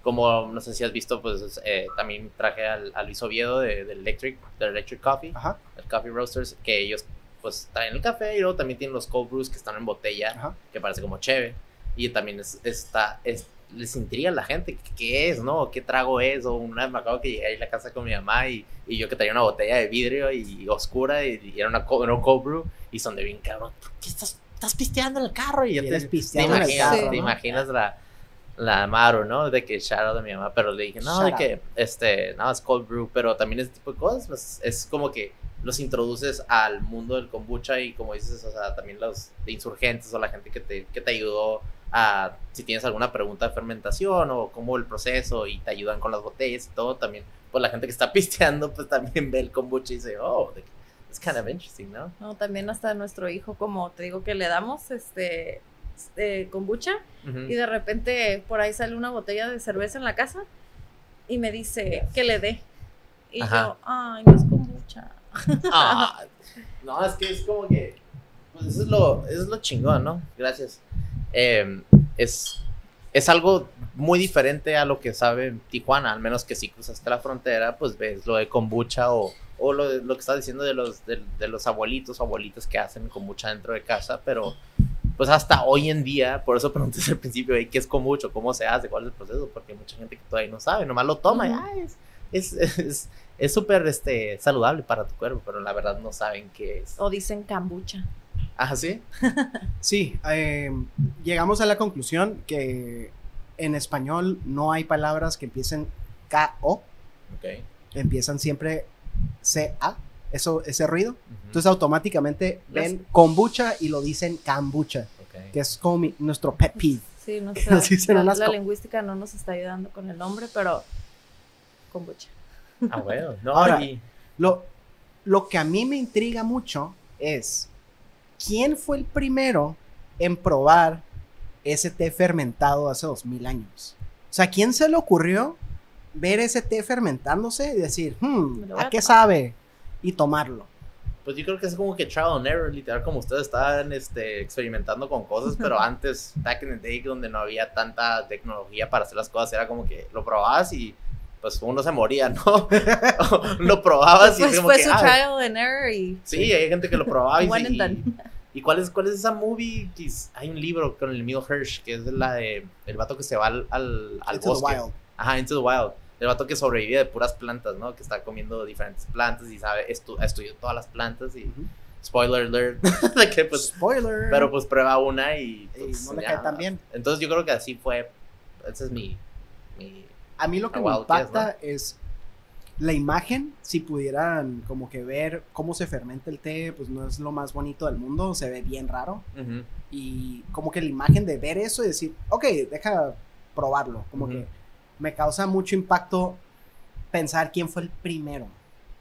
Como, no sé si has visto, pues eh, también traje al, a Luis Oviedo de, de Electric, de Electric Coffee, Ajá, el Coffee Roasters, que ellos pues traen el café y luego también tienen los cold brews que están en botella, ajá. que parece como cheve. Y también es, está, es, les intriga a la gente qué, es, ¿no? ¿Qué trago es? O una vez me acuerdo que llegué ahí a la casa con mi mamá y, y yo que traía una botella de vidrio y, oscura y, y era, una, era un cold brew y son de bien cabrón. ¿Por qué estás, estás pisteando en el carro? Y ya te, te el imaginas, carro, te ¿no? imaginas la, la Maru, ¿no? De que shout out de mi mamá, pero le dije, no, Shout de out. que, este, no, es cold brew, pero también ese tipo de cosas, pues, es como que los introduces al mundo del kombucha y como dices, o sea, también los insurgentes o la gente que te, que te ayudó a, si tienes alguna pregunta de fermentación o cómo el proceso y te ayudan con las botellas y todo, también, pues la gente que está pisteando, pues también ve el kombucha y dice, oh, it's kind of interesting, ¿no? No, también hasta nuestro hijo, como te digo que le damos este, este kombucha y de repente por ahí sale una botella de cerveza en la casa y me dice que le dé. Y Ajá. yo, ay, no es. Ah, no, es que es como que. Pues eso es lo, eso es lo chingón, ¿no? Gracias. Eh, es, es algo muy diferente a lo que sabe Tijuana, al menos que si cruzaste la frontera, pues ves lo de kombucha o, o lo, de- lo que estás diciendo de los, de, de los abuelitos o abuelitas que hacen kombucha dentro de casa, pero pues hasta hoy en día, por eso pregunté al principio, "Ey, ¿qué es kombucha? ¿Cómo se hace? ¿Cuál es el proceso? Porque hay mucha gente que todavía no sabe, nomás lo toma y Ujú. "Ay, es es es- es súper este, saludable para tu cuerpo, pero la verdad no saben qué es. O dicen kombucha. Ah, ¿sí? Sí, eh, llegamos a la conclusión que en español no hay palabras que empiecen K-O, Ok. empiezan siempre C-A, eso, ese ruido. Entonces automáticamente Las- ven kombucha y lo dicen kombucha, Ok. que es como mi- nuestro pet peeve. Sí, Nos dicen la, la lingüística no nos está ayudando con el nombre, pero kombucha. Ah, bueno. No, Ahora- y- Lo, lo que a mí me intriga mucho es, ¿quién fue el primero en probar ese té fermentado hace dos mil años? O sea, ¿quién se le ocurrió ver ese té fermentándose y decir, hmm, ¿a qué tomar"? sabe? Y tomarlo. pues yo creo que es como que trial and error, literal, como ustedes estaban este, experimentando con cosas, pero antes, back in the day, donde no había tanta tecnología para hacer las cosas, era como que lo probabas y pues uno se moría, ¿no? lo probabas y Pues es como fue que, su ah, trial and error y Sí, hay gente que lo probaba y, One and y- done. ¿Y cuál es, cuál es esa movie? que es- hay un libro con el Emil Hirsch, que es la de el vato que se va al, al, al Into the bosque. wild. Ajá, Into the Wild. El vato que sobrevive de puras plantas, ¿no? Que está comiendo diferentes plantas y sabe, estu estudió todas las plantas y... Ujú. Spoiler alert. de que, pues, Spoiler. pero pues prueba una y... Y pues, no le ya. cae tan bien. Entonces yo creo que así fue... Ese es mi... mi A mí lo que me impacta es la imagen. Si pudieran como que ver cómo se fermenta el té, pues no es lo más bonito del mundo, se ve bien raro. Y como que la imagen de ver eso y decir, ok, deja probarlo, como que me causa mucho impacto pensar quién fue el primero,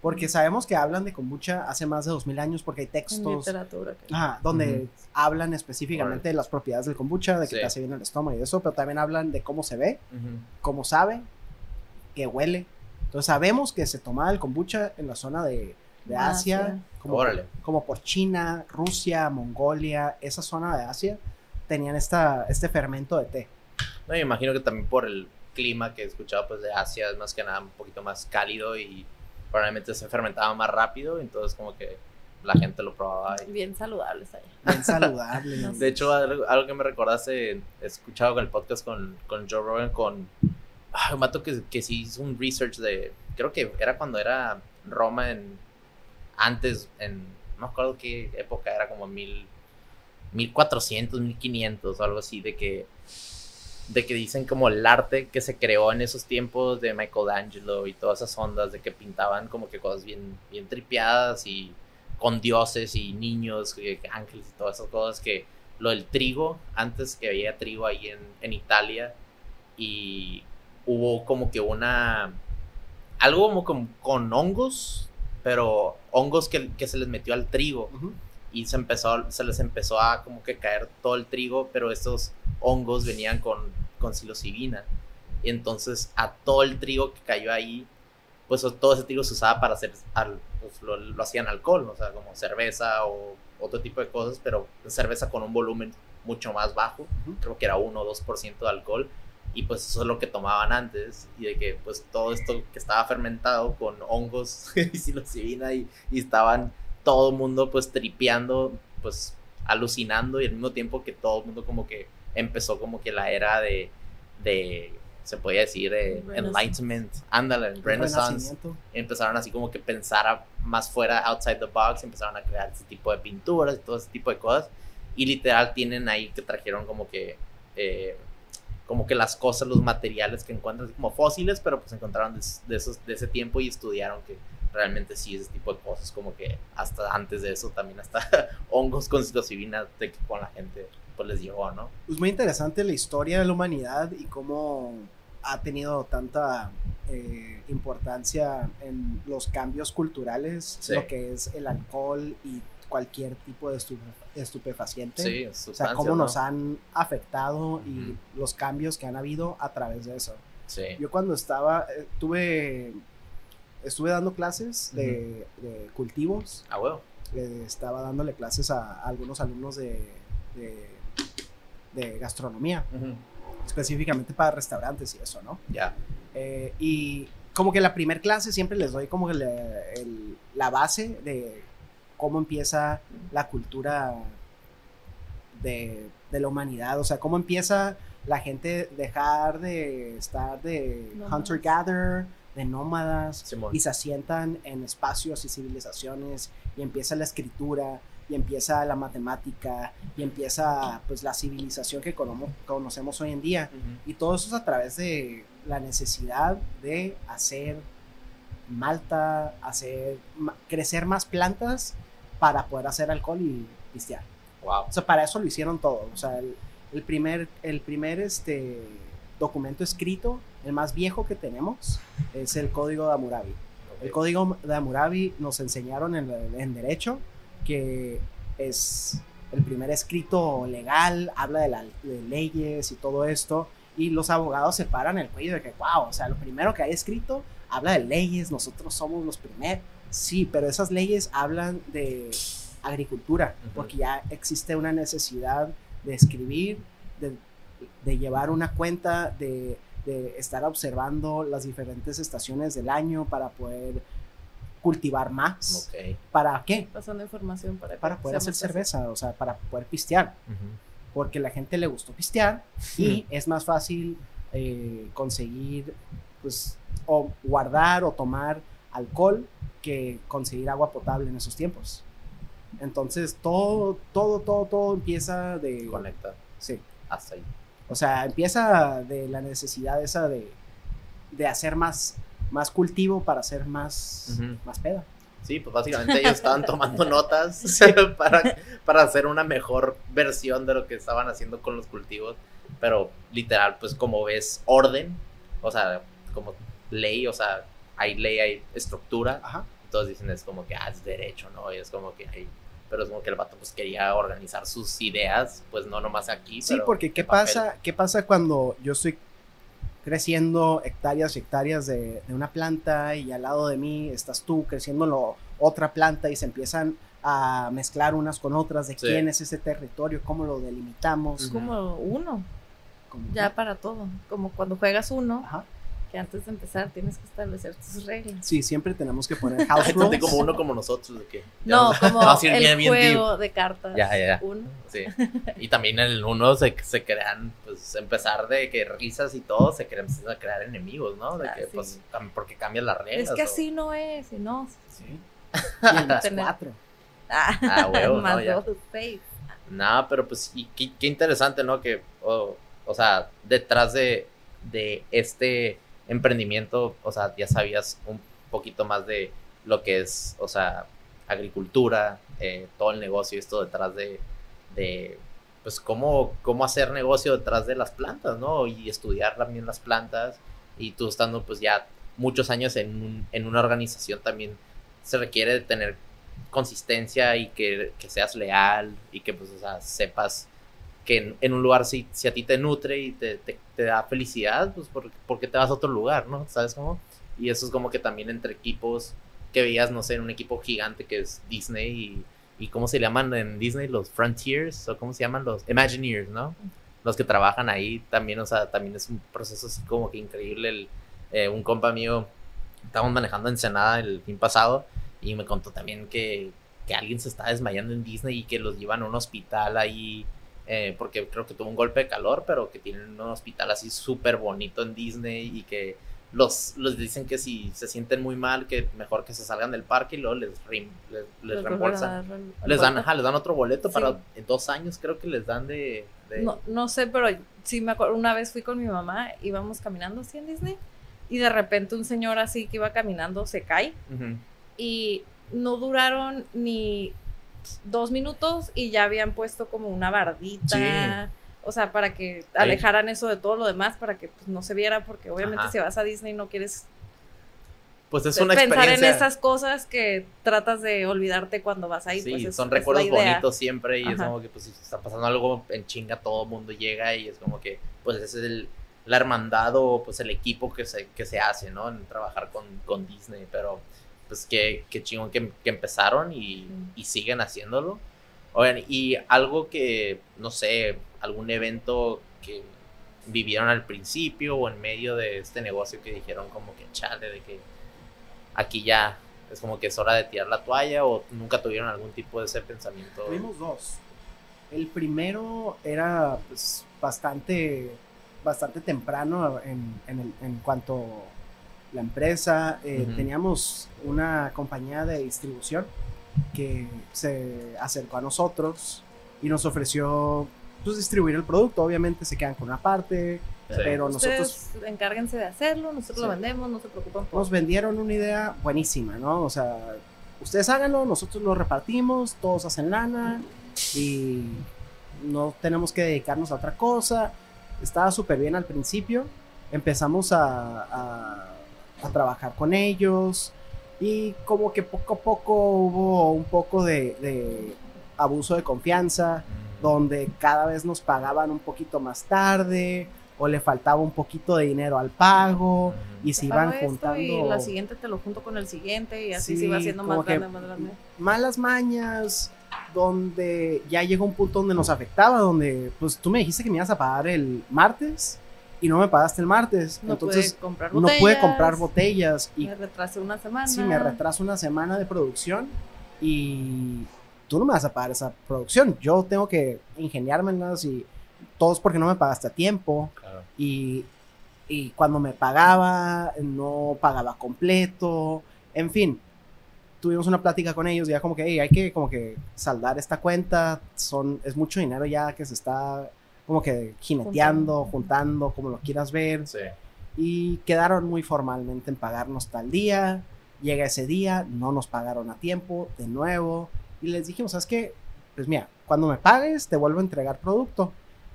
porque sabemos que hablan de kombucha hace más de 2000 años porque hay textos literatura. que- ajá, donde hablan específicamente de las propiedades del kombucha, de que Sí. te hace bien el estómago y eso, pero también hablan de cómo se ve, cómo sabe, que huele. Entonces sabemos que se tomaba el kombucha en la zona de, de Asia, Asia. como, Órale. como por China, Rusia, Mongolia, esa zona de Asia, tenían esta, este fermento de té. No, me imagino que también por el clima que he escuchado pues de Asia es más que nada un poquito más cálido y probablemente se fermentaba más rápido, entonces como que la gente lo probaba. y- Bien saludables allá. Bien saludable. ¿no? De hecho, algo, algo que me recordaste, he escuchado con el podcast con, con Joe Rogan, con ah, un vato que, que sí hizo un research de, creo que era cuando era Roma en, antes, en, no me acuerdo qué época, era como mil, 1400, 1500 o algo así, de que, de que dicen como el arte que se creó en esos tiempos de Michelangelo y todas esas ondas de que pintaban como que cosas bien, bien tripeadas y con dioses y niños, y ángeles y todas esas cosas que lo del trigo, antes que había trigo ahí en, en Italia y hubo como que una, algo como con, con hongos, pero hongos que, que, se les metió al trigo y se empezó, se les empezó a como que caer todo el trigo, pero estos hongos venían con, con psilocibina. Y entonces a todo el trigo que cayó ahí, pues todo ese trigo se usaba para hacer, pues lo, lo, hacían alcohol, o sea, como cerveza o otro tipo de cosas, pero cerveza con un volumen mucho más bajo, creo que era 1 o 2% de alcohol, y pues eso es lo que tomaban antes, y de que pues todo esto que estaba fermentado con hongos y psilocibina y, y estaban todo el mundo pues tripeando, pues alucinando, y al mismo tiempo que todo el mundo como que empezó como que la era de, de se podía decir, de enlightenment, ándale, renaissance, empezaron así como que pensar más fuera, outside the box, empezaron a crear ese tipo de pinturas y todo ese tipo de cosas, y literal tienen ahí que trajeron como que, eh, como que las cosas, los materiales que encuentran como fósiles, pero pues encontraron de, esos, de ese tiempo y estudiaron que realmente sí ese tipo de cosas, como que hasta antes de eso también hasta hongos con psilocibina de que con la gente pues les llegó, ¿no? Pues muy interesante la historia de la humanidad y cómo ha tenido tanta eh, importancia en los cambios culturales, lo que es el alcohol y cualquier tipo de estupefaciente. Sí, o sea, cómo nos han afectado y los cambios que han habido a través de eso. Sí. Yo cuando estaba, eh, tuve, estuve dando clases de, cultivos. Ah, bueno. estaba dándole clases a, algunos alumnos de, de, gastronomía específicamente para restaurantes y eso, ¿no? Ya. Eh, y como que la primer clase siempre les doy como la base de cómo empieza la cultura de, la humanidad, o sea, cómo empieza la gente dejar de estar de hunter-gatherer, de nómadas, y se asientan en espacios y civilizaciones, y empieza la escritura, y empieza la matemática y empieza pues la civilización que conocemos hoy en día. Y todo eso es a través de la necesidad de hacer malta, hacer crecer más plantas para poder hacer alcohol y pistear. Wow. O sea, para eso lo hicieron todo. O sea, el, primer, el primer este, documento escrito, el más viejo que tenemos, es el Código de Hammurabi. El Código de Hammurabi nos enseñaron en, en Derecho que es el primer escrito legal, habla de, las leyes y todo esto, y los abogados se paran el cuello de que, wow, o sea, lo primero que hay escrito habla de leyes, nosotros somos los primeros. Sí, pero esas leyes hablan de agricultura, porque ya existe una necesidad de escribir, de, llevar una cuenta, de, de estar observando las diferentes estaciones del año para poder cultivar más. ¿Para qué? Pasando información para, para poder hacer cerveza, o sea, para poder pistear. Porque la gente le gustó pistear y es más fácil eh, conseguir, pues, o guardar o tomar alcohol que conseguir agua potable en esos tiempos. Entonces, todo, todo, todo, todo empieza de... Conecta. Sí. Hasta ahí. O sea, empieza de la necesidad esa de, de hacer más más cultivo para hacer más, más peda. Sí, pues básicamente ellos estaban tomando notas para, para hacer una mejor versión de lo que estaban haciendo con los cultivos. Pero literal, pues como ves, orden, o sea, como ley, o sea, hay ley, hay estructura. Ajá. Todos dicen es como que, ah, es derecho, ¿no? Y es como que hay pero es como que el vato pues quería organizar sus ideas, pues no nomás aquí. Sí, porque ¿qué pasa, ¿qué pasa cuando yo estoy creciendo hectáreas y hectáreas de, una planta y al lado de mí estás tú creciendo otra planta y se empiezan a mezclar unas con otras de quién es ese territorio, cómo lo delimitamos. Como uno, ya para todo, como cuando juegas uno, que antes de empezar tienes que establecer tus reglas. Sí, siempre tenemos que poner house rules. como uno como nosotros. De que No, como vamos el bien, bien deep. juego de cartas. Ya, ya, ya. Uno. Sí. Y también en el uno se, se crean, pues, empezar de que risas y todo, se crean, empiezan a crear enemigos, ¿no? De Ah, que, sí. pues, cam- porque cambian las reglas. Es que o- así no es, y no. Sí. Y en las Tener- cuatro. Ah, Ah, huevo, más no, dos, seis. No, pero pues, y qué, qué interesante, ¿no? Que, o o sea, detrás de, de este emprendimiento, o sea, ya sabías un poquito más de lo que es, o sea, agricultura, eh, todo el negocio, esto detrás de, de pues, cómo, cómo hacer negocio detrás de las plantas, ¿no? Y estudiar también las plantas, y tú estando, pues, ya muchos años en, un- en una organización también se requiere de tener consistencia y que, que seas leal y que pues o sea, sepas que en, un lugar si, si a ti te nutre y te, te, te da felicidad, pues ¿por, por te vas a otro lugar, ¿no? ¿Sabes cómo? Y eso es como que también entre equipos que veías, no sé, en un equipo gigante que es Disney y, y ¿cómo se llaman en Disney? Los Frontiers o ¿cómo se llaman? Los Imagineers, ¿no? Los que trabajan ahí también, o sea, también es un proceso así como que increíble. Eh, un compa mío, estábamos manejando Ensenada el fin pasado y me contó también que, que alguien se está desmayando en Disney y que los llevan a un hospital ahí, eh, porque creo que tuvo un golpe de calor, pero que tienen un hospital así súper bonito en Disney y que los, los dicen que si se sienten muy mal, que mejor que se salgan del parque y luego les, re- les, les reembolsan. Les dan, ajá, les dan otro boleto Sí. para en dos años, creo que les dan de... de- No, no sé, pero sí me acuerdo, una vez fui con mi mamá, íbamos caminando así en Disney, y de repente un señor así que iba caminando se cae, y no duraron ni dos minutos y ya habían puesto como una bardita. O sea, para que alejaran eso de todo lo demás, para que pues, no se viera, porque obviamente Ajá. si vas a Disney no quieres Pues es una pensar en esas cosas que tratas de olvidarte cuando vas ahí. Sí, pues es- son recuerdos bonitos siempre y es como que pues si está pasando algo en chinga todo el mundo llega y es como que pues ese es el, la hermandad o pues el equipo que se, que se hace, ¿no? En trabajar con, con Disney, pero pues qué, qué chingón que, que empezaron y, Mm. y siguen haciéndolo. Oigan, y algo que, no sé, algún evento que vivieron al principio o en medio de este negocio que dijeron como que chale, de que aquí ya es como que es hora de tirar la toalla o nunca tuvieron algún tipo de ese pensamiento. Tuvimos dos. El primero era pues, bastante, bastante temprano en, en, el- en cuanto la empresa. eh, Ujú. Teníamos una compañía de distribución que se acercó a nosotros y nos ofreció pues, distribuir el producto. Obviamente se quedan con una parte, Sí. pero Ustedes nosotros encárguense de hacerlo, nosotros lo Sí. vendemos, no se preocupen por nos vendieron una idea buenísima, ¿no? O sea, ustedes háganlo, nosotros lo repartimos, todos hacen lana y no tenemos que dedicarnos a otra cosa. Estaba súper bien al principio. Empezamos a, a- a trabajar con ellos y como que poco a poco hubo un poco de, de abuso de confianza donde cada vez nos pagaban un poquito más tarde o le faltaba un poquito de dinero al pago y se iban juntando Y la siguiente te lo junto con el siguiente y así Sí, se va haciendo más grande, más grande. malas mañas donde ya llegó un punto donde nos afectaba donde pues tú me dijiste que me ibas a pagar el martes y no me pagaste el martes No entonces pude comprar no botellas. pude comprar botellas y Me retrasé una semana. sí me retraso una semana de producción y tú no me vas a pagar esa producción yo tengo que ingeniármelas y todos porque no me pagaste a tiempo Claro. y, y cuando me pagaba no pagaba completo, en fin, tuvimos una plática con ellos ya como que "Hey, hay que como que saldar esta cuenta, son es mucho dinero ya que se está como que jineteando, Juntando. juntando, como lo quieras ver Sí. y quedaron muy formalmente en pagarnos tal día. Llega ese día, no nos pagaron a tiempo, de nuevo, y les dijimos, ¿sabes qué? Pues mira, cuando me pagues te vuelvo a entregar producto.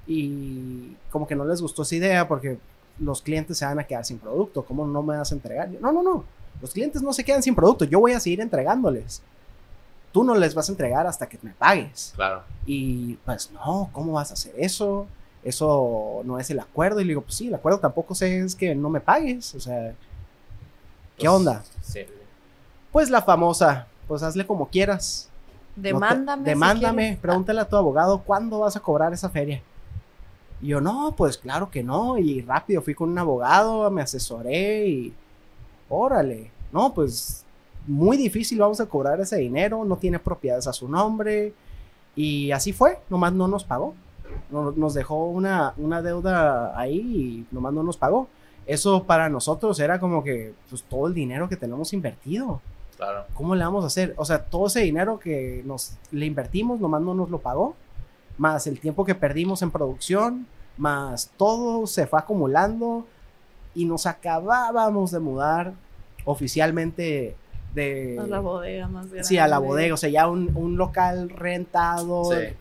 Y como que no les gustó esa idea porque los clientes se van a quedar sin producto, ¿cómo no me vas a entregar? Yo, no, no, no, los clientes no se quedan sin producto, yo voy a seguir entregándoles. Tú no les vas a entregar hasta que me pagues. Claro. Y pues no, ¿cómo vas a hacer eso? Eso no es el acuerdo. Y le digo, pues sí, el acuerdo tampoco sé es que no me pagues. O sea, ¿qué Pues, onda? Sí. Pues la famosa, pues hazle como quieras. No te- Demándame. si demándame, pregúntale a tu abogado cuándo vas a cobrar esa feria. Y yo, no, pues claro que no. Y rápido fui con un abogado, me asesoré y órale. No, pues muy difícil vamos a cobrar ese dinero, no tiene propiedades a su nombre. Y así fue, nomás no nos pagó. No- Nos dejó una, una deuda ahí y nomás no nos pagó. Eso para nosotros era como que pues, todo el dinero que tenemos invertido. Claro. ¿Cómo le vamos a hacer? O sea, todo ese dinero que nos le invertimos, nomás no nos lo pagó, más el tiempo que perdimos en producción, más todo se fue acumulando y nos acabábamos de mudar oficialmente de... A la bodega más grande. Sí, a la bodega, o sea, ya un, un local rentado, Sí.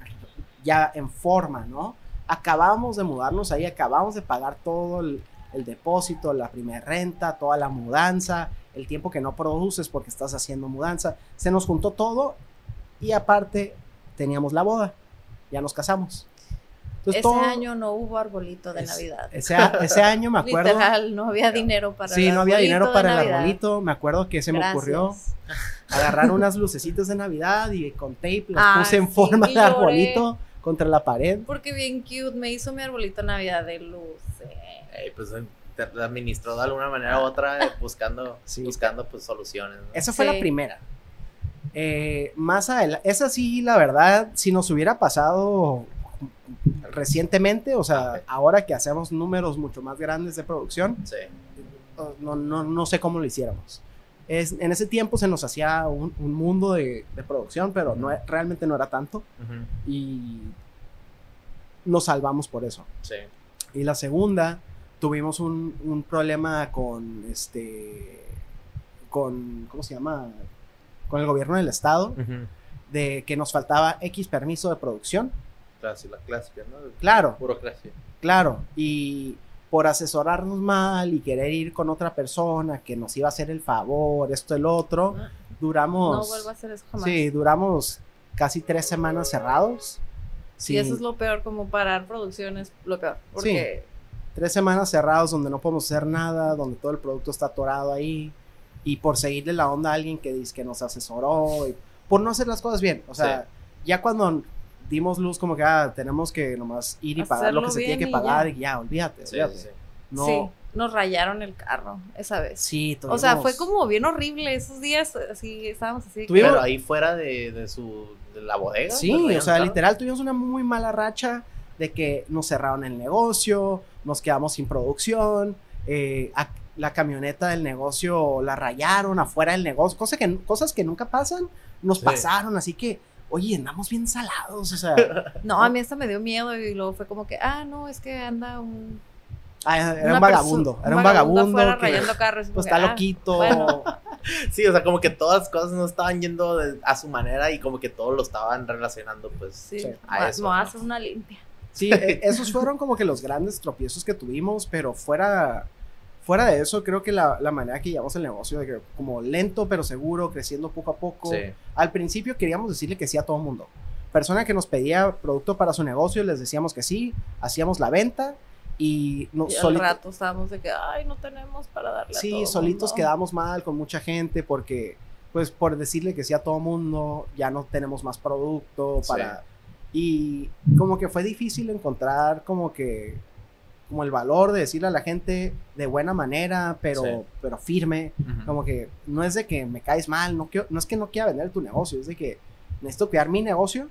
ya en forma, ¿no? Acabamos de mudarnos ahí, acabamos de pagar todo el, el depósito, la primera renta, toda la mudanza, el tiempo que no produces porque estás haciendo mudanza. Se nos juntó todo y aparte teníamos la boda, ya nos casamos. Entonces, Ese todo- año no hubo arbolito de es- Navidad. Ese, año me acuerdo. Literal, no había dinero para Sí, el no había dinero para el Navidad. arbolito. Me acuerdo que se me ocurrió agarrar unas lucecitas de Navidad y con tape las Ah, puse en sí, forma de arbolito contra la pared. Porque bien cute, me hizo mi arbolito de Navidad de luces. Pues te te administró de alguna manera u otra eh, buscando, Sí. buscando pues soluciones. ¿no? Esa fue Sí. la primera. Eh, más adelante, esa sí, la verdad, si nos hubiera pasado recientemente, o sea, ahora que hacemos números mucho más grandes de producción, Sí. no, no, no sé cómo lo hiciéramos. Es, en ese tiempo se nos hacía un, un mundo de, de producción, pero no, realmente no era tanto y nos salvamos por eso. Sí. Y la segunda, tuvimos un, un problema con este, con, ¿cómo se llama? Con el gobierno del estado, de que nos faltaba X permiso de producción. Clásica, la clásica, ¿no? Claro, Burocracia. claro. Y por asesorarnos mal y querer ir con otra persona que nos iba a hacer el favor, esto, el otro, duramos... No vuelvo a hacer eso jamás. Sí, duramos casi tres semanas cerrados. Sí, eso es lo peor, como parar producción es lo peor. Porque tres semanas cerrados donde no podemos hacer nada, donde todo el producto está atorado ahí, y por seguirle la onda a alguien que dice que nos asesoró, y por no hacer las cosas bien. O sea, ya cuando dimos luz como que ah, tenemos que nomás ir y pagar lo que se tiene que y pagar ya. y ya, olvídate, Sí, olvídate. sí, sí. No, sí, nos rayaron el carro esa vez. sí, O sea, tuvimos- fue como bien horrible esos días, así, estábamos así. Tuvimos- Pero ahí fuera de, de su de la bodega. Sí, pues, o sea, literal tuvimos una muy mala racha de que nos cerraron el negocio, nos quedamos sin producción, eh, a- la camioneta del negocio la rayaron afuera del negocio, cosa que, cosas que nunca pasan, nos Sí. pasaron, así que, oye, andamos bien salados, o sea, No, a mí hasta me dio miedo y luego fue como que, ah, no, es que anda un. ah, era un vagabundo, era un vagabundo, afuera que, rayando carros. y pues está ah, loquito, bueno. Sí, o sea, como que todas las cosas no estaban yendo de- a su manera y como que todos lo estaban relacionando, pues. Sí, a eso, ¿no? hacer una limpia. Sí, e- esos fueron como que los grandes tropiezos que tuvimos, pero fuera, fuera de eso, creo que la, la manera que llevamos el negocio, de que como lento pero seguro, creciendo poco a poco. Sí. Al principio queríamos decirle que sí a todo el mundo. Persona que nos pedía producto para su negocio, les decíamos que sí, hacíamos la venta y no, Y al rato estábamos de que, ay, no tenemos para darle a sí, todo solitos mundo". quedamos mal con mucha gente porque, pues, por decirle que sí a todo el mundo, ya no tenemos más producto Sí. para... Y como que fue difícil encontrar como que como el valor de decirle a la gente de buena manera, pero, Sí. pero firme. Ujú. Como que no es de que me caes mal, no, quiero- no es que no quiera vender tu negocio, es de que necesito cuidar mi negocio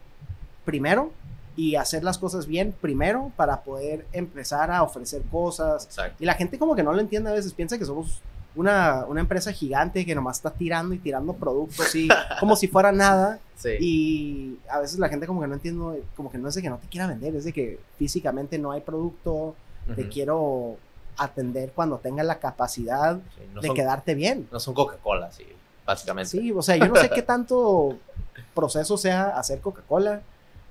primero y hacer las cosas bien primero para poder empezar a ofrecer cosas. Exacto. Y la gente como que no lo entiende a veces, piensa que somos una, una empresa gigante que nomás está tirando y tirando productos y como si fuera nada. Sí. Y a veces la gente como que no entiende, como que no es de que no te quiera vender, es de que físicamente no hay producto, te quiero atender cuando tenga la capacidad Sí, no, de son, quedarte bien. no son Coca-Cola, sí, básicamente. Sí, o sea, yo no sé qué tanto proceso sea hacer Coca-Cola,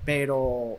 pero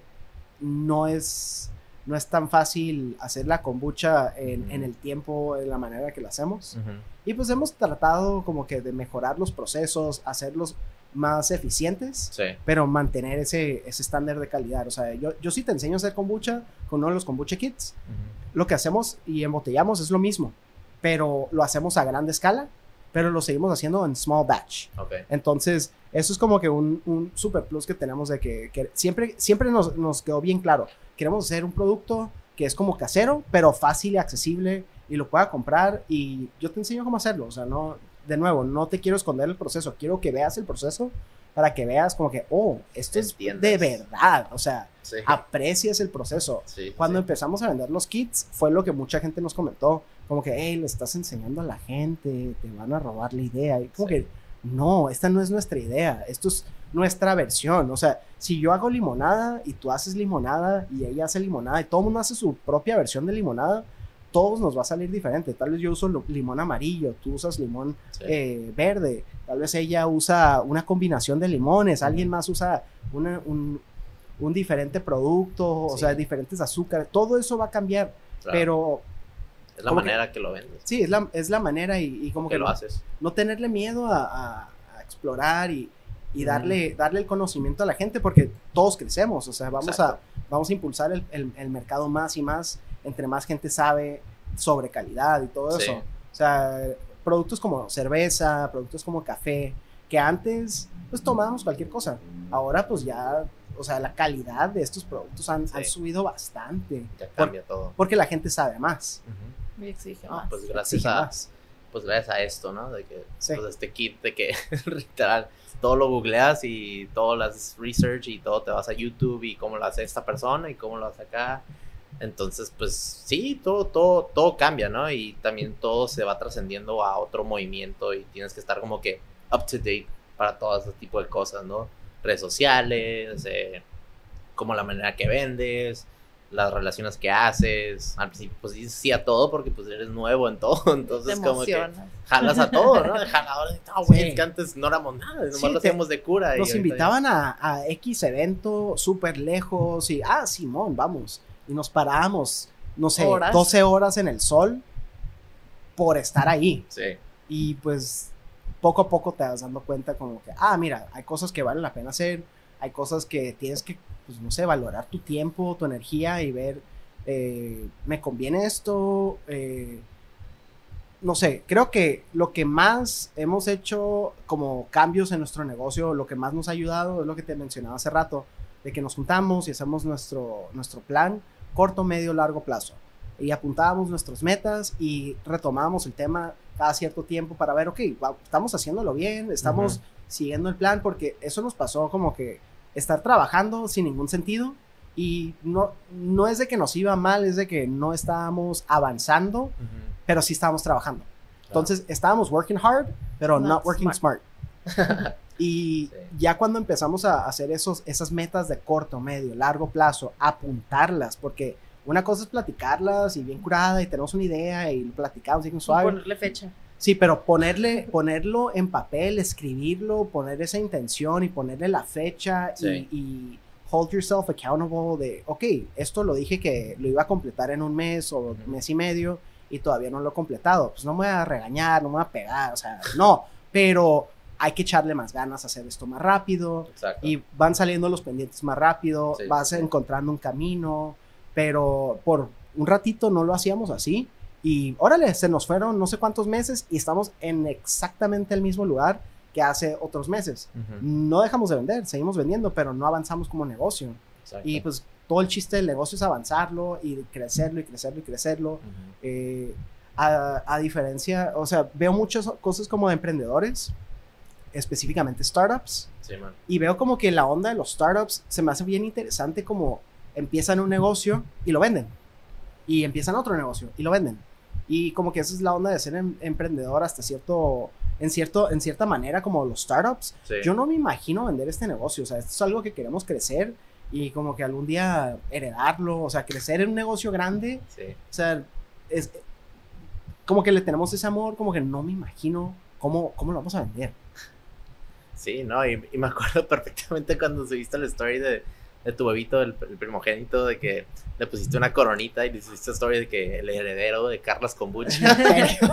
no es, no es tan fácil hacer la kombucha en, en el tiempo, en la manera que la hacemos. Y pues hemos tratado como que de mejorar los procesos, hacerlos más eficientes, Sí. pero mantener ese, ese estándar de calidad. O sea, yo, yo sí te enseño a hacer kombucha con uno de los kombucha kits. Ujú. Lo que hacemos y embotellamos es lo mismo, pero lo hacemos a grande escala, pero lo seguimos haciendo en small batch. Ok. Entonces, eso es como que un, un super plus que tenemos de que, que siempre, siempre nos, nos quedó bien claro. Queremos hacer un producto que es como casero, pero fácil y accesible y lo pueda comprar y yo te enseño cómo hacerlo. O sea, no, de nuevo, no te quiero esconder el proceso, quiero que veas el proceso para que veas como que, oh, esto es de verdad, o sea, aprecias el proceso. Cuando empezamos a vender los kits, fue lo que mucha gente nos comentó, como que, hey, le estás enseñando a la gente, te van a robar la idea, y como que, no, esta no es nuestra idea, esto es nuestra versión, o sea, si yo hago limonada y tú haces limonada y ella hace limonada y todo el mundo hace su propia versión de limonada, todos nos va a salir diferente. Tal vez yo uso limón amarillo, tú usas limón eh, verde, tal vez ella usa una combinación de limones, alguien más usa un, diferente producto, o sea, diferentes azúcares, todo eso va a cambiar, pero... Es la manera que, lo vendes. Sí, es la, es la manera y, como que, lo no, haces. No tenerle miedo a, explorar y, darle, darle el conocimiento a la gente porque todos crecemos, o sea, vamos, a, vamos a impulsar el, el mercado más y más entre más gente sabe sobre calidad y todo eso. O sea, productos como cerveza, productos como café, que antes pues tomábamos cualquier cosa. Ahora pues ya, o sea, la calidad de estos productos han, subido bastante. Ya cambia todo. Porque la gente sabe más. Y exige ah, más. pues gracias a... Pues gracias a esto, ¿no? De que, pues este kit de que literal todo lo googleas y todo las research y todo te vas a YouTube y cómo lo hace esta persona y cómo lo hace acá entonces, pues sí, todo, todo, todo cambia, ¿no? Y también todo se va trascendiendo a otro movimiento y tienes que estar como que up to date para todo ese tipo de cosas, ¿no? Redes sociales, eh, como la manera que vendes, las relaciones que haces. Al principio, pues dices sí a todo porque pues eres nuevo en todo. Entonces, como que jalas a todo, ¿no? Jaladores, no, güey, es que antes no éramos nada, nomás lo hacíamos de cura. Nos invitaban a, a, X evento súper lejos y, ah, Simón, vamos y nos parábamos, no sé, 12 horas en el sol por estar ahí. Sí. Y pues poco a poco te vas dando cuenta como que, ah, mira, hay cosas que valen la pena hacer, hay cosas que tienes que, pues no sé, valorar tu tiempo, tu energía y ver, eh, me conviene esto, eh, no sé, creo que lo que más hemos hecho como cambios en nuestro negocio, lo que más nos ha ayudado es lo que te mencionaba hace rato, de que nos juntamos y hacemos nuestro, nuestro plan corto, medio, largo plazo. Y apuntábamos nuestras metas y retomábamos el tema cada cierto tiempo para ver, ok, estamos haciéndolo bien, estamos siguiendo el plan, porque eso nos pasó como que estar trabajando sin ningún sentido y no, no es de que nos iba mal, es de que no estábamos avanzando, pero sí estábamos trabajando. Entonces estábamos working hard, pero not, working smart. Y ya cuando empezamos a hacer esos, esas metas de corto, medio, largo plazo, apuntarlas, porque una cosa es platicarlas y bien curada y tenemos una idea y platicamos y suave. ponerle fecha. Sí, pero ponerle, ponerlo en papel, escribirlo, poner esa intención y ponerle la fecha y, hold yourself accountable de, ok, esto lo dije que lo iba a completar en un mes o mes y medio y todavía no lo he completado. Pues no me voy a regañar, no me voy a pegar, o sea, no, pero hay que echarle más ganas a hacer esto más rápido. Y van saliendo los pendientes más rápido, vas encontrando un camino, pero por un ratito no lo hacíamos así. Y órale, se nos fueron no sé cuántos meses y estamos en exactamente el mismo lugar que hace otros meses. No dejamos de vender, seguimos vendiendo, pero no avanzamos como negocio. Y pues todo el chiste del negocio es avanzarlo y crecerlo y crecerlo y crecerlo. Eh, a, a, diferencia, o sea, veo muchas cosas como de emprendedores específicamente startups. Y veo como que la onda de los startups se me hace bien interesante como empiezan un negocio y lo venden. Y empiezan otro negocio y lo venden. Y como que esa es la onda de ser em, emprendedor hasta cierto, en cierto, en cierta manera como los startups. Yo no me imagino vender este negocio. O sea, esto es algo que queremos crecer y como que algún día heredarlo. O sea, crecer en un negocio grande. O sea, es como que le tenemos ese amor, como que no me imagino cómo, cómo lo vamos a vender. Sí, no, y, me acuerdo perfectamente cuando subiste la story de, tu bebito, el, primogénito, de que le pusiste una coronita y le hiciste story de que el heredero de Carlos Kombucha.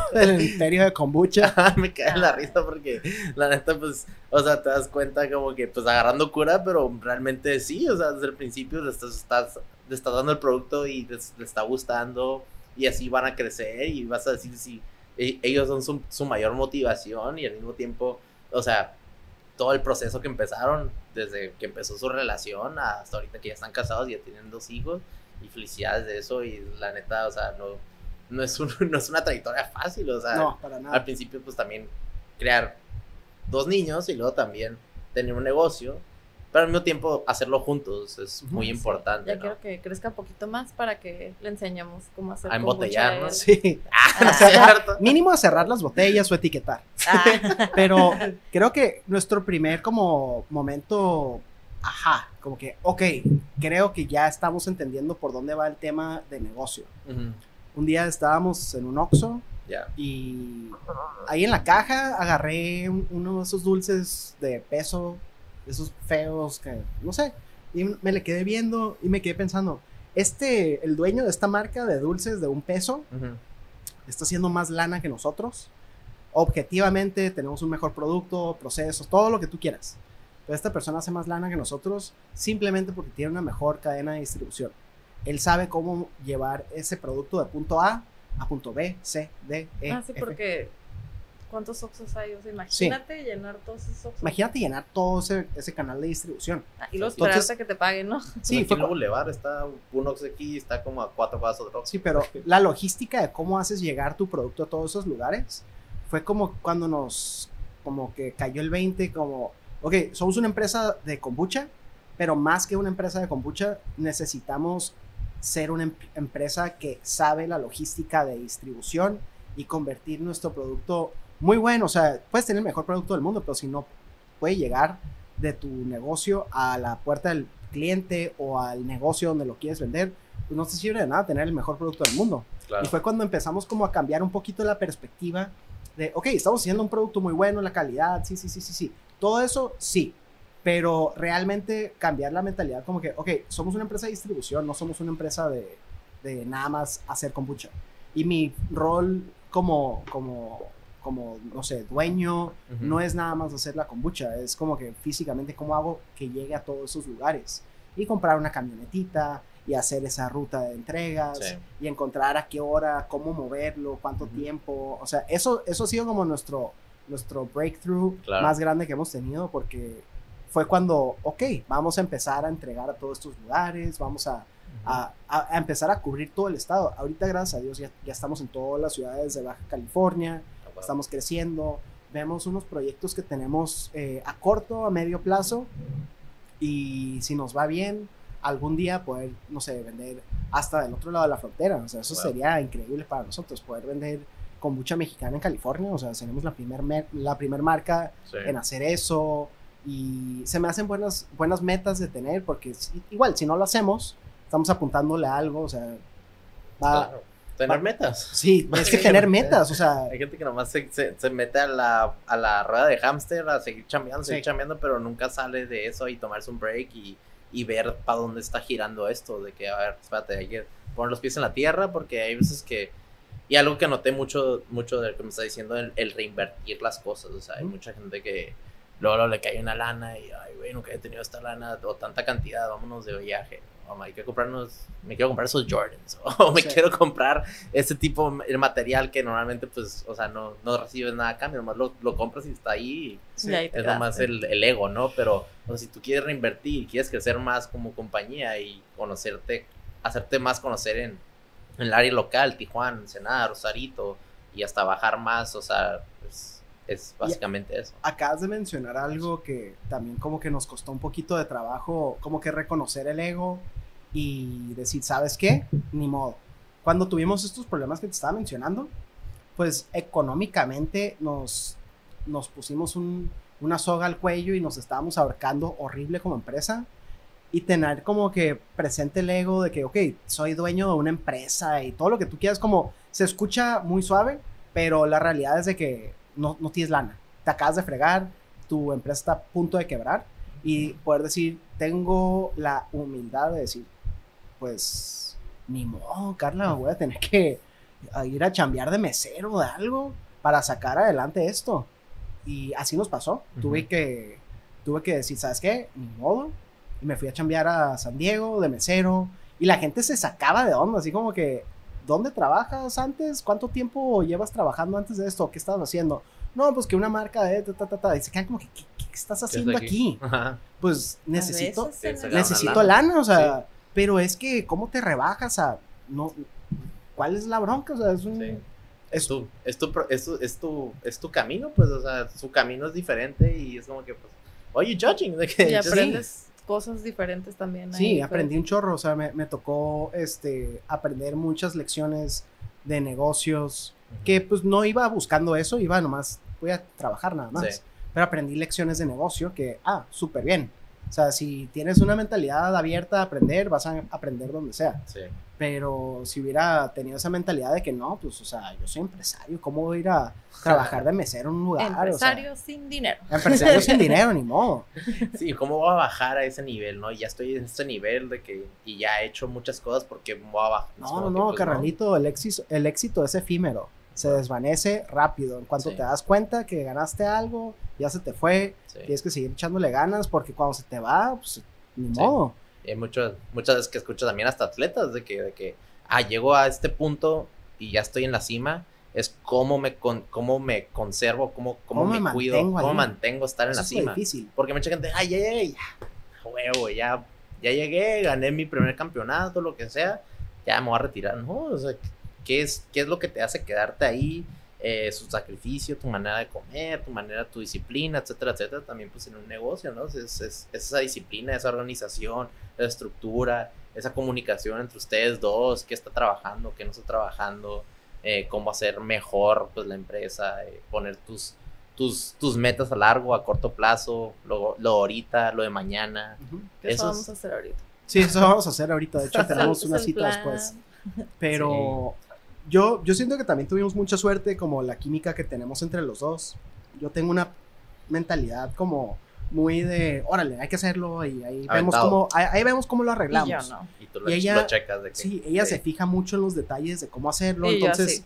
el imperio de Kombucha. me cae la risa porque la neta, pues, o sea, te das cuenta como que, pues, agarrando cura, pero realmente sí, o sea, desde el principio le estás, estás, le estás dando el producto y les, está gustando y así van a crecer y vas a decir si e, ellos son su, su mayor motivación y al mismo tiempo, o sea, todo el proceso que empezaron desde que empezó su relación hasta ahorita que ya están casados y ya tienen dos hijos. Y felicidades de eso. Y la neta, o sea, no, no, es, un, no es una trayectoria fácil. O sea, No, para nada. al principio, pues también crear dos niños y luego también tener un negocio. Pero al mismo tiempo hacerlo juntos es muy Sí, importante. Ya ¿no? quiero que crezca un poquito más para que le enseñemos cómo hacer A embotellar, ¿no? Sí. Ah, cerrar- ¿cierto? Mínimo a cerrar las botellas o etiquetar. Ah, Pero creo que nuestro primer como momento, ajá, como que, ok, creo que ya estamos entendiendo por dónde va el tema de negocio. Ujú, Un día estábamos en un Oxxo Ya. y ahí en la caja agarré un- uno de esos dulces de peso, esos feos que, no sé, y me le quedé viendo y me quedé pensando, este, el dueño de esta marca de dulces de un peso, está haciendo más lana que nosotros. Objetivamente tenemos un mejor producto, procesos, todo lo que tú quieras. Pero esta persona hace más lana que nosotros simplemente porque tiene una mejor cadena de distribución. Él sabe cómo llevar ese producto de punto A a punto B, C, D, E. ah, sí, F. porque ¿cuántos Oxxos hay? O sea, imagínate llenar todos esos Oxxos. Imagínate llenar todo ese, ese canal de distribución. Ah, y luego Entonces- esperarte a que te paguen, ¿no? Sí, Sí, fue en el Boulevard está un Ox aquí, está como a cuatro cuadras otro Oxxo. Sí, pero la logística de cómo haces llegar tu producto a todos esos lugares fue como cuando nos, como que cayó el 20, como, ok, somos una empresa de kombucha, pero más que una empresa de kombucha, necesitamos ser una em- empresa que sabe la logística de distribución y convertir nuestro producto muy bueno. O sea, puedes tener el mejor producto del mundo, pero si no puede llegar de tu negocio a la puerta del cliente o al negocio donde lo quieres vender, pues no te sirve de nada tener el mejor producto del mundo. Claro. Y fue cuando empezamos como a cambiar un poquito la perspectiva de, ok, estamos haciendo un producto muy bueno, la calidad, sí, sí, sí, sí, sí. Todo eso, sí. Pero realmente cambiar la mentalidad como que, ok, somos una empresa de distribución, no somos una empresa de, de nada más hacer kombucha. Y mi rol como, como, como, no sé, dueño, no es nada más hacer la kombucha, es como que físicamente cómo hago que llegue a todos esos lugares. Y comprar una camionetita y hacer esa ruta de entregas Sí. y encontrar a qué hora, cómo moverlo, cuánto tiempo. O sea, eso, eso ha sido como nuestro, nuestro breakthrough Claro. más grande que hemos tenido porque fue cuando, ok, vamos a empezar a entregar a todos estos lugares, vamos a, a, a- a empezar a cubrir todo el estado. Ahorita, gracias a Dios, ya, ya estamos en todas las ciudades de Baja California. Estamos creciendo, vemos unos proyectos que tenemos eh, a corto, a medio plazo y si nos va bien, algún día poder, no sé, vender hasta del otro lado de la frontera. O sea, eso Wow. sería increíble para nosotros, poder vender kombucha mexicana en California. O sea, seremos la primer, mer- la primer marca Sí. en hacer eso y se me hacen buenas, buenas metas de tener porque igual, si no lo hacemos, estamos apuntándole a algo, o sea, va... Claro. Tener metas. Sí, es que tener metas, o sea, Hay gente que nomás se, se, se mete a la, a la rueda de hámster a seguir chambeando, seguir chambeando, pero nunca sale de eso y tomarse un break y, y ver para dónde está girando esto. De que, a ver, espérate, hay que poner los pies en la tierra porque hay veces que. Y algo que noté mucho, mucho de lo que me está diciendo, el, el reinvertir las cosas. O sea, hay mucha gente que luego, luego le cae una lana y, ay, güey, nunca he tenido esta lana o tanta cantidad, vámonos de viaje. O hay que comprarnos, me quiero comprar esos Jordans. O me Sí. quiero comprar ese tipo de material que normalmente, pues, o sea, no, no recibes nada a cambio, nomás lo, lo compras y está ahí. Sí, Y ahí Es nomás el, el ego, ¿no? Pero o sea, si tú quieres reinvertir y quieres crecer más como compañía y conocerte, hacerte más conocer en, en el área local, Tijuana, Ensenada, Rosarito, y hasta bajar más, o sea, pues, es básicamente eso. acabas de mencionar algo que también como que nos costó un poquito de trabajo, como que reconocer el ego y decir, ¿sabes qué? Ni modo. Cuando tuvimos estos problemas que te estaba mencionando, pues económicamente nos, nos pusimos un- una soga al cuello y nos estábamos ahorcando horrible como empresa. Y tener como que presente el ego de que, ok, soy dueño de una empresa y todo lo que tú quieras, como se escucha muy suave, pero la realidad es de que no, no tienes lana. Te acabas de fregar, tu empresa está a punto de quebrar y poder decir, tengo la humildad de decir, pues, ni modo, Carla, voy a tener que ir a chambear de mesero o de algo para sacar adelante esto. Y así nos pasó. Tuve que tuve que decir, ¿sabes qué? Ni modo. Y me fui a chambear a San Diego de mesero y la gente se sacaba de onda, así como que ¿dónde trabajas antes? ¿Cuánto tiempo llevas trabajando antes de esto? ¿Qué estabas haciendo? no, pues que una marca de ta, ta, ta, ta", y se quedan como que, ¿qué, qué estás haciendo aquí? Ajá. Pues necesito, necesito lana. lana, o sea, pero es que, ¿cómo te rebajas a, no, cuál es la bronca? O sea, es un, Sí. es tu, es, tu, pro- es, tu, es, tu, es tu camino, pues, o sea, su camino es diferente y es como que, pues, oye, judging, de que Y just- aprendes cosas diferentes también. Sí, ahí, aprendí un chorro, o sea, me, me tocó este, aprender muchas lecciones de negocios, que pues no iba buscando eso, iba nomás, voy a trabajar nada más. Sí. Pero aprendí lecciones de negocio que, ah, súper bien. O sea, si tienes una mentalidad abierta a aprender, vas a aprender donde sea. Sí. Pero si hubiera tenido esa mentalidad de que no, pues, o sea, yo soy empresario, ¿cómo voy a ir a trabajar de mesero en un lugar? Empresario sin dinero. O sea, empresario sin dinero, ni modo. Sí, ¿cómo voy a bajar a ese nivel, no? Ya estoy en ese nivel de que, y ya he hecho muchas cosas porque voy a bajar. No, no, que, no, pues, carnalito, el éxito, el éxito es efímero. Se desvanece rápido. En cuanto Sí. te das cuenta que ganaste algo, ya se te fue. Sí. Tienes que seguir echándole ganas porque cuando se te va, pues ni Sí. modo. Y hay muchas, muchas veces que escucho también hasta atletas de que, de que, ah, llego a este punto y ya estoy en la cima, es cómo me, con, cómo me conservo, cómo, cómo, ¿Cómo me, me cuido, mantengo cómo ahí? mantengo estar en Eso la cima. difícil. Porque mucha gente, ay, ya ya, a huevo, ya, ya llegué, gané mi primer campeonato, lo que sea, ya me voy a retirar. No, o sea, ¿qué es, qué es lo que te hace quedarte ahí? Eh, su sacrificio, tu manera de comer, tu manera, tu disciplina, etcétera, etcétera, también pues en un negocio, ¿no? Es, es- es esa disciplina, esa organización, esa estructura, esa comunicación entre ustedes dos, qué está trabajando, qué no está trabajando, eh, cómo hacer mejor pues la empresa, eh, poner tus, tus, tus metas a largo, a corto plazo, lo, lo ahorita, lo de mañana. Que eso Eso es- vamos a hacer ahorita. Sí, eso vamos a hacer ahorita. De hecho, tenemos una cita plan. después. Pero yo, yo siento que también tuvimos mucha suerte como la química que tenemos entre los dos. Yo tengo una mentalidad como muy de, órale, hay que hacerlo y ahí vemos cómo, ahí, ahí vemos cómo lo Y arreglamos. yo no. Y tú lo, Y ella- lo checas de que... Sí, ella sí. se fija mucho en los detalles de cómo hacerlo, Y yo entonces sí.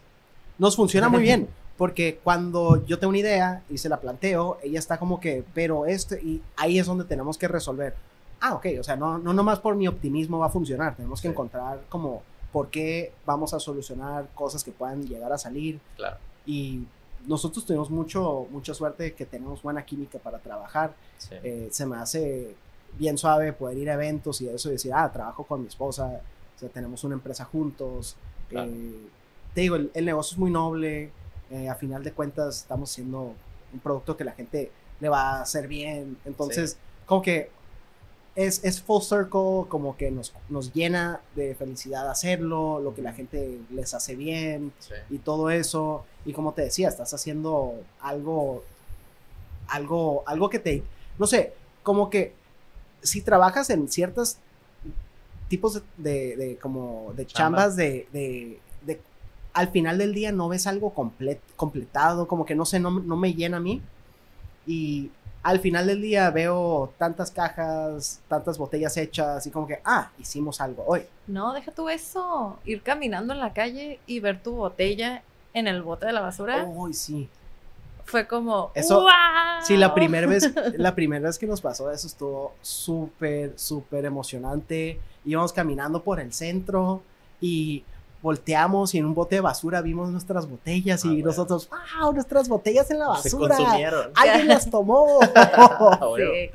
nos funciona muy bien, porque cuando yo tengo una idea y se la planteo, ella está como que, pero este, y ahí es donde tenemos que resolver. Ah, ok, o sea, no, no nomás por mi optimismo va a funcionar, tenemos que Sí. encontrar como por qué vamos a solucionar cosas que puedan llegar a salir Claro. y nosotros tuvimos mucho, mucha suerte de que tenemos buena química para trabajar. Sí. Eh, se me hace bien suave poder ir a eventos y eso y decir, ah, trabajo con mi esposa, o sea, tenemos una empresa juntos. Claro. Eh, te digo, el, el negocio es muy noble, eh, a final de cuentas estamos haciendo un producto que la gente le va a hacer bien, entonces como que es, es full circle, como que nos, nos llena de felicidad hacerlo, lo que la gente les hace bien, Sí. y todo eso. Y como te decía, estás haciendo algo, algo, algo que te, no sé, como que si trabajas en ciertos tipos de, de, de como de Chamba. chambas de, de, de- al final del día no ves algo complet, completado, como que no sé, no, no me llena a mí. Y al final del día veo tantas cajas, tantas botellas hechas y como que, ah, hicimos algo hoy. No, deja tú eso. Ir caminando en la calle y ver tu botella en el bote de la basura Hoy sí. fue como. Eso- ¡Wow! Sí, la primera vez, la primera vez que nos pasó eso estuvo súper, súper emocionante. Íbamos caminando por el centro y volteamos y en un bote de basura vimos nuestras botellas Ah, y bueno. nosotros, wow, nuestras botellas en la Se basura. consumieron. Alguien las tomó. Ah, bueno. Sí,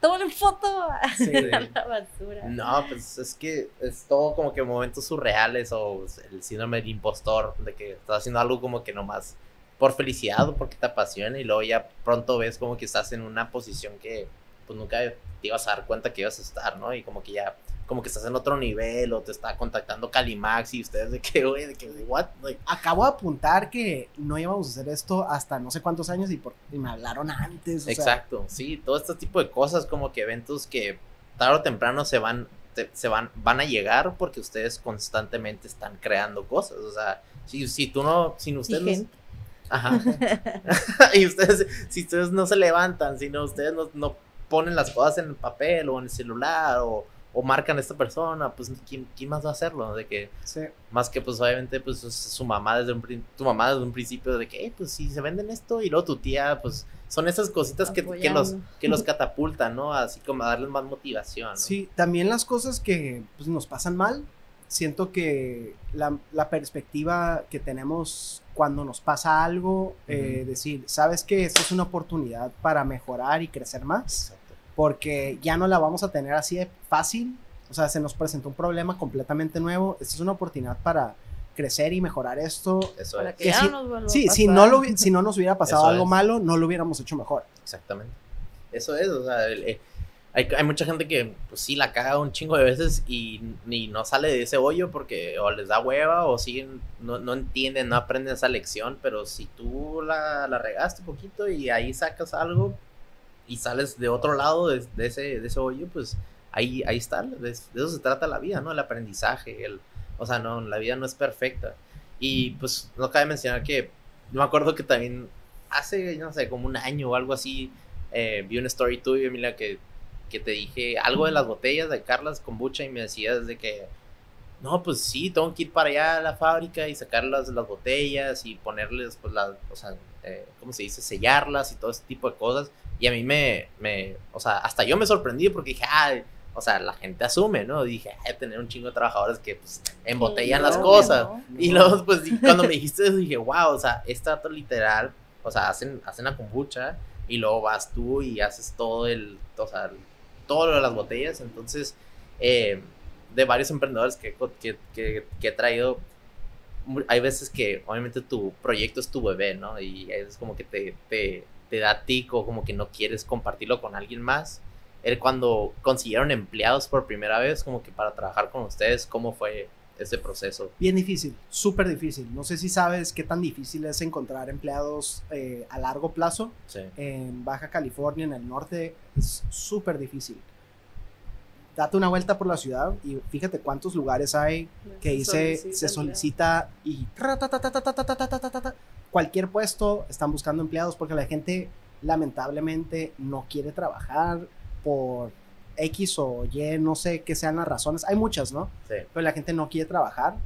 tómale foto Sí. a la basura. No, pues es que es todo como que momentos surreales o el síndrome del impostor, de que estás haciendo algo como que nomás por felicidad o porque te apasiona y luego ya pronto ves como que estás en una posición que pues nunca te ibas a dar cuenta que ibas a estar, ¿no? Y como que ya, como que estás en otro nivel o te está contactando Calimax y ustedes de que, güey, de que, what? Like, Acabo de apuntar que no íbamos a hacer esto hasta no sé cuántos años y, por- y me hablaron antes. o sea, Exacto, sí, todo este tipo de cosas como que eventos que tarde o temprano se van, te- se van, van a llegar porque ustedes constantemente están creando cosas, o sea, si, si tú no, sin ustedes, ajá, y ustedes, si ustedes no se levantan, si no, ustedes no, no ponen las cosas en el papel o en el celular o, o marcan a esta persona, pues ¿quién, quién más va a hacerlo? De que sí. más que pues obviamente pues es su mamá desde un tu mamá desde un principio de que "Eh, pues si se venden esto y luego tu tía pues son esas cositas que, que los que los catapultan no así como a darles más motivación ¿no? Sí, también las cosas que pues, nos pasan mal, siento que la, la perspectiva que tenemos cuando nos pasa algo, eh, decir, sabes que esto es una oportunidad para mejorar y crecer más, porque ya no la vamos a tener así de fácil, o sea, se nos presentó un problema completamente nuevo, esta es una oportunidad para crecer y mejorar esto. Eso es. que Que ya si- no nos vuelva a Sí, si no, lo, si no nos hubiera pasado Eso algo es. malo, no lo hubiéramos hecho mejor. Exactamente. Eso es, o sea, el- eh, hay, hay mucha gente que pues sí la caga un chingo de veces y ni no sale de ese hoyo porque o les da hueva o siguen, no, no entienden, no aprenden esa lección, pero si tú la, la regaste un poquito y ahí sacas algo y sales de otro lado de, de ese, de ese hoyo, pues ahí, ahí está, de, de eso se trata la vida, ¿no? El aprendizaje, el, o sea, no, la vida no es perfecta. Y pues no cabe mencionar que yo me acuerdo que también hace, no sé, como un año o algo así, eh, vi una story tuya, Emilia, que, que te dije algo de las botellas de Carlas Kombucha y me decías de que, no, pues sí, tengo que ir para allá a la fábrica y sacar las, las botellas y ponerles, pues, las, o sea, eh, ¿cómo se dice? Sellarlas y todo ese tipo de cosas. Y a mí me, me, o sea, hasta yo me sorprendí porque dije, ay, o sea, la gente asume, ¿no? dije, ay, tener un chingo de trabajadores que, pues, embotellan las cosas. no. Y luego, pues, cuando me dijiste eso, dije, wow, o sea, este dato literal, o sea, hacen, hacen la kombucha y luego vas tú y haces todo el, o sea, todo lo de las botellas. Entonces, eh, de varios emprendedores que, que, que, que he traído, hay veces que obviamente tu proyecto es tu bebé, ¿no? Y es como que te, te, te da tico, como que no quieres compartirlo con alguien más. El cuando consiguieron empleados por primera vez, como que para trabajar con ustedes, ¿cómo fue ese proceso? Bien difícil, súper difícil. No sé si sabes qué tan difícil es encontrar empleados eh, a largo plazo. Sí. En Baja California, en el norte, es súper difícil. Date una vuelta por la ciudad y fíjate cuántos lugares hay que dice se solicita y cualquier puesto están buscando empleados porque la gente lamentablemente no quiere trabajar por X o Y, no sé qué sean las razones. Hay muchas, ¿no? Sí. Pero la gente no quiere trabajar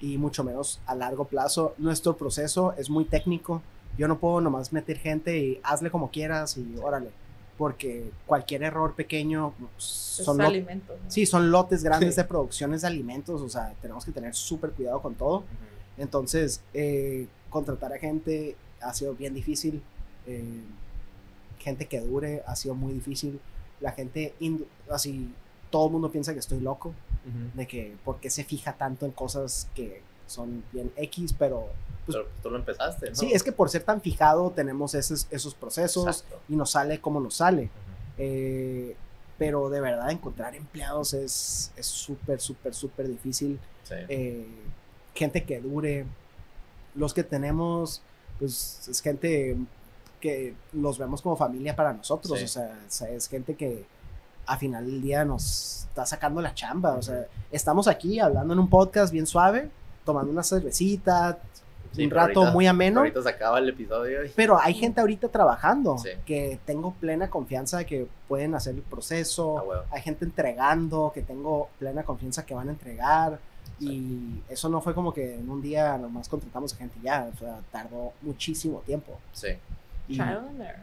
y mucho menos a largo plazo. Nuestro proceso es muy técnico. Yo no puedo nomás meter gente y hazle como quieras y órale. Porque cualquier error pequeño pues, son, lot alimentos, ¿no? sí, son lotes grandes sí. de producciones de alimentos. O sea, tenemos que tener súper cuidado con todo. Uh -huh. Entonces, eh, contratar a gente ha sido bien difícil. eh, gente que dure ha sido muy difícil. La gente, así, todo el mundo piensa que estoy loco de que por qué se fija tanto en cosas que son bien X, pero pues, Pero tú lo empezaste, ¿no? sí, es que por ser tan fijado tenemos esos, esos procesos Exacto. y nos sale como nos sale. Eh, pero de verdad encontrar empleados es es súper, súper, súper difícil. Sí. Eh, gente que dure. Los que tenemos, pues es gente que los vemos como familia para nosotros. Sí. O sea, o sea, es gente que a final del día nos está sacando la chamba. O sea, estamos aquí hablando en un podcast bien suave, tomando una cervecita, Sí, un rato ahorita- muy ameno. Ahorita se acaba el episodio. y- Pero hay gente ahorita trabajando Sí. que tengo plena confianza de que pueden hacer el proceso. Ah. Hay gente entregando que tengo plena confianza que van a entregar. Y eso no fue como que en un día nomás contratamos a gente ya. O sea, tardó muchísimo tiempo. Sí. Y, Trial and error.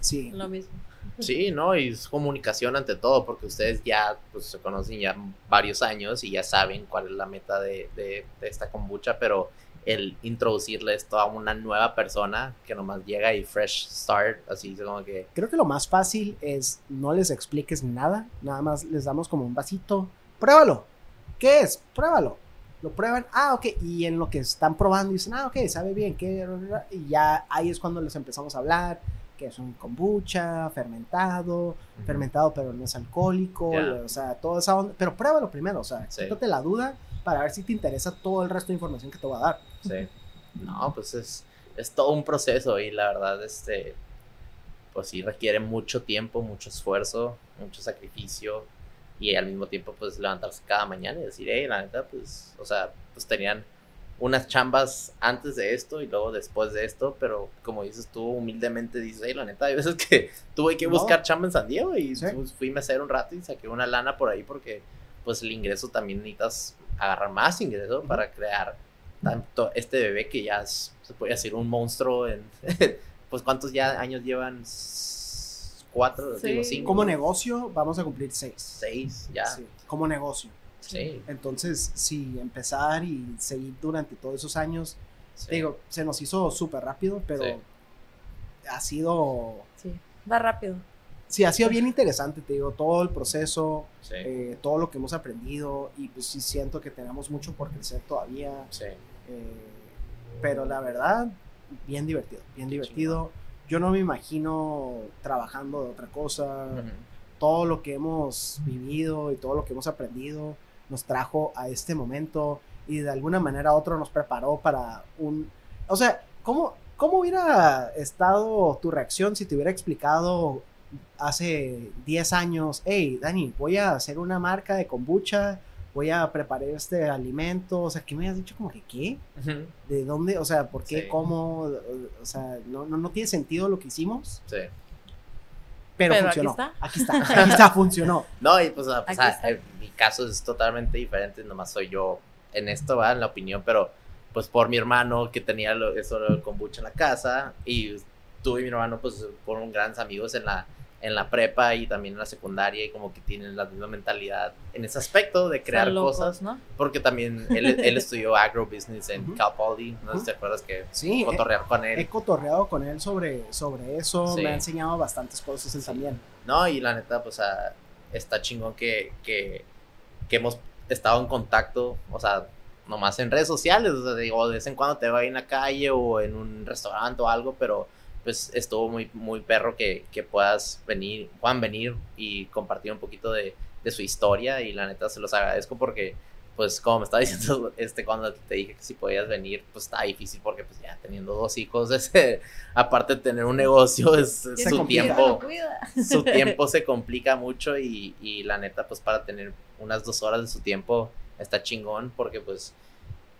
sí. Lo mismo. Sí, ¿no? Y es comunicación ante todo, porque ustedes ya pues, se conocen ya varios años y ya saben cuál es la meta de, de- de esta kombucha, pero el introducirle esto a una nueva persona que nomás llega y fresh start, así como que... Creo que lo más fácil es no les expliques nada. Nada más les damos como un vasito. Pruébalo. ¿Qué es? Pruébalo. Lo prueban. Ah, ok. Y en lo que están probando dicen, ah, ok, sabe bien. ¿qué? Y ya ahí es cuando les empezamos a hablar. Que es un kombucha, fermentado, fermentado pero no es alcohólico, o sea, toda esa onda. Pero pruébalo primero, o sea, Sí. quítate la duda para ver si te interesa todo el resto de información que te voy a dar. Sí. No, pues es, es todo un proceso y la verdad, este, pues sí requiere mucho tiempo, mucho esfuerzo, mucho sacrificio y al mismo tiempo pues levantarse cada mañana y decir, hey, la neta, pues, o sea, pues tenían unas chambas antes de esto y luego después de esto, pero como dices tú, humildemente dices, hey, la neta, hay veces que tuve que No. buscar chamba en San Diego y Sí. pues, fui a hacer un rato y saqué una lana por ahí porque pues el ingreso también necesitas agarrar más ingreso para crear tanto este bebé que ya es, se puede decir un monstruo en pues cuántos ya años llevan cuatro Sí. digo cinco Como negocio, vamos a cumplir seis. seis ya Sí, como negocio. Sí. Entonces, sí, empezar y seguir durante todos esos años, digo, se nos hizo súper rápido, pero Sí. ha sido, Sí, va rápido. sí, ha sido bien interesante, te digo, todo el proceso, Sí. eh, todo lo que hemos aprendido y pues sí siento que tenemos mucho por crecer todavía. Sí. Eh, pero la verdad, bien divertido, bien Qué divertido. Yo no me imagino trabajando de otra cosa. Todo lo que hemos vivido y todo lo que hemos aprendido nos trajo a este momento y de alguna manera u otra nos preparó para un... O sea, ¿cómo, cómo hubiera estado tu reacción si te hubiera explicado hace 10 años, hey, Dani, voy a hacer una marca de kombucha, voy a preparar este alimento, o sea, que me has dicho como que, ¿qué? ¿De dónde? O sea, ¿por qué? Sí. ¿Cómo? O sea, no, no, no tiene sentido lo que hicimos, Sí. pero, Pero aquí funcionó. está. Aquí está, aquí está, funcionó. No, y pues, o sea, pues, Aquí ah, en mi caso es totalmente diferente, nomás soy yo en esto, va, en la opinión, pero pues por mi hermano que tenía lo, eso del kombucha en la casa y tú y mi hermano pues fueron grandes amigos en la en la prepa y también en la secundaria y como que tienen la misma mentalidad en ese aspecto de crear locos, cosas ¿no? porque también él, él estudió agrobusiness en Ujú. Cal Poly, no sé si te acuerdas que Sí, he, cotorrear con él. he cotorreado con él sobre, sobre eso, Sí. me ha enseñado bastantes cosas él Sí. también. No, y la neta, pues ah, está chingón que, que, que hemos estado en contacto, o sea, nomás en redes sociales, o sea, digo, de vez en cuando te va en la calle o en un restaurante o algo, pero pues estuvo muy, muy perro que, que puedas venir, puedan venir y compartir un poquito de, de su historia y la neta se los agradezco porque pues como me estaba diciendo este cuando te dije que si podías venir pues está difícil porque pues ya teniendo dos hijos ese, aparte de tener un negocio es, es Se su complica. tiempo su tiempo se complica mucho y, y la neta, pues para tener unas dos horas de su tiempo está chingón porque pues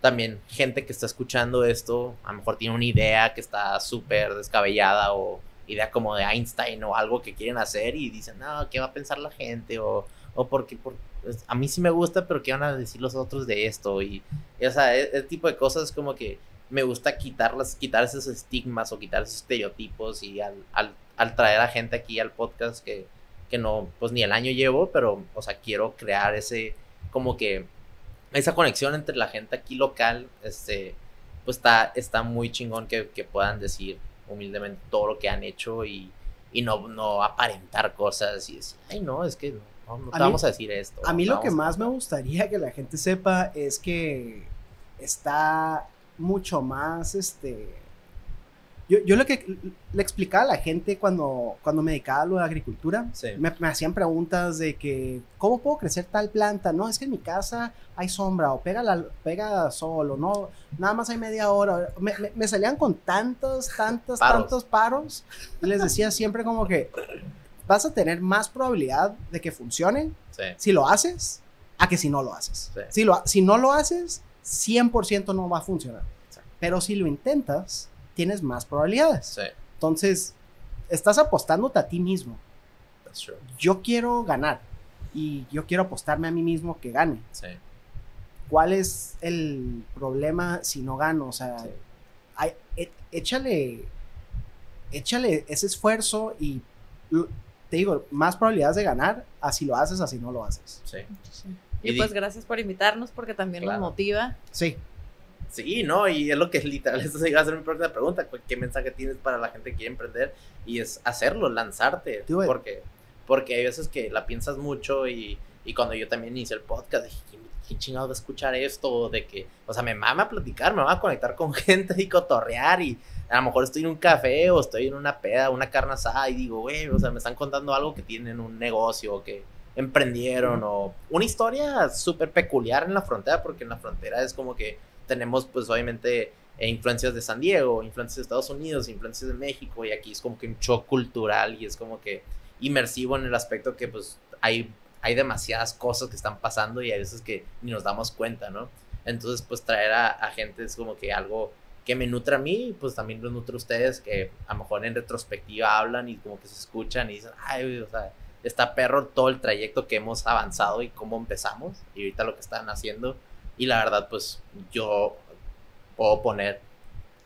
también gente que está escuchando esto a lo mejor tiene una idea que está súper descabellada o idea como de Einstein o algo que quieren hacer y dicen, no, ¿qué va a pensar la gente? O, o porque, por, pues, a mí sí me gusta, pero ¿qué van a decir los otros de esto? Y, o sea, e- ese tipo de cosas como que me gusta quitarlas, quitar esos estigmas o quitar esos estereotipos y al, al, al traer a gente aquí al podcast que, que no, pues ni el año llevo, pero, o sea, quiero crear ese, como que, esa conexión entre la gente aquí local, este, pues está, está muy chingón que, que puedan decir humildemente todo lo que han hecho y, y no, no aparentar cosas y decir, ay, no, es que no, no te A mí- vamos a decir esto. A mí lo que más me contar". gustaría que la gente sepa es que está mucho más, este... Yo, yo lo que le explicaba a la gente cuando, cuando me dedicaba a lo de agricultura, Sí. me, me hacían preguntas de que, ¿cómo puedo crecer tal planta? No, es que en mi casa hay sombra, o pega, la, pega sol, o no, nada más hay media hora. Me, me- me salían con tantos, tantos, Paros. tantos paros, y les decía siempre como que vas a tener más probabilidad de que funcione Sí, si lo haces a que si no lo haces. Sí. Si, lo, si no lo haces, 100% no va a funcionar. Pero si lo intentas, tienes más probabilidades. sí, Entonces, estás apostándote a ti mismo. that's true. Yo quiero ganar y yo quiero apostarme a mí mismo que gane. Sí, ¿Cuál es el problema si no gano? O sea, sí. hay- é- échale, échale ese esfuerzo y te digo, más probabilidades de ganar, así lo haces, así no lo haces. sí. Y Y pues gracias por invitarnos porque también Claro. nos motiva. Sí, Sí, no, y es lo que es literal, esa iba a ser mi próxima pregunta, ¿cu- ¿qué mensaje tienes para la gente que quiere emprender? Y es hacerlo, lanzarte, Do it. porque, porque hay veces que la piensas mucho y, y cuando yo también inicié el podcast dije, ¿quién, quién chingado va a escuchar esto? De que, o sea, me mama platicar, me va a conectar con gente y cotorrear y a lo mejor estoy en un café o estoy en una peda, una carne asada y digo, güey, o sea, me están contando algo que tienen un negocio o que emprendieron o una historia súper peculiar en la frontera, porque en la frontera es como que tenemos pues obviamente eh, influencias de San Diego, influencias de Estados Unidos, influencias de México y aquí es como que un shock cultural y es como que inmersivo en el aspecto que pues hay, hay demasiadas cosas que están pasando y hay veces que ni nos damos cuenta, ¿no? Entonces pues traer a, a gente es como que algo que me nutre a mí y pues también los nutre a ustedes que a lo mejor en retrospectiva hablan y como que se escuchan y dicen, ay, o sea, está perro todo el trayecto que hemos avanzado y cómo empezamos y ahorita lo que están haciendo y la verdad pues yo puedo poner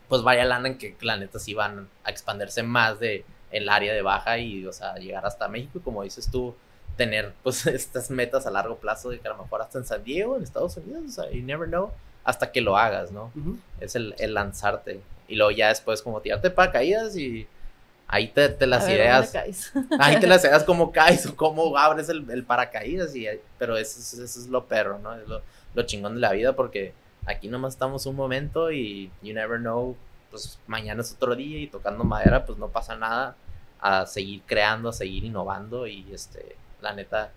pues vaya lana en que la neta sí van a expandirse más de el área de baja y o sea llegar hasta México y como dices tú tener pues estas metas a largo plazo de que a lo mejor hasta en San Diego, en Estados Unidos, o sea, you never know, hasta que lo hagas, ¿no? Es el, el lanzarte. Y luego ya después como tirarte paracaídas y ahí te, te las A ideas. Ahí te las ideas cómo caes o cómo abres el, el paracaídas. Y, pero eso, es- eso es lo perro, ¿no? Es lo, lo chingón de la vida porque aquí nomás estamos un momento y you never know. Pues mañana es otro día y tocando madera, pues no pasa nada. A seguir creando, a seguir innovando y este, la neta,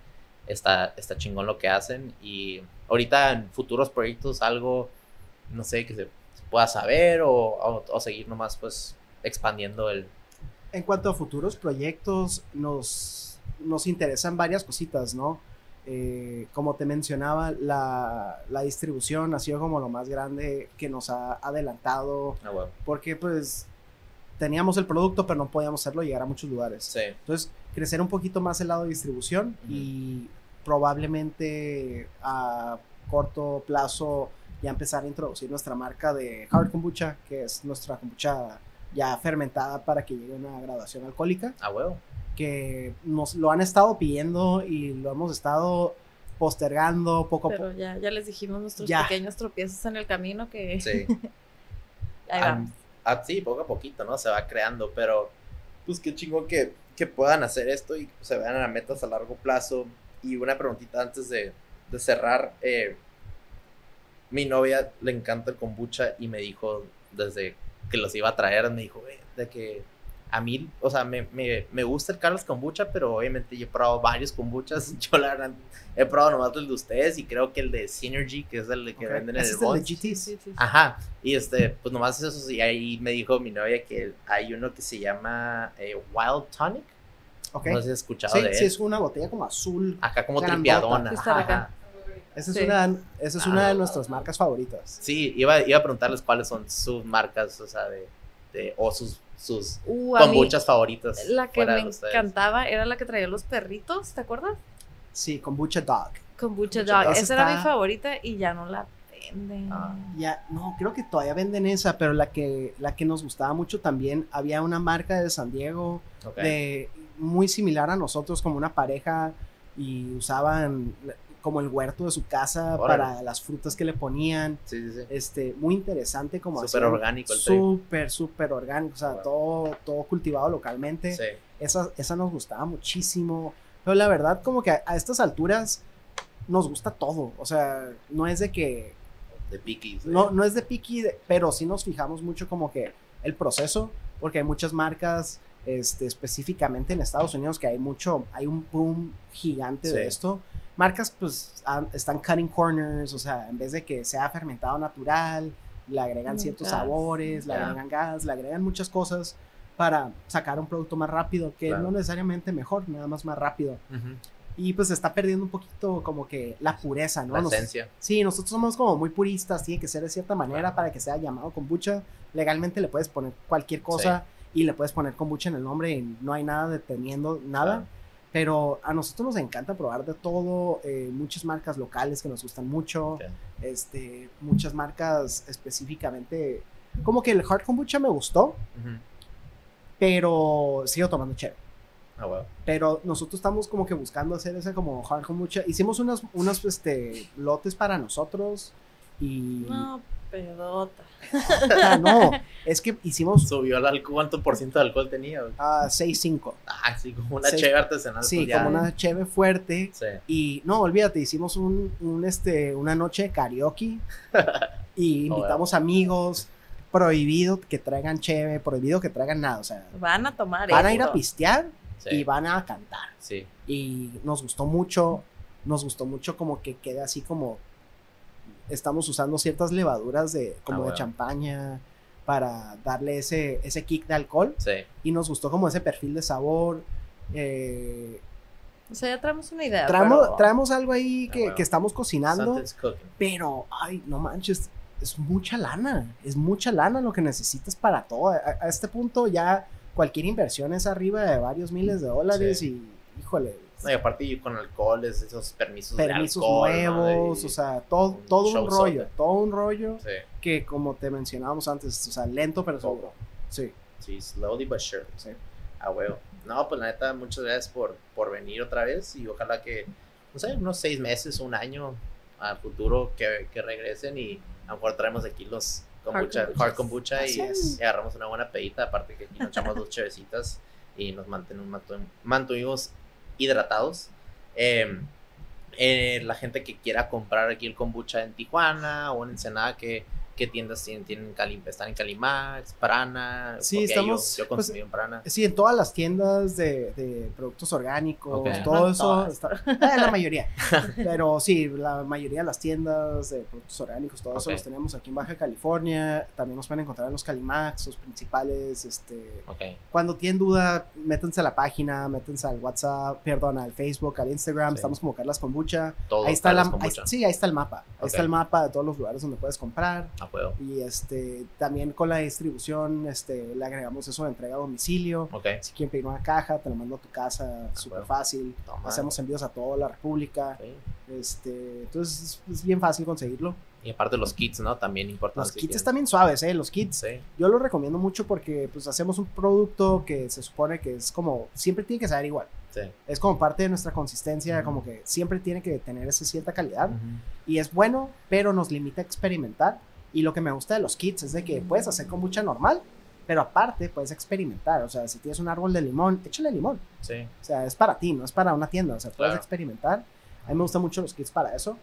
está, está chingón lo que hacen. Y ahorita en futuros proyectos, algo, no sé, que se, se pueda saber o, o, o seguir nomás, pues expandiendo el. En cuanto a futuros proyectos, nos, nos interesan varias cositas, ¿no? Eh, como te mencionaba, la, la distribución ha sido como lo más grande que nos ha adelantado, Ah, bueno. porque pues teníamos el producto, pero no podíamos hacerlo llegar a muchos lugares. Sí. Entonces, crecer un poquito más el lado de distribución y probablemente a corto plazo ya empezar a introducir nuestra marca de Hard Kombucha, que es nuestra kombucha ya fermentada para que llegue a una graduación alcohólica, Ah, huevo. que nos lo han estado pidiendo y lo hemos estado postergando poco a poco. Pero ya, ya les dijimos nuestros Ya. pequeños tropiezos en el camino que Sí. ahí Ah, vamos. ah, sí, poco a poquito, ¿no? Se va creando, pero pues qué chingón que, que puedan hacer esto y se vean a metas a largo plazo. Y una preguntita antes de, de cerrar. eh, mi novia le encanta el kombucha y me dijo desde que los iba a traer, me dijo, "Güey, de que a mí, o sea, me, me, me gusta el Carlos Kombucha, pero obviamente yo he probado varios kombuchas. Yo la verdad he probado nomás el de ustedes y creo que el de Synergy, que es el que Ok. venden en el es el de. GT. Sí, sí, sí. Ajá, y este, pues nomás eso, y ahí me dijo mi novia que hay uno que se llama eh, Wild Tonic, ¿ok? no sé si has escuchado Sí, de sí, él. es una botella como azul. Acá como grandota. tripiadona. Ajá, acá. Esa es, Sí. una, esa es Ah. una de nuestras marcas favoritas. Sí, iba, iba a preguntarles cuáles son sus marcas, o sea, de, de o sus, sus Uh, mí, kombuchas favoritas. la que me encantaba era la que traía los perritos, ¿te acuerdas? Sí, kombucha dog. Kombucha Kombucha Dog. Dog. Esa era mi favorita y ya no la venden. Ah. Ya, no, creo que todavía venden esa, pero la que, la que nos gustaba mucho también, había una marca de San Diego, de, muy similar a nosotros, como una pareja, y usaban la- como el huerto de su casa Órale. para las frutas que le ponían. Sí, sí, sí. Este, muy interesante como Súper orgánico el. Súper, súper orgánico, o sea, Wow. todo, todo cultivado localmente. Sí. Esa, esa nos gustaba muchísimo. Pero la verdad, como que a, a estas alturas nos gusta todo. O sea, no es de que. De Pickies. No, no es de de- pero sí nos fijamos mucho como que el proceso, porque hay muchas marcas, este, específicamente en Estados Unidos, que hay mucho, hay un boom gigante de esto. Marcas, pues, han- están cutting corners, o sea, en vez de que sea fermentado natural, le agregan Mm, ciertos gas. sabores, le Ya. agregan gas, le agregan muchas cosas para sacar un producto más rápido, que Claro. no necesariamente mejor, nada más más rápido. Y pues se está perdiendo un poquito como que la pureza, ¿no? La Nos- esencia. Sí, nosotros somos como muy puristas, tiene que ser de cierta manera Claro. para que sea llamado kombucha. Legalmente le puedes poner cualquier cosa y le puedes poner kombucha en el nombre y no hay nada deteniendo nada. Claro. Pero a nosotros nos encanta probar de todo, eh, muchas marcas locales que nos gustan mucho, este, muchas marcas específicamente, como que el hard kombucha me gustó, pero sigo tomando chévere. Ah, huevo. Pero nosotros estamos como que buscando hacer ese como hard kombucha. Hicimos unos, unos este, lotes para nosotros y... No, pedota. Ah, no, es que hicimos Subió el alcohol. ¿Cuánto por ciento de alcohol tenía? güey? a 6.5. Ah, sí, como una Sí. cheve artesanal. Sí, pues, ya. como una cheve fuerte. Sí. Y no, olvídate, hicimos un, un, este, una noche de karaoke y Oh, invitamos amigos. Prohibido que traigan cheve, prohibido que traigan nada. O sea, Van a tomar van a ir a pistear Sí. y van a cantar. Sí. Y nos gustó mucho, nos gustó mucho como que quede así como estamos usando ciertas levaduras de como Ah, de champaña para darle ese, ese kick de alcohol Sí. y nos gustó como ese perfil de sabor. eh, O sea, ya traemos una idea. traemos, pero- traemos algo ahí Ah, que, bueno. que estamos cocinando, pero ay, no manches, es mucha lana, es mucha lana lo que necesitas para todo. A, a este punto ya cualquier inversión es arriba de varios miles de dólares Sí. y híjole, No, y aparte con alcoholes, esos permisos, permisos de alcohol, ¿no? nuevos, De- o sea, todo, un todo un rollo, soda. todo un rollo Sí, que como te mencionábamos antes, o sea, lento pero seguro. Sí, sí, slowly but surely. sí. Ah, huevo. No, pues la neta, muchas gracias por, por venir otra vez y ojalá que, no sé, unos seis meses, un año al futuro que, que regresen y a lo mejor traemos aquí los kombucha, Hard hard kombucha y, y agarramos una buena pedita, aparte que aquí nos echamos dos chevecitas y nos mantenemos, mantu- mantuvimos hidratados. Eh, eh, la gente que quiera comprar aquí el kombucha en Tijuana o en Ensenada, ¿qué, qué tiendas tienen? tienen Cali- están en Calimax, Prana? Sí, ahí yo- estamos, Yo, pues, consumí en Prana. Sí, en todas las tiendas de, de productos orgánicos, todo No eso. Está, eh, la mayoría. Pero sí, la mayoría de las tiendas de productos orgánicos, todo eso los tenemos aquí en Baja California. También nos pueden encontrar en los Calimax, los principales. Este, Ok, cuando tienen duda, métanse a la página, métanse al WhatsApp, perdón, al Facebook, al Instagram. Sí. Estamos como Carlas Kombucha. todo ahí está la, Carlos ahí- Kombucha. sí, ahí está el mapa. Ahí está el mapa de todos los lugares donde puedes comprar. Huevo. Y este, también con la distribución, este, le agregamos eso de entrega a domicilio. Ok. Si quieren pedir una caja, te la mando a tu casa, súper fácil. Hacemos envíos a toda la República. Sí. Este, entonces es, es bien fácil conseguirlo. Y aparte los kits, ¿no? También importante. Los kits están bien suaves, ¿eh? Los kits. Sí. Yo los recomiendo mucho porque pues hacemos un producto que se supone que es como, siempre tiene que saber igual. Sí. Es como parte de nuestra consistencia, Ujú. como que siempre tiene que tener esa cierta calidad. Ujú. Y es bueno, pero nos limita a experimentar. Y lo que me gusta de los kits es de que puedes hacer kombucha normal, pero aparte puedes experimentar. O sea, si tienes un árbol de limón, échale limón. Sí. O sea, es para ti, no es para una tienda. O sea, puedes Claro. experimentar. A mí me gustan mucho los kits para eso.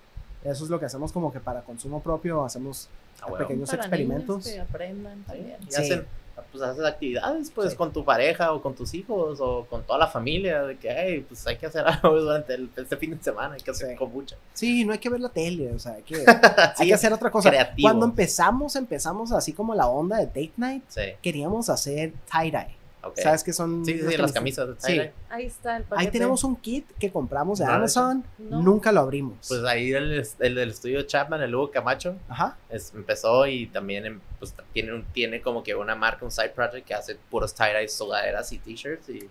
Eso es lo que hacemos como que para consumo propio, hacemos A huevo. pequeños Para experimentos. niños que aprendan también. Y Sí. hacen, pues haces actividades pues Sí. con tu pareja o con tus hijos o con toda la familia de que hey, pues hay que hacer algo durante el, este fin de semana, hay que hacer Sí. kombucha. Sí, no hay que ver la tele, o sea, hay que, hay Sí, que hacer otra cosa. creativo. Cuando empezamos, empezamos así como la onda de date night, queríamos hacer tie-dye. Ok. ¿Sabes qué son? Sí, sí, sí, las camisas de Sí. tie-dye. Ahí está el paquete. Ahí tenemos un kit que compramos de No, Amazon, no. nunca lo abrimos. Pues ahí el, el del estudio Chapman, el Hugo Camacho, Ajá. es- empezó y también em, pues, tiene, un, tiene como que una marca, un side project que hace puros tie-dye, sudaderas y t-shirts y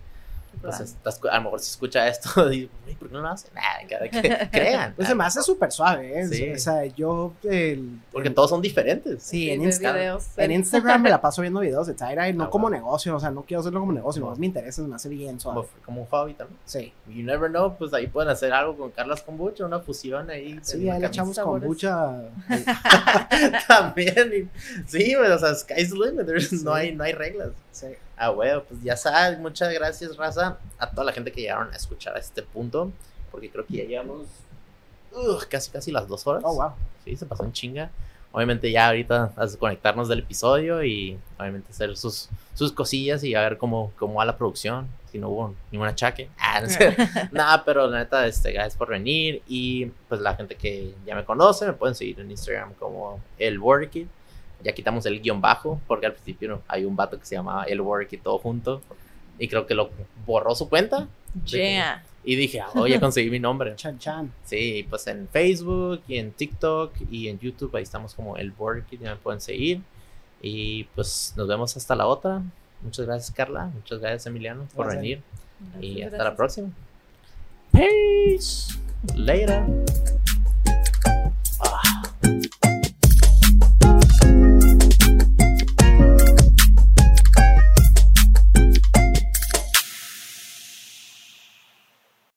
pues, estás- a lo mejor si escucha esto y "Ay, ¿por qué no lo hacen? Nada, que, crean. Pues se me hace súper suave, ¿eh? Sí. O sea, yo. el- Porque el- todos son diferentes. Sí, en videos. En Instagram me la paso viendo videos de tie-dye, no Ah, como bueno. negocio, o sea, no quiero hacerlo como negocio, No. nomás me interesa, me hace bien Como, suave. como un hobby también. Sí, You never know, pues ahí pueden hacer algo con Carlas Kombucha, una fusión ahí. sí, ahí la le echamos sabores. kombucha. También. y- sí, pero, o sea, sky's the limit. Sí. No, hay, no hay reglas. Sí. Ah, bueno, pues ya sabes. Muchas gracias, Raza, a toda la gente que llegaron a escuchar a este punto. Porque creo que ya llevamos ugh, casi, casi las dos horas. Oh, wow. Sí, se pasó en chinga. Obviamente ya ahorita a desconectarnos del episodio y obviamente hacer sus, sus cosillas y a ver cómo, cómo va la producción. Si no hubo ningún achaque. Ah, no sé. Nada, pero la neta, este, gracias por venir. Y pues la gente que ya me conoce, me pueden seguir en Instagram como el Kid. Ya quitamos el guion bajo, porque al principio no, hay un vato que se llamaba el Kid todo junto. Y creo que lo borró su cuenta. Yeah. Y dije, ah, oh, ya conseguí mi nombre. Chan Chan. Sí, pues en Facebook y en TikTok y en YouTube, ahí estamos como el Kid, ya me pueden seguir. Y pues nos vemos hasta la otra. Muchas gracias, Carla. Muchas gracias, Emiliano, por Gracias. venir. Y Gracias, hasta la próxima. Peace. Later.